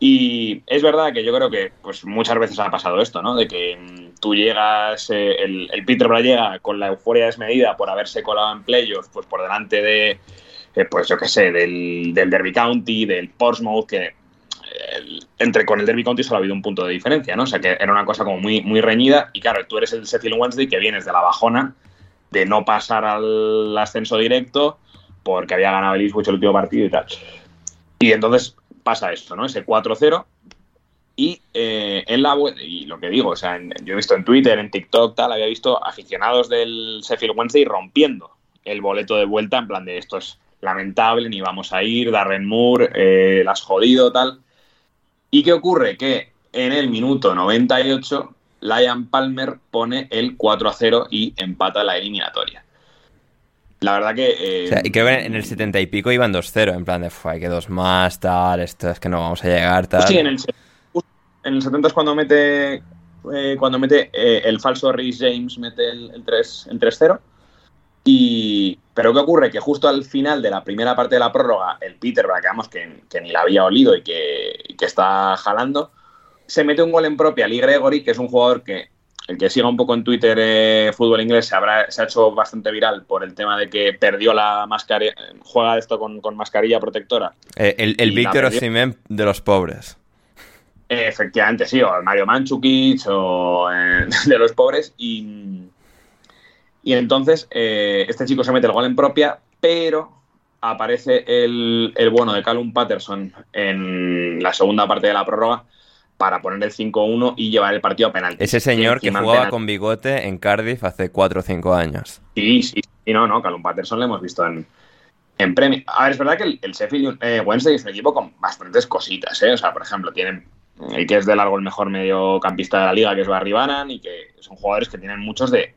Y es verdad que yo creo que pues muchas veces ha pasado esto, ¿no? De que mm, tú llegas, eh, el, el Peterborough llega con la euforia desmedida por haberse colado en playoffs, pues por delante de, eh, pues yo qué sé, del, del Derby County, del Portsmouth, que eh, entre con el Derby County solo ha habido un punto de diferencia, ¿no? O sea que era una cosa como muy, muy reñida. Y claro, tú eres el Sheffield Wednesday que vienes de la bajona de no pasar al ascenso directo porque había ganado el Ipswich el último partido y tal. Y entonces pasa esto, ¿no? Ese 4-0 Y eh, en la y lo que digo, o sea, yo he visto en Twitter, en TikTok, tal, había visto aficionados del Sheffield Wednesday rompiendo el boleto de vuelta, en plan de esto es lamentable, ni vamos a ir, Darren Moore, eh, las jodido, tal. ¿Y qué ocurre? Que en el minuto 98, Liam Palmer pone el 4 a 0 y empata la eliminatoria. La verdad que. Eh, o sea, y creo que en el 70 y pico iban 2-0, en plan de, hay que dos más, tal, esto es que no vamos a llegar, tal. Sí, en el en el 70 es cuando mete eh, cuando mete eh, el falso Rhys James, mete el, el 3-0. Y, pero ¿qué ocurre? Que justo al final de la primera parte de la prórroga, el Peter, que, que ni la había olido y que, que, está jalando, se mete un gol en propia, Lee Gregory, que es un jugador que el que siga un poco en Twitter eh, fútbol inglés se, habrá, se ha hecho bastante viral por el tema de que perdió la mascarilla, juega esto con, con mascarilla protectora. el el Víctor Osimhen de los pobres. Efectivamente, sí, o Mario Manchukic o eh, de los pobres. Y, y entonces eh, este chico se mete el gol en propia, pero aparece el, el, bueno de Callum Patterson en la segunda parte de la prórroga para poner el 5-1 y llevar el partido a penalti. Ese señor que jugaba con bigote en Cardiff hace 4 o 5 años. Sí, sí, y no, no, Callum Patterson lo hemos visto en, en premio. A ver, es verdad que el, el Sheffield eh, Wednesday es un equipo con bastantes cositas, ¿eh? O sea, por ejemplo, tienen el que es de largo el mejor mediocampista de la liga, que es Barry y que son jugadores que tienen muchos de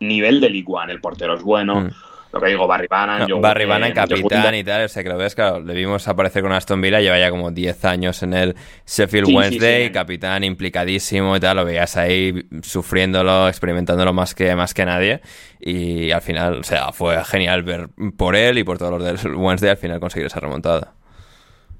nivel de League El portero es bueno. Mm. Lo que digo, Barry Bannan. No, Barry Bannan, capitán y tal. O sea, que lo ves, claro, le vimos aparecer con Aston Villa, lleva ya como 10 años en el Sheffield Wednesday, sí, sí, capitán implicadísimo y tal. Lo veías ahí sufriéndolo, experimentándolo más que, más que nadie. Y al final, o sea, fue genial ver por él y por todos los del Wednesday al final conseguir esa remontada.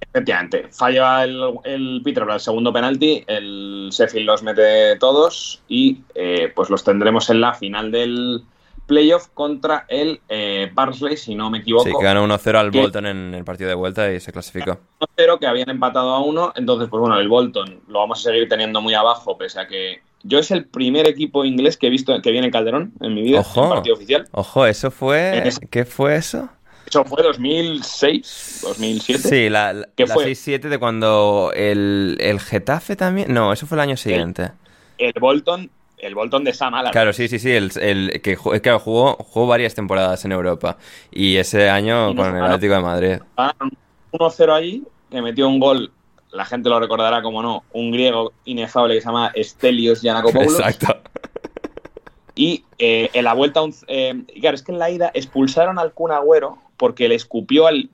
Efectivamente, falla el, el Peter el segundo penalti, el Sheffield los mete todos y eh, pues los tendremos en la final del playoff contra el eh, Barnsley, si no me equivoco. Sí, que ganó 1-0 al Bolton en el partido de vuelta y se clasificó. 1-0 que habían empatado a 1, entonces pues bueno, el Bolton lo vamos a seguir teniendo muy abajo, pese a que yo es el primer equipo inglés que he visto que viene Calderón en mi vida, ojo, en partido oficial. Ojo, eso fue... ¿Qué fue eso? Eso fue 2006, 2007. Sí, la, la, la 6-7 de cuando el, el, Getafe también. No, eso fue el año siguiente. El, el Bolton, el Bolton de Sam Allardyce. Claro, sí, sí, sí. El, el que claro, jugó, jugó varias temporadas en Europa. Y ese año con el Atlético de Madrid. 1-0 allí, que metió un gol. La gente lo recordará como no, un griego inefable que se llama Stelios Giannakopoulos. Exacto. Y eh, en la vuelta, eh, claro, es que en la ida expulsaron al Kun Agüero porque le escupió al.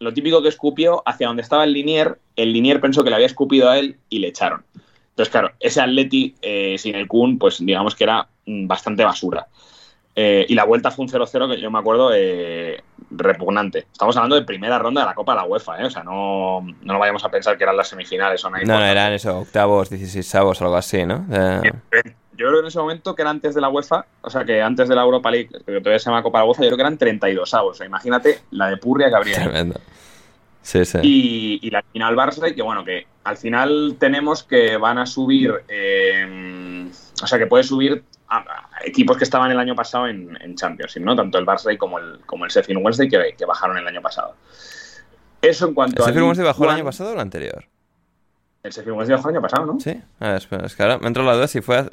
Lo típico que escupió hacia donde estaba el Linier, el Linier pensó que le había escupido a él y le echaron. Entonces, claro, ese Atleti eh, sin el Kun, pues digamos que era bastante basura. Eh, y la vuelta fue un 0-0 que yo me acuerdo eh, repugnante. Estamos hablando de primera ronda de la Copa de la UEFA, ¿eh? o sea, no, no lo vayamos a pensar que eran las semifinales o No, no, eran eso, octavos, 16 avos, algo así, ¿no? Yo creo que en ese momento que era antes de la UEFA, o sea, que antes de la Europa League, que todavía se llama Copa de la UEFA, yo creo que eran 32 avos. O sea, imagínate la de Purria que habría. Tremendo. Sí, sí. Y, y la final Barça, que bueno, que al final tenemos que van a subir, eh, o sea, que puede subir a, a equipos que estaban el año pasado en, en Champions, ¿no? Tanto el Barça como el, como el Sheffield Wednesday que, que bajaron el año pasado. Eso en cuanto ¿El Sheffield Wednesday bajó el año pasado o el anterior? El Sheffield Wednesday bajó el año pasado, ¿no? Sí. A ver, espera, es que ahora me entró la duda si, fue,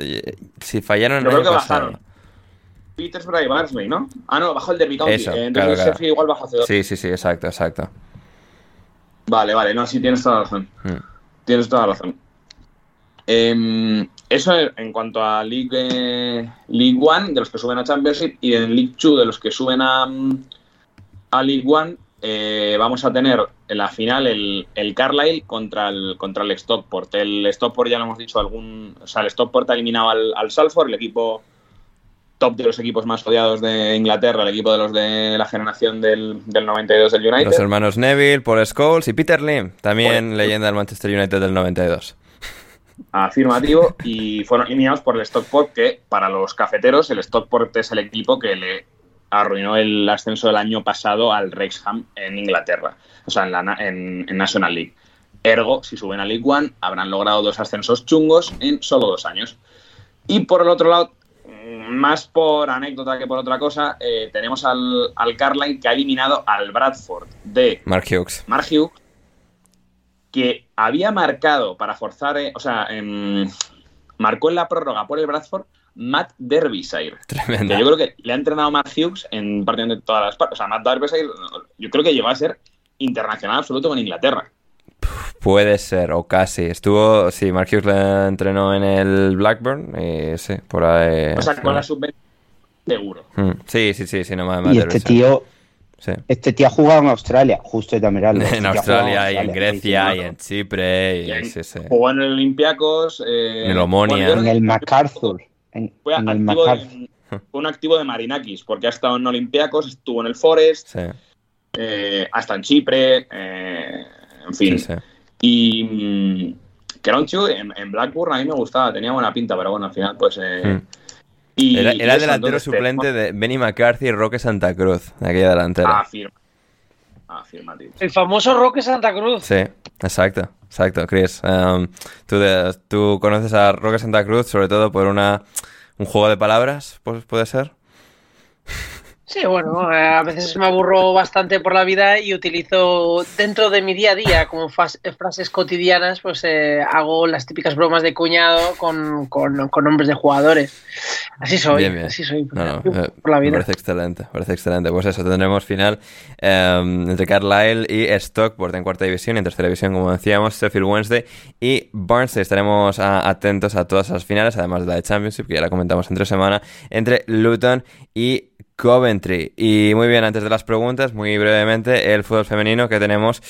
si fallaron el Yo año creo que pasado. bajaron. Petersburg y Barnsley, ¿no? Ah, no, bajó el Derby County. Eso, eh, entonces claro, el claro. Sheffield igual bajó hace dos. Sí, sí, sí, exacto, exacto. Vale, vale, no, sí, tienes toda la razón. Mm. Tienes toda la razón. Eh, eso en cuanto a League, eh, League One, de los que suben a Championship, y en League Two, de los que suben a, a League One, eh, vamos a tener en la final el, el Carlisle contra el, contra el Stockport. El Stockport, ya lo hemos dicho, algún. O sea, el Stockport ha eliminado al, al Salford, el equipo top de los equipos más odiados de Inglaterra, el equipo de los de la generación del, del 92 del United. Los hermanos Neville, Paul Scholes y Peter Lim, también leyenda del Manchester United del 92. Afirmativo, y fueron eliminados por el Stockport, que para los cafeteros, el Stockport es el equipo que le arruinó el ascenso del año pasado al Wrexham en Inglaterra, o sea, en, la, en, en National League. Ergo, si suben a League One, habrán logrado dos ascensos chungos en solo dos años. Y por el otro lado, más por anécdota que por otra cosa, eh, tenemos al, al Carline que ha eliminado al Bradford de Mark Hughes. Mark Hughes que había marcado para forzar, eh, o sea, em, marcó en la prórroga por el Bradford Matt Derbyshire. Tremenda. Que yo creo que le ha entrenado Matt Hughes en prácticamente todas las partes. O sea, Matt Derbyshire, yo creo que llegó a ser internacional absoluto con Inglaterra. Puede ser, o casi. Estuvo, sí, Mark Hughes le entrenó en el Blackburn, y sí, por ahí. O sea, con la sub seguro. Mm, Sí, sí, sí, sí, no me Y este tío, Sí. este tío ha jugado en Australia, justo. Este En Australia y en Australia, Grecia y en Chipre y, Y en- sí, sí. Jugó en el Olympiacos. eh, En el Omonia. En el MacArthur. En, Fue, en el activo MacArthur. de- fue un activo de Marinakis, porque ha estado en Olympiacos, estuvo en el Forest, Sí, eh, hasta en Chipre, eh, en fin. Y mm, que era un chico que en, en Blackburn a mí me gustaba, tenía buena pinta, pero bueno, al final pues... eh, Mm. y, Era, y era delantero entonces, suplente de Benny McCarthy y Roque Santa Cruz, de aquella delantera. Afirma. Afirmativo. El famoso Roque Santa Cruz. Sí, exacto, exacto, Chris. Um, tú, de- tú conoces a Roque Santa Cruz sobre todo por una un juego de palabras, pues, ¿puede ser? Sí, bueno, eh, a veces me aburro bastante por la vida y utilizo dentro de mi día a día como frases cotidianas, pues eh, hago las típicas bromas de cuñado con, con, con nombres de jugadores. Así soy, Bien, bien. así soy. No, no, eh, por la me vida. parece excelente, parece excelente. Pues eso, tendremos final eh, entre Carlisle y Stockport en cuarta división y en tercera división, como decíamos, Sheffield Wednesday y Barnsley. Estaremos a- atentos a todas las finales, además de la de Championship, que ya la comentamos entre semana, entre Luton y Coventry. Y muy bien, antes de las preguntas, muy brevemente, el fútbol femenino que tenemos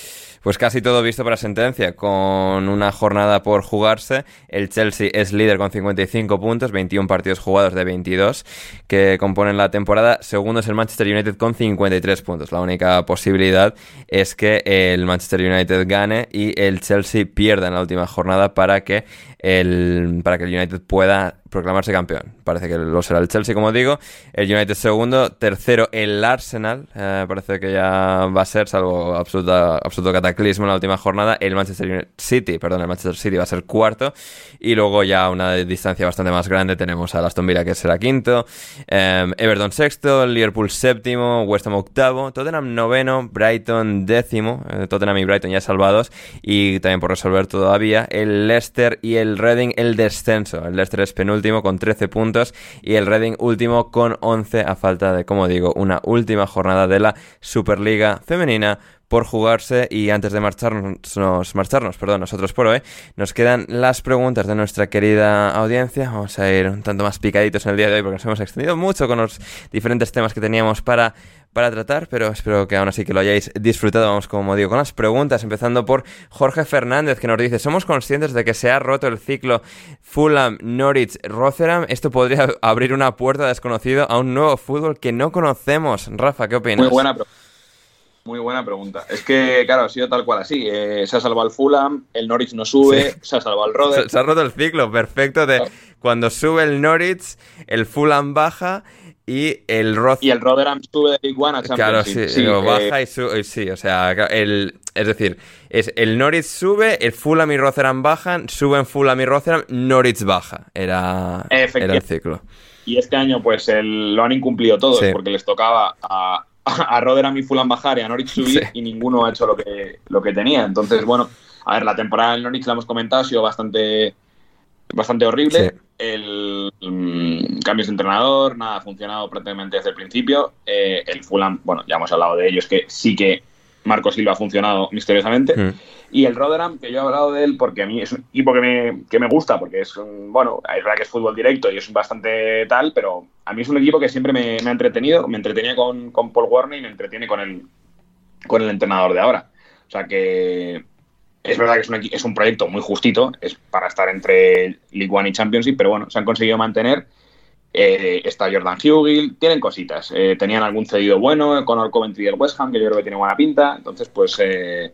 pues casi todo visto para sentencia, con una jornada por jugarse. El Chelsea es líder con 55 puntos, 21 partidos jugados de 22 que componen la temporada. Segundo es el Manchester United con 53 puntos. La única posibilidad es que el Manchester United gane y el Chelsea pierda en la última jornada para que el, para que el United pueda proclamarse campeón. Parece que lo será el Chelsea, como digo. El United segundo, tercero el Arsenal. Eh, parece que ya va a ser, salvo absoluta, absoluto cataclismo en la última jornada. El Manchester City, perdón, el Manchester City va a ser cuarto. Y luego ya a una distancia bastante más grande tenemos al Aston Villa que será quinto. eh, Everton sexto, Liverpool séptimo, West Ham octavo, Tottenham noveno, Brighton décimo. eh, Tottenham y Brighton ya salvados. Y también por resolver todavía el Leicester y el Reading el descenso. El Leicester es penúltimo con 13 puntos y el Reading último con 11 a falta de, como digo, una última jornada de la Superliga femenina por jugarse y antes de marcharnos, nos- marcharnos, perdón, nosotros por hoy, nos quedan las preguntas de nuestra querida audiencia. Vamos a ir un tanto más picaditos en el día de hoy porque nos hemos extendido mucho con los diferentes temas que teníamos para, para tratar, pero espero que aún así que lo hayáis disfrutado. Vamos, como digo, con las preguntas, empezando por Jorge Fernández que nos dice, ¿somos conscientes de que se ha roto el ciclo Fulham, Norwich, Rotherham? Esto podría abrir una puerta desconocida a un nuevo fútbol que no conocemos. Rafa, ¿qué opinas? Muy buena pregunta. Muy buena pregunta. Es que, claro, ha sido tal cual así. Eh, se ha salvado el Fulham, el Norwich no sube, Sí. se ha salvado el Rotherham. Se, se ha roto el ciclo, perfecto. De cuando sube el Norwich, el Fulham baja y el Roth. Y el Rotherham sube de League One a Claro, sí, eh, baja y sube. Sí, o sea, el, es decir, es el Norwich sube, el Fulham y Rotherham bajan, suben Fulham y Rotherham, Norwich baja. Era, era el ciclo. Y este año, pues, el- lo han incumplido todos, Sí. porque les tocaba a, a Rotherham y Fulham bajar y a Norwich subir, y ninguno ha hecho lo que, lo que tenía. Entonces, bueno, a ver, la temporada del Norwich la hemos comentado, ha sido bastante, bastante horrible. Sí. El mm, cambios de entrenador, nada ha funcionado prácticamente desde el principio. Eh, el Fulham, bueno, ya hemos hablado de ellos, que sí que Marco Silva ha funcionado misteriosamente. Mm. Y el Rotherham, que yo he hablado de él porque a mí es un equipo que me, que me gusta, porque es un, bueno, es verdad que es fútbol directo y es bastante tal, pero a mí es un equipo que siempre me, me ha entretenido, me entretenía con, con Paul Warner y me entretiene con el, con el entrenador de ahora. O sea que es verdad que es un, es un proyecto muy justito, es para estar entre League One y Championship, pero bueno, se han conseguido mantener. Eh, está Jordan Hugill, tienen cositas. Eh, tenían algún cedido bueno con el Coventry del West Ham, que yo creo que tiene buena pinta. Entonces, pues eh,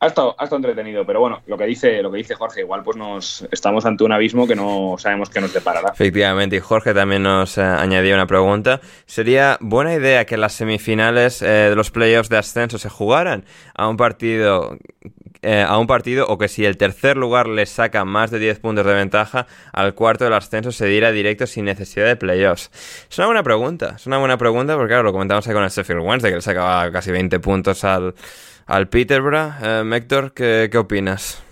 ha, estado, ha estado entretenido. Pero bueno, lo que dice, lo que dice Jorge, igual pues nos estamos ante un abismo que no sabemos qué nos deparará. Efectivamente, y Jorge también nos eh, añadía una pregunta. ¿Sería buena idea que las semifinales eh, de los playoffs de ascenso se jugaran a un partido eh, a un partido o que si el tercer lugar le saca más de 10 puntos de ventaja, al cuarto del ascenso se diera directo sin necesidad de playoffs? Es una buena pregunta, es una buena pregunta porque claro, lo comentamos ahí con el Sheffield Wednesday que le sacaba casi 20 puntos al, al Peterborough. Eh, Héctor, ¿qué, ¿qué opinas?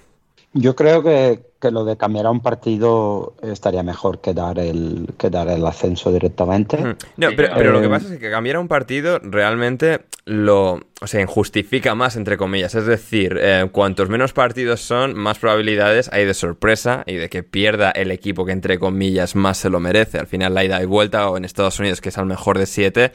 Yo creo que, que lo de cambiar a un partido estaría mejor que dar el, que dar el ascenso directamente. Mm. No, pero, pero lo que Eh, pasa es que cambiar a un partido realmente lo, o sea, injustifica más, entre comillas. Es decir, eh, cuantos menos partidos son, más probabilidades hay de sorpresa y de que pierda el equipo que, entre comillas, más se lo merece. Al final, la ida y vuelta, o en Estados Unidos, que es al mejor de siete,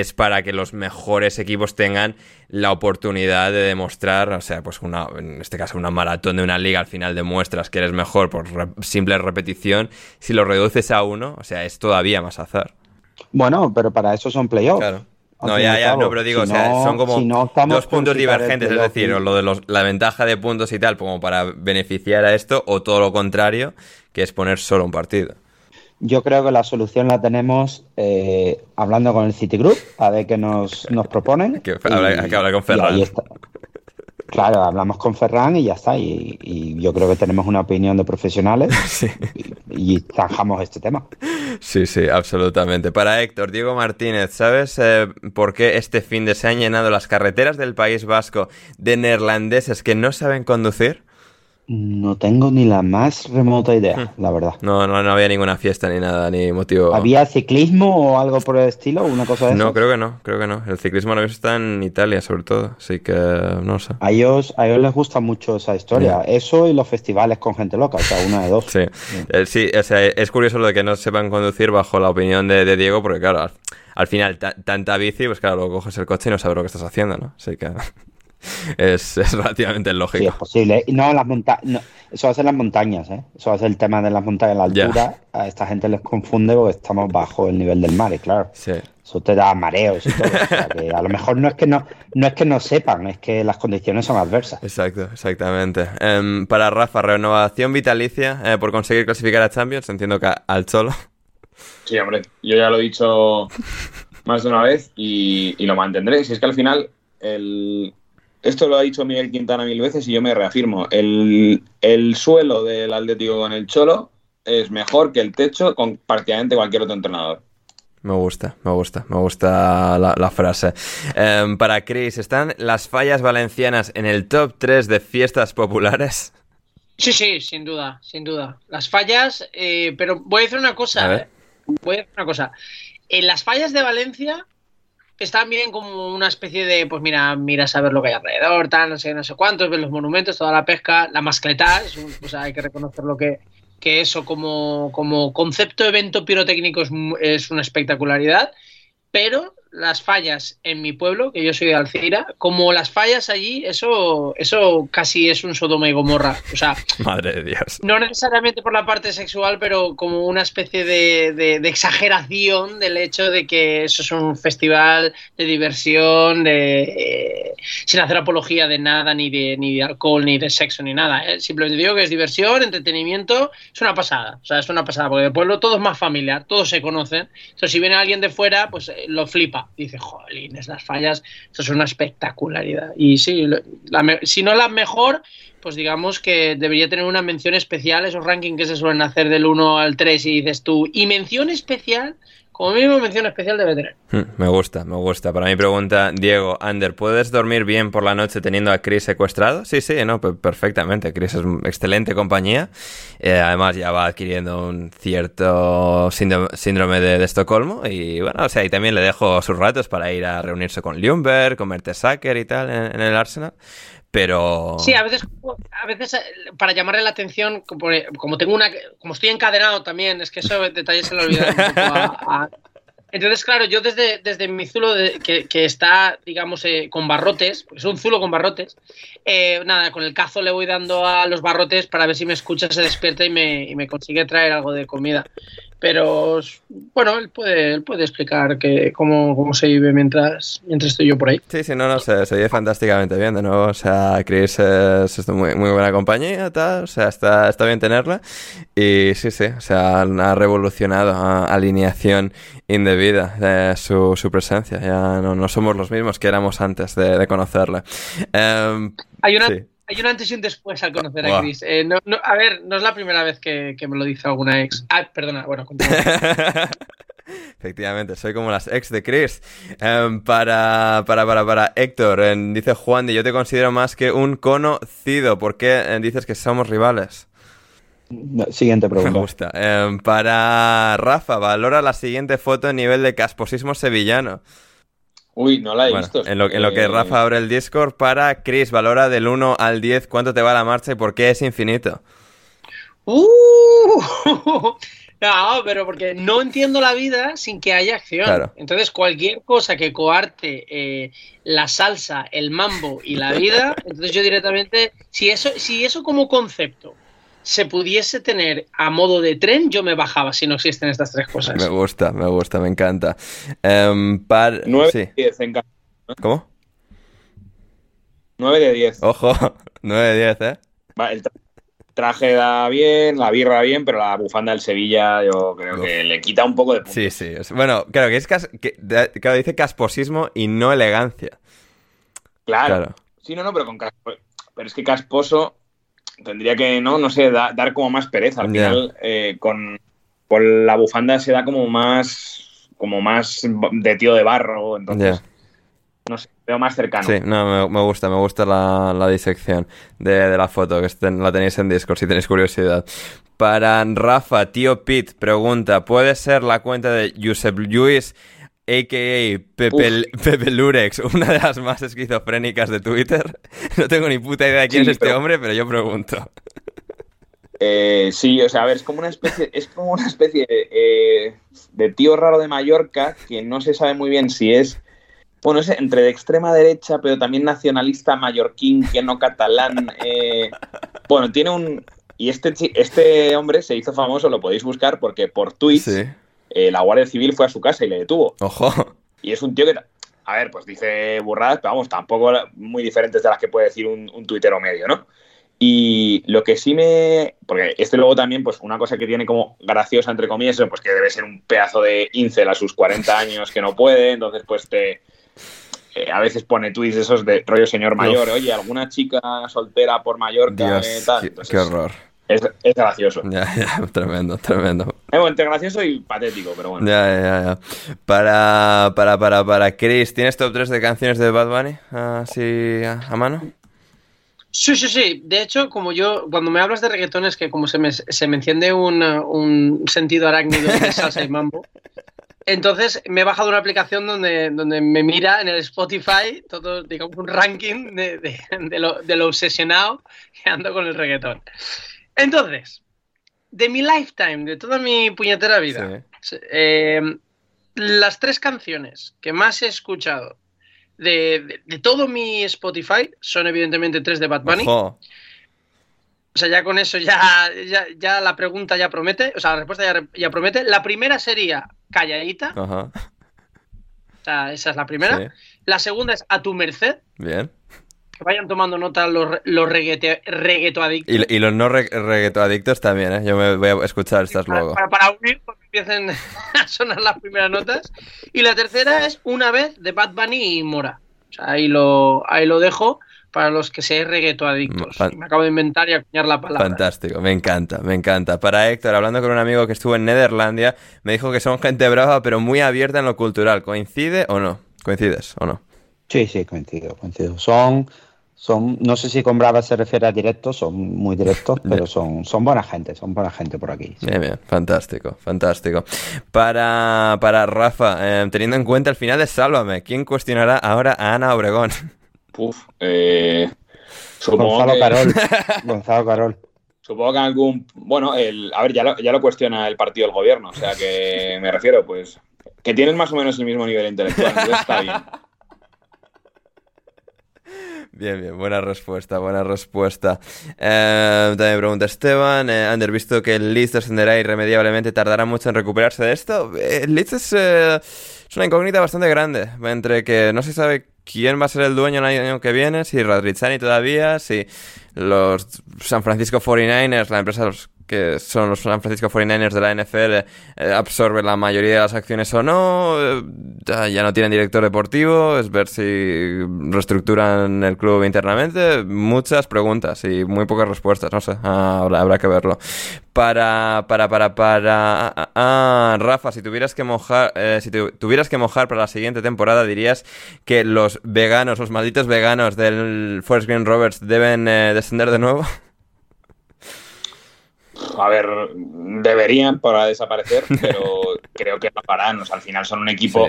es para que los mejores equipos tengan la oportunidad de demostrar, o sea, pues una, en este caso una maratón de una liga, al final demuestras que eres mejor por re- simple repetición. Si lo reduces a uno, o sea, es todavía más azar. Bueno, pero para eso son playoffs. Claro. No, ya, ya, no, pero digo, Si o sea, no- son como si no estamos dos puntos divergentes, es decir, y- o lo de los, la ventaja de puntos y tal, como para beneficiar a esto, o todo lo contrario, que es poner solo un partido. Yo creo que la solución la tenemos eh, hablando con el Citigroup, a ver qué nos, nos proponen. Que habla- hay que hablar con Ferran. Claro, hablamos con Ferran y ya está. Y, y yo creo que tenemos una opinión de profesionales y, y zanjamos este tema. Sí, sí, absolutamente. Para Héctor, Diego Martínez, ¿sabes eh, por qué este fin de se han llenado las carreteras del País Vasco de neerlandeses que no saben conducir? No tengo ni la más remota idea, la verdad. No, no, no había ninguna fiesta ni nada, ni motivo. ¿Había ciclismo o algo por el estilo? ¿Una cosa de No, esas? creo que no, creo que no. El ciclismo ahora mismo está en Italia, sobre todo, así que no sé. A ellos, a ellos les gusta mucho esa historia. Eso y los festivales con gente loca, o sea, una de dos. Sí, Eh, sí, o sea, es curioso lo de que no sepan conducir bajo la opinión de, de Diego, porque claro, al, al final ta- tanta bici, pues claro, luego coges el coche y no sabes lo que estás haciendo, ¿no? Así que es, es relativamente Sí, es lógico. posible. No, las montañas. eso va a ser las montañas, ¿eh? Eso va a ser el tema de las montañas, la Ya. altura. A esta gente les confunde porque estamos bajo el nivel del mar, y claro. Sí. Eso te da mareos y todo. O sea, que a lo mejor no es que no, no es que no sepan, es que las condiciones son adversas. Exacto, exactamente. Em, para Rafa, renovación vitalicia eh, por conseguir clasificar a Champions, entiendo que al Cholo. Sí, hombre, yo ya lo he dicho más de una vez y, y lo mantendré. Si es que al final, el, esto lo ha dicho Miguel Quintana mil veces y yo me reafirmo. El, el suelo del Atlético con el Cholo es mejor que el techo con prácticamente cualquier otro entrenador. Me gusta, me gusta, me gusta la, la frase. Em, para Chris, ¿están las fallas valencianas en el top 3 de fiestas populares? Sí, sí, sin duda, sin duda. Las fallas, eh, pero voy a decir una A cosa. ver. eh. Voy a decir una cosa. En las fallas de Valencia están bien como una especie de, pues mira, miras a ver lo que hay alrededor, tal, no sé, no sé cuántos, ves los monumentos, toda la pesca, la mascletá, es un- o sea, hay que reconocer lo que, que eso como, como concepto evento pirotécnico es, es una espectacularidad, pero las fallas en mi pueblo, que yo soy de Alcira, como las fallas allí, eso, eso casi es un Sodoma y Gomorra. O sea, Madre de Dios. no necesariamente por la parte sexual, pero como una especie de, de- de exageración del hecho de que eso es un festival de diversión, de, eh, sin hacer apología de nada, ni de, ni de alcohol, ni de sexo, ni nada. ¿eh? Simplemente digo que es diversión, entretenimiento, es una pasada. O sea, es una pasada, porque de pueblo todo es más familiar, todos se conocen. Entonces, si viene alguien de fuera, pues eh, lo flipa. Dice, jolines, las fallas, eso es una espectacularidad. Y sí, si no la mejor, pues digamos que debería tener una mención especial, esos rankings que se suelen hacer del 1 al 3 y dices tú, y mención especial, como mínimo mención especial debe tener. Hmm, Me gusta, me gusta. Para mi pregunta, Diego, Ander, ¿puedes dormir bien por la noche teniendo a Chris secuestrado? Sí, sí, no, pe- perfectamente. Chris es excelente compañía. Eh, además, ya va adquiriendo un cierto síndrome, de, de Estocolmo. Y bueno, o sea, y también le dejo sus ratos para ir a reunirse con Ljungberg, con Mertesacker y tal en el Arsenal. Pero. Sí, a veces, a veces eh, para llamarle la atención, como, como tengo una, como estoy encadenado también, es que eso detalles se lo olvidan a- Entonces, claro, yo desde, desde mi zulo de- que, que está, digamos, eh, con barrotes, es un zulo con barrotes, eh, nada, con el cazo le voy dando a los barrotes para ver si me escucha, se despierta y me, y me consigue traer algo de comida. Pero bueno, él puede, él puede explicar que, cómo, cómo se vive mientras, mientras estoy yo por ahí. Sí, sí, no, no, se, se vive fantásticamente bien, de nuevo, o sea, Chris es, es muy, muy buena compañía, tal, o sea, está, está bien tenerla, y sí, sí, o sea, ha revolucionado a alineación indebida de su, su presencia, ya no, no somos los mismos que éramos antes de, de conocerla. Em, Hay una, sí. Hay un antes y un después al conocer a Chris. Eh, no, no, a ver, no es la primera vez que, que me lo dice alguna ex. Ah, perdona, bueno. Efectivamente, soy como las ex de Chris. Em, para, para, para, para Héctor, em, dice Juan, yo te considero más que un conocido. ¿Por qué em, dices que somos rivales? Siguiente pregunta. Me gusta. Para Rafa, valora la siguiente foto a nivel de casposismo sevillano. Uy, no la he Bueno, visto. en, lo, en lo que Eh, Rafa abre el Discord, para Chris, valora del 1 al 10 cuánto te va la marcha y por qué es infinito. ¡Uh! No, pero porque no entiendo la vida sin que haya acción. Claro. Entonces, cualquier cosa que coarte eh, la salsa, el mambo y la vida, entonces yo directamente, si eso, si eso como concepto se pudiese tener a modo de tren, yo me bajaba si no existen estas tres cosas. Me gusta, me gusta, me encanta. Em, par... 9 sí. de 10 en ca- ¿Cómo? 9 de 10. Ojo, 9 de 10, ¿eh? Va, el tra- traje da bien, la birra bien, pero la bufanda del Sevilla yo creo que le quita un poco de puntos. Sí, sí. Bueno, claro, que es cas- que, claro, dice casposismo y no elegancia. Claro. Claro. Sí, no, no, pero con caspo- Pero es que casposo tendría que, no, no sé, da- dar como más pereza. Al final, eh, con, con la bufanda se da como más, como más de tío de barro, entonces, no sé, veo más cercano. Sí, no, me, me gusta, me gusta la, la disección de, de la foto, que estén- la tenéis en Discord si tenéis curiosidad. Para Rafa, tío Pete, pregunta, ¿puede ser la cuenta de Josep Lluís, a.k.a. Pepe, Pepe Lurex, una de las más esquizofrénicas de Twitter? No tengo ni puta idea de quién Sí, es este pero- hombre, pero yo pregunto. Eh, sí, o sea, a ver, es como una especie, es como una especie de, eh, de tío raro de Mallorca que no se sabe muy bien si es, bueno, es entre de extrema derecha, pero también nacionalista mallorquín, que no catalán. eh, bueno, tiene un... Y este, este hombre se hizo famoso, lo podéis buscar, porque por tweets Sí. Eh, la Guardia Civil fue a su casa y le detuvo. Ojo. Y es un tío que, a ver, pues dice burradas, pero vamos, tampoco muy diferentes de las que puede decir un, un tuitero medio, ¿no? Y lo que sí me. Porque este luego también, pues una cosa que tiene como graciosa, entre comillas, pues que debe ser un pedazo de incel a sus 40 años que no puede, entonces pues te. eh, a veces pone tweets esos de rollo señor mayor, Uf. oye, alguna chica soltera por Mallorca, Dios, eh, tal. qué, Entonces, qué horror. Es, es gracioso. Ya, ya, tremendo, tremendo. Es bueno, entre gracioso y patético, pero bueno. Ya, ya, ya. Para, para, para, para, Chris, ¿tienes top 3 de canciones de Bad Bunny? Así a, a mano. Sí, sí, sí. De hecho, como yo, cuando me hablas de reggaetón es que como se me, se me enciende un, un sentido arácnido de salsa y mambo. Entonces me he bajado una aplicación donde, donde me mira en el Spotify todo, digamos, un ranking de, de- de lo, de lo obsesionado que ando con el reggaetón. Entonces, de mi lifetime, de toda mi puñetera vida, eh, las tres canciones que más he escuchado de, de- de todo mi Spotify son evidentemente tres de Bad Bunny. Ojo. O sea, ya con eso ya, ya, ya la pregunta ya promete, o sea, la respuesta ya, ya promete. La primera sería Calladita, Ajá. o sea, esa es la primera. Sí. La segunda es A tu merced, Bien. Que vayan tomando nota los, los reguete- reguetoadictos. Y, y los no re- reggaetoadictos también, ¿eh? Yo me voy a escuchar estas luego. Para, para unir, cuando empiecen a sonar las primeras notas. Y la tercera es Una vez de Bad Bunny y Mora. O sea, ahí lo, ahí lo dejo para los que sean reguetoadictos. Fan- Me acabo de inventar y acuñar la palabra. Fantástico, me encanta, me encanta. Para Héctor, hablando con un amigo que estuvo en Nederlandia, me dijo que son gente brava, pero muy abierta en lo cultural. ¿Coincide o no? ¿Coincides o no? Sí, sí, coincido, coincido. Son, son, no sé si con Brava se refiere a directos, son muy directos, pero son, son buena gente, son buena gente por aquí. Bien, bien, fantástico, fantástico. Para, para Rafa, eh, teniendo en cuenta el final de Sálvame, ¿quién cuestionará ahora a Ana Obregón? Uf, eh, supongo Gonzalo que- Carol. Gonzalo Carol. Supongo que algún. Bueno, el, a ver, ya lo, ya lo cuestiona el partido del gobierno, o sea que me refiero, pues. Que tienen más o menos el mismo nivel intelectual, entonces está bien. Bien, bien, buena respuesta, buena respuesta. Eh, también pregunta Esteban, eh, visto que el Leeds descenderá irremediablemente, ¿tardará mucho en recuperarse de esto? Eh, El Leeds es, eh, es una incógnita bastante grande, entre que no se sabe quién va a ser el dueño el año que viene, si Radrizzani todavía, si los San Francisco 49ers, la empresa los que son los San Francisco 49ers de la NFL, eh, absorbe la mayoría de las acciones o no. Eh, ya no tienen director deportivo, es ver si reestructuran el club internamente. Muchas preguntas y muy pocas respuestas, no sé, habrá, habrá que verlo. Para, para, para, para... Ah, ah, ah Rafa, si tuvieras que mojar, eh, si tuvieras que mojar para la siguiente temporada, dirías que los veganos, los malditos veganos del Forest Green Roberts deben eh, descender de nuevo. A ver, deberían para desaparecer, pero creo que no paran. O sea, al final son un equipo.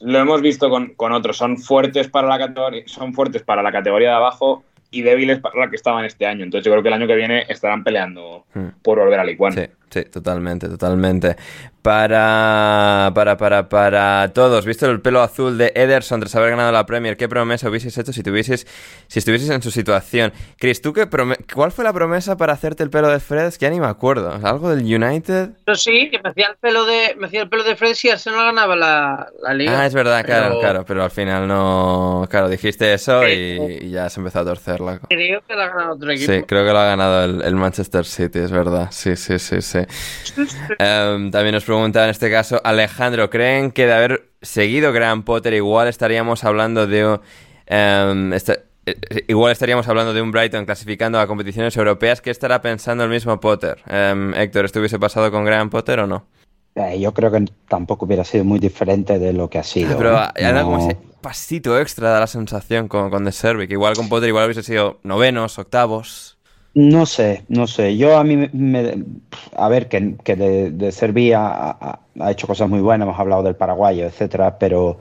Lo hemos visto con, con, otros. Son fuertes para la categoría, son fuertes para la categoría de abajo y débiles para la que estaban este año. Entonces yo creo que el año que viene estarán peleando hmm. por volver al Iguan. Sí, sí, totalmente, totalmente. Para, para, para, para todos, visto el pelo azul de Ederson tras haber ganado la Premier, ¿qué promesa hubieses hecho si tuvieses, si estuvieses en su situación? Chris, ¿tú qué cuál fue la promesa para hacerte el pelo de Fred? Es que ya ni me acuerdo. ¿Algo del United? Pero sí, que me hacía el pelo de, me hacía el pelo de Fred si Arsenal ganaba la, la liga. Ah, es verdad, claro, claro, pero al final no... Claro, dijiste eso y, ya se empezó a torcer la Creo que lo ha ganado otro equipo. Sí, creo que lo ha ganado el, Manchester City, es verdad. Sí, sí, sí, sí. Em, también nos pregunta en este caso Alejandro, ¿creen que de haber seguido Graham Potter igual estaríamos hablando de... Eh, igual estaríamos hablando de un Brighton clasificando a competiciones europeas. ¿Qué estará pensando el mismo Potter? Um, Héctor, ¿estuviese pasado con Graham Potter o no? Eh, yo creo que tampoco hubiera sido muy diferente de lo que ha sido. Pero ¿eh? como ese pasito extra da la sensación con, con The que igual con Potter igual hubiese sido novenos, octavos. No sé, no sé. Yo a mí me. a ver, que, que de, de ha, hecho cosas muy buenas, hemos hablado del paraguayo, etcétera, pero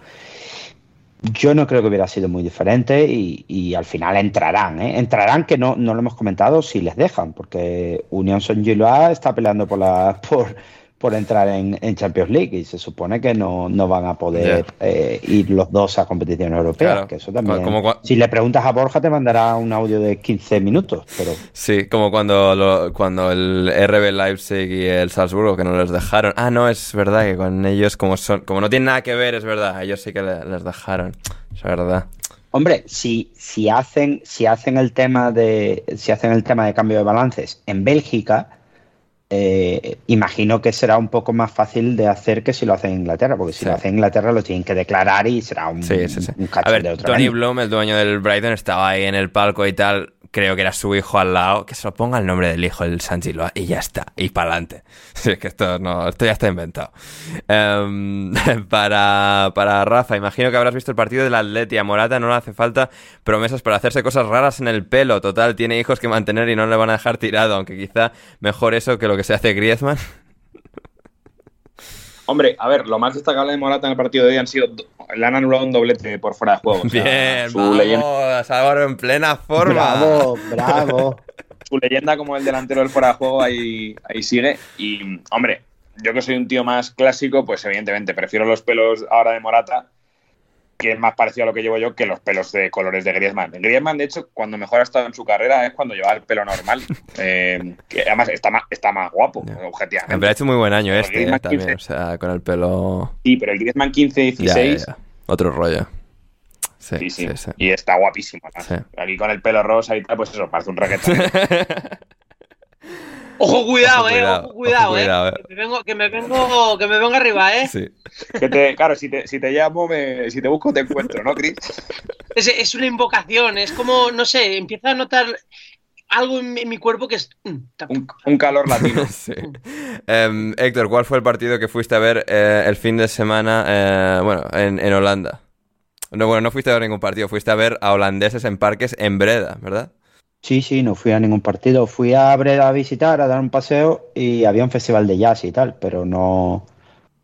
yo no creo que hubiera sido muy diferente y, al final entrarán, ¿eh? Entrarán que no, no lo hemos comentado si les dejan, porque Unión Son Gilois está peleando por la. por por entrar en, Champions League y se supone que no, van a poder eh, ir los dos a competiciones europeas. Que eso también. si le preguntas a Borja te mandará un audio de 15 minutos, pero. Sí, como cuando cuando el RB Leipzig y el Salzburgo que no les dejaron. Ah, no, es verdad que con ellos como son como no tienen nada que ver, es verdad, ellos sí que les dejaron. Es verdad. Hombre, si, si hacen si hacen el tema de si hacen el tema de cambio de balances en Bélgica eh, imagino que será un poco más fácil de hacer que si lo hace en Inglaterra, porque si lo hace en Inglaterra lo tienen que declarar y será un, sí, sí, A ver, Tony Bloom, el dueño del Brighton, estaba ahí en el palco y tal creo que era su hijo al lado, que se lo ponga el nombre del hijo, el San y ya está, y para adelante. es que esto, no, esto ya está inventado. Em, para, para Rafa, imagino que habrás visto el partido del Atleti. A Morata no le hace falta promesas para hacerse cosas raras en el pelo. Total, tiene hijos que mantener y no le van a dejar tirado, aunque quizá mejor eso que lo que se hace Griezmann. Hombre, a ver, lo más destacable de Morata en el partido de hoy han sido. Le han anulado un doblete por fuera de juego. Bien, su leyenda... en plena forma. Bravo, bravo. su leyenda como el delantero del fuera de juego ahí, ahí sigue. Y, hombre, yo que soy un tío más clásico, pues evidentemente prefiero los pelos ahora de Morata que es más parecido a lo que llevo yo que los pelos de colores de Griezmann. Griezmann, de hecho, cuando mejor ha estado en su carrera es cuando lleva el pelo normal. Eh, que además está más, está más guapo, objetivamente. Me ha hecho muy buen año este eh, también, o sea, con el pelo... Sí, pero el Griezmann 15-16... Otro rollo. Sí, sí, sí, Y está guapísimo. Aquí con el pelo rosa y tal, pues eso, parece un reggaetón. Ojo, cuidado, eh. Ojo, cuidado, eh. Que, me vengo, que, me vengo, que me vengo arriba, eh. Sí. Que te, claro, si te, si te llamo, me, si te busco, te encuentro, ¿no, Chris? Es, es una invocación, es como, no sé, empiezo a notar algo en mi, cuerpo que es. Mm, un, calor latino. sí. Em, Héctor, ¿cuál fue el partido que fuiste a ver eh, el fin de semana, eh, bueno, en, en Holanda? No, bueno, no fuiste a ver ningún partido, fuiste a ver a holandeses en parques en Breda, ¿verdad? Sí, sí, no fui a ningún partido. Fui a Breda a visitar, a dar un paseo y había un festival de jazz y tal, pero no,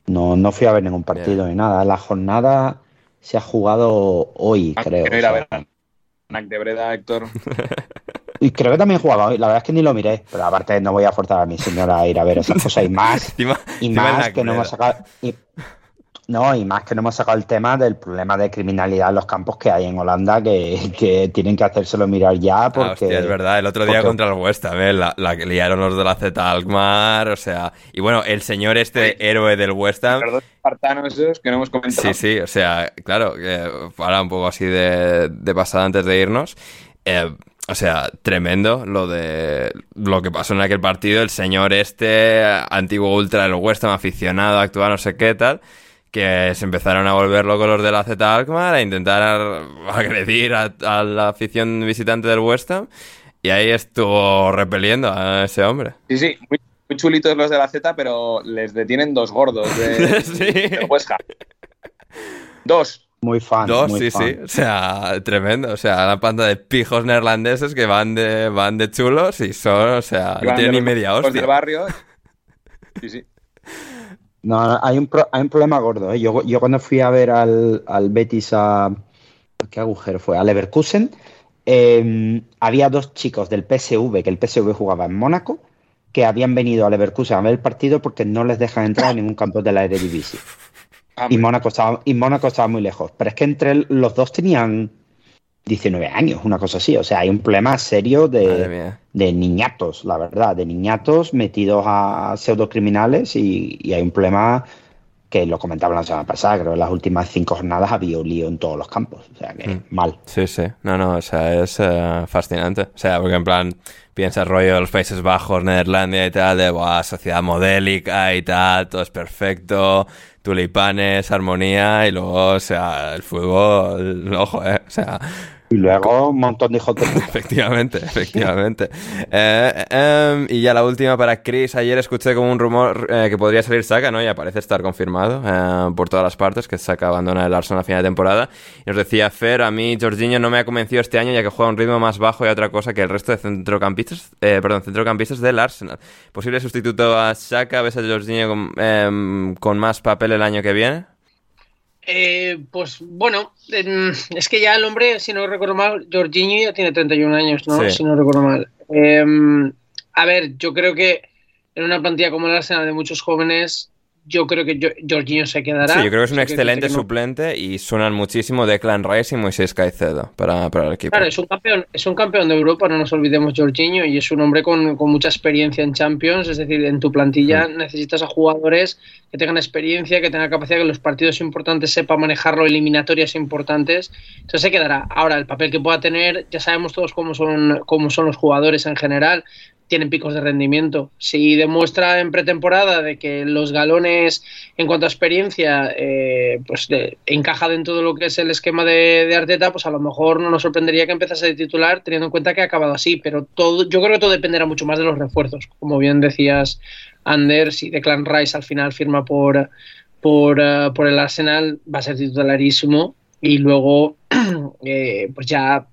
no, no fui a ver ningún partido ni nada. La jornada se ha jugado hoy, ah, creo. ir a ver de Breda, Héctor. Y creo que también jugaba hoy. La verdad es que ni lo miré, pero aparte no voy a forzar a mi señora a ir a ver esas cosas y más. y más que no hemos sacado. No, y más que no hemos sacado el tema del problema de criminalidad en los campos que hay en Holanda, que, tienen que hacérselo mirar ya. Ah, porque, es verdad, el otro día contra el West Ham, la, la, que liaron los de la Z Alkmaar, o sea. Y bueno, el señor este héroe del West Ham. Perdón, espartanos esos que no hemos comentado. Sí, sí, o sea, claro, que un poco así de, de pasada antes de irnos. Eh, o sea, tremendo lo de lo que pasó en aquel partido. El señor este, antiguo ultra del West Ham, aficionado, actual, no sé qué tal, que se empezaron a volver locos los de la Z Alkmaar a intentar agredir a, a la afición visitante del West Ham. Y ahí estuvo repeliendo a ese hombre. Sí, sí, muy, muy chulitos los de la Z, pero les detienen dos gordos de, Sí. del West Ham. Dos. Muy fan. Dos, muy sí, fan. sí. O sea, tremendo. O sea, la panda de pijos neerlandeses que van de, van de chulos y son, o sea, no tienen de ni media hostia. del barrio. Sí, sí. No, hay un, pro- hay un problema gordo. ¿eh? Yo, yo cuando fui a ver al, al Betis a... ¿Qué agujero fue? A Leverkusen, eh, había dos chicos del PSV, que el PSV jugaba en Mónaco, que habían venido a Leverkusen a ver el partido porque no les dejan entrar en ningún campo de la Eredivisie. Y Mónaco, estaba, y Mónaco estaba muy lejos. Pero es que entre los dos tenían 19 años, una cosa así. O sea, hay un problema serio de, de niñatos, la verdad, de niñatos metidos a pseudocriminales y, y hay un problema que lo comentaba la semana pasada, creo que en las últimas cinco jornadas había un lío en todos los campos. O sea que Mm. mal. Sí, sí. No, no, o sea, es eh, fascinante. O sea, porque en plan, piensas rollo de los Países Bajos, Neerlandia y tal, de, buah, sociedad modélica y tal, todo es perfecto, tulipanes, armonía, y luego, o sea, el fútbol, ojo, eh, o sea... Y luego un montón de hijos. Efectivamente, efectivamente. Eh, em, y ya la última para Chris. Ayer escuché como un rumor eh, que podría salir Saka, ¿no? Y parece estar confirmado eh, por todas las partes que Saka abandona el Arsenal a final de temporada. Y nos decía Fer, a mí Jorginho no me ha convencido este año ya que juega a un ritmo más bajo y otra cosa que el resto de centrocampistas, perdón, centrocampistas del Arsenal. Posible sustituto a Saka, ¿ves a Jorginho con, em, con más papel el año que viene? Eh, pues bueno, es que ya el hombre, si no recuerdo mal, Jorginho ya tiene 31 años, ¿no? Sí. Si no recuerdo mal. Em, a ver, yo creo que en una plantilla como el Arsenal de muchos jóvenes, yo creo que Jo- Jorginho se quedará. Sí, yo creo que es un excelente que suplente y suenan muchísimo Declan Rice y Moisés Caicedo para, para el equipo. Claro, es un campeón, es un campeón de Europa, no nos olvidemos Jorginho, y es un hombre con, con mucha experiencia en Champions, es decir, en tu plantilla necesitas a jugadores que tengan experiencia, que tengan capacidad que los partidos importantes sepa manejarlo, eliminatorias importantes, entonces se quedará. Ahora, el papel que pueda tener, ya sabemos todos cómo son, cómo son los jugadores en general, tienen picos de rendimiento. Si demuestra en pretemporada de que los galones, en cuanto a experiencia, eh, pues encaja dentro de lo que es el esquema de, de Arteta, pues a lo mejor no nos sorprendería que empezase de titular, teniendo en cuenta que ha acabado así. Pero todo, yo creo que todo dependerá mucho más de los refuerzos. Como bien decías, Ander, si Declan Rice al final firma por, por, eh, por el Arsenal, va a ser titularísimo. Y luego, eh, pues ya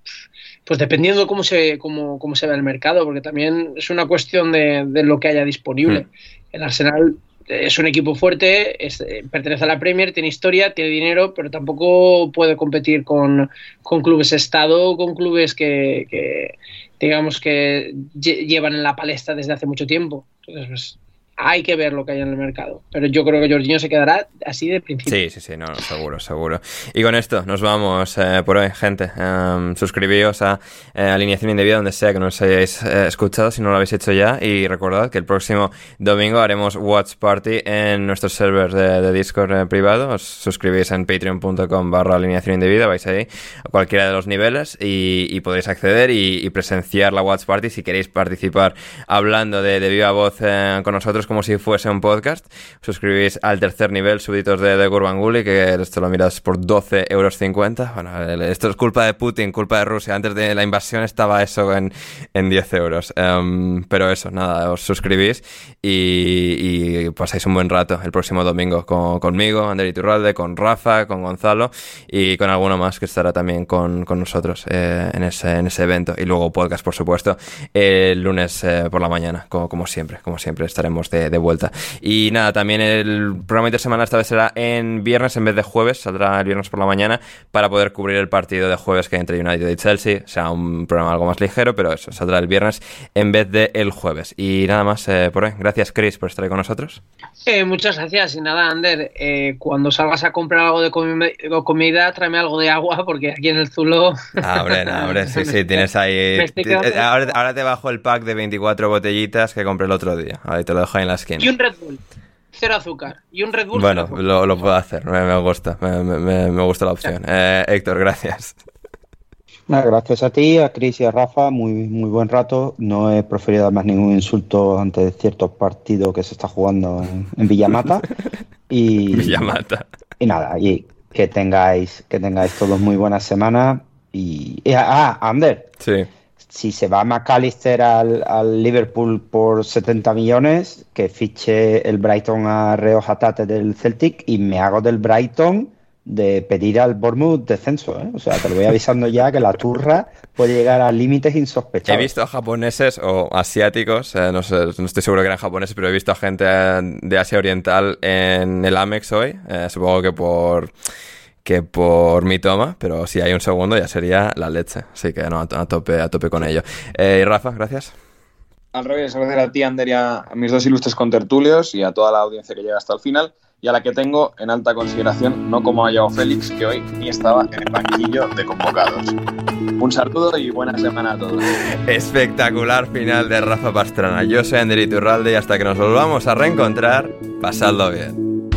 pues dependiendo cómo se, cómo, cómo se ve el mercado, porque también es una cuestión de, de lo que haya disponible. El Arsenal es un equipo fuerte, es- eh, pertenece a la Premier, tiene historia, tiene dinero, pero tampoco puede competir con, con clubes Estado, con clubes que, que, digamos que lle- llevan en la palestra desde hace mucho tiempo. Entonces, pues, hay que ver lo que hay en el mercado. Pero yo creo que Jorginho se quedará así de principio. Sí, sí, sí, no, seguro, seguro. Y con esto nos vamos eh, por hoy, gente. Em, suscribíos a eh, Alineación Indebida, donde sea que nos hayáis eh, escuchado, si no lo habéis hecho ya. Y recordad que el próximo domingo haremos Watch Party en nuestros servers de, Discord eh, privado. Os suscribís en patreon.com barra Alineación Indebida, vais ahí a cualquiera de los niveles y, y podréis acceder y, presenciar la Watch Party si queréis participar hablando de, viva voz con nosotros como si fuese un podcast. Suscribís al tercer nivel, súbditos de, de Gurbanguly, que esto lo miras por 12,50 euros. Bueno, esto es culpa de Putin, culpa de Rusia. Antes de la invasión estaba eso en, en 10 euros. Em, pero eso, nada, os suscribís y, y pasáis un buen rato el próximo domingo con, conmigo, Ander Iturralde, con Rafa, con Gonzalo y con alguno más que estará también con, con nosotros eh, en, ese, en ese evento. Y luego podcast, por supuesto, el lunes eh, por la mañana, como, como siempre, como siempre estaremos de, de vuelta. Y nada, también el programa intersemanal esta vez será en viernes en vez de jueves, saldrá el viernes por la mañana para poder cubrir el partido de jueves que hay entre United y Chelsea. Será un programa algo más ligero, pero eso, saldrá el viernes en vez de el jueves. Y nada más eh, por hoy. Gracias, Chris, por estar ahí con nosotros. Eh, muchas gracias. Y nada, Ander, eh, cuando salgas a comprar algo de comi- o comida, tráeme algo de agua, porque aquí en el Zulo. Ah, hombre, no, hombre, sí, sí, tienes ahí. Ahora, ahora te bajo el pack de 24 botellitas que compré el otro día. Ahí te lo dejo ahí en Y un Red Bull. Cero azúcar. Y un Red Bull. Bueno, azúcar. lo, lo puedo hacer, me, me gusta, me, me- me gusta la opción. Eh, Héctor, gracias. Gracias a ti, a Chris y a Rafa, muy, muy buen rato. No he proferido además ningún insulto ante ciertos partidos que se está jugando en, Villamata. Y, Villamata. Y nada, y que tengáis, que tengáis todos muy buenas semanas. Y, ah, Ander. Sí. Si se va McAllister al, al, Liverpool por 70 millones, que fiche el Brighton a Reo Hatate del Celtic y me hago del Brighton de pedir al Bournemouth descenso. ¿eh? O sea, te lo voy avisando ya que la turra puede llegar a límites insospechados. He visto a japoneses o asiáticos, eh, no, sé, no estoy seguro que eran japoneses, pero he visto a gente de Asia Oriental en el Amex hoy. Eh, supongo que por que por mi toma, pero si hay un segundo ya sería la leche. Así que no, a, tope, a tope con ello. y Rafa, gracias. Al revés, gracias a ti, Ander, y a mis dos ilustres contertulios y a toda la audiencia que llega hasta el final y a la que tengo en alta consideración, no como a Joao Félix, que hoy ni estaba en el banquillo de convocados. Un saludo y buena semana a todos. Espectacular final de Rafa Pastrana. Yo soy Ander Iturralde y hasta que nos volvamos a reencontrar, pasadlo bien.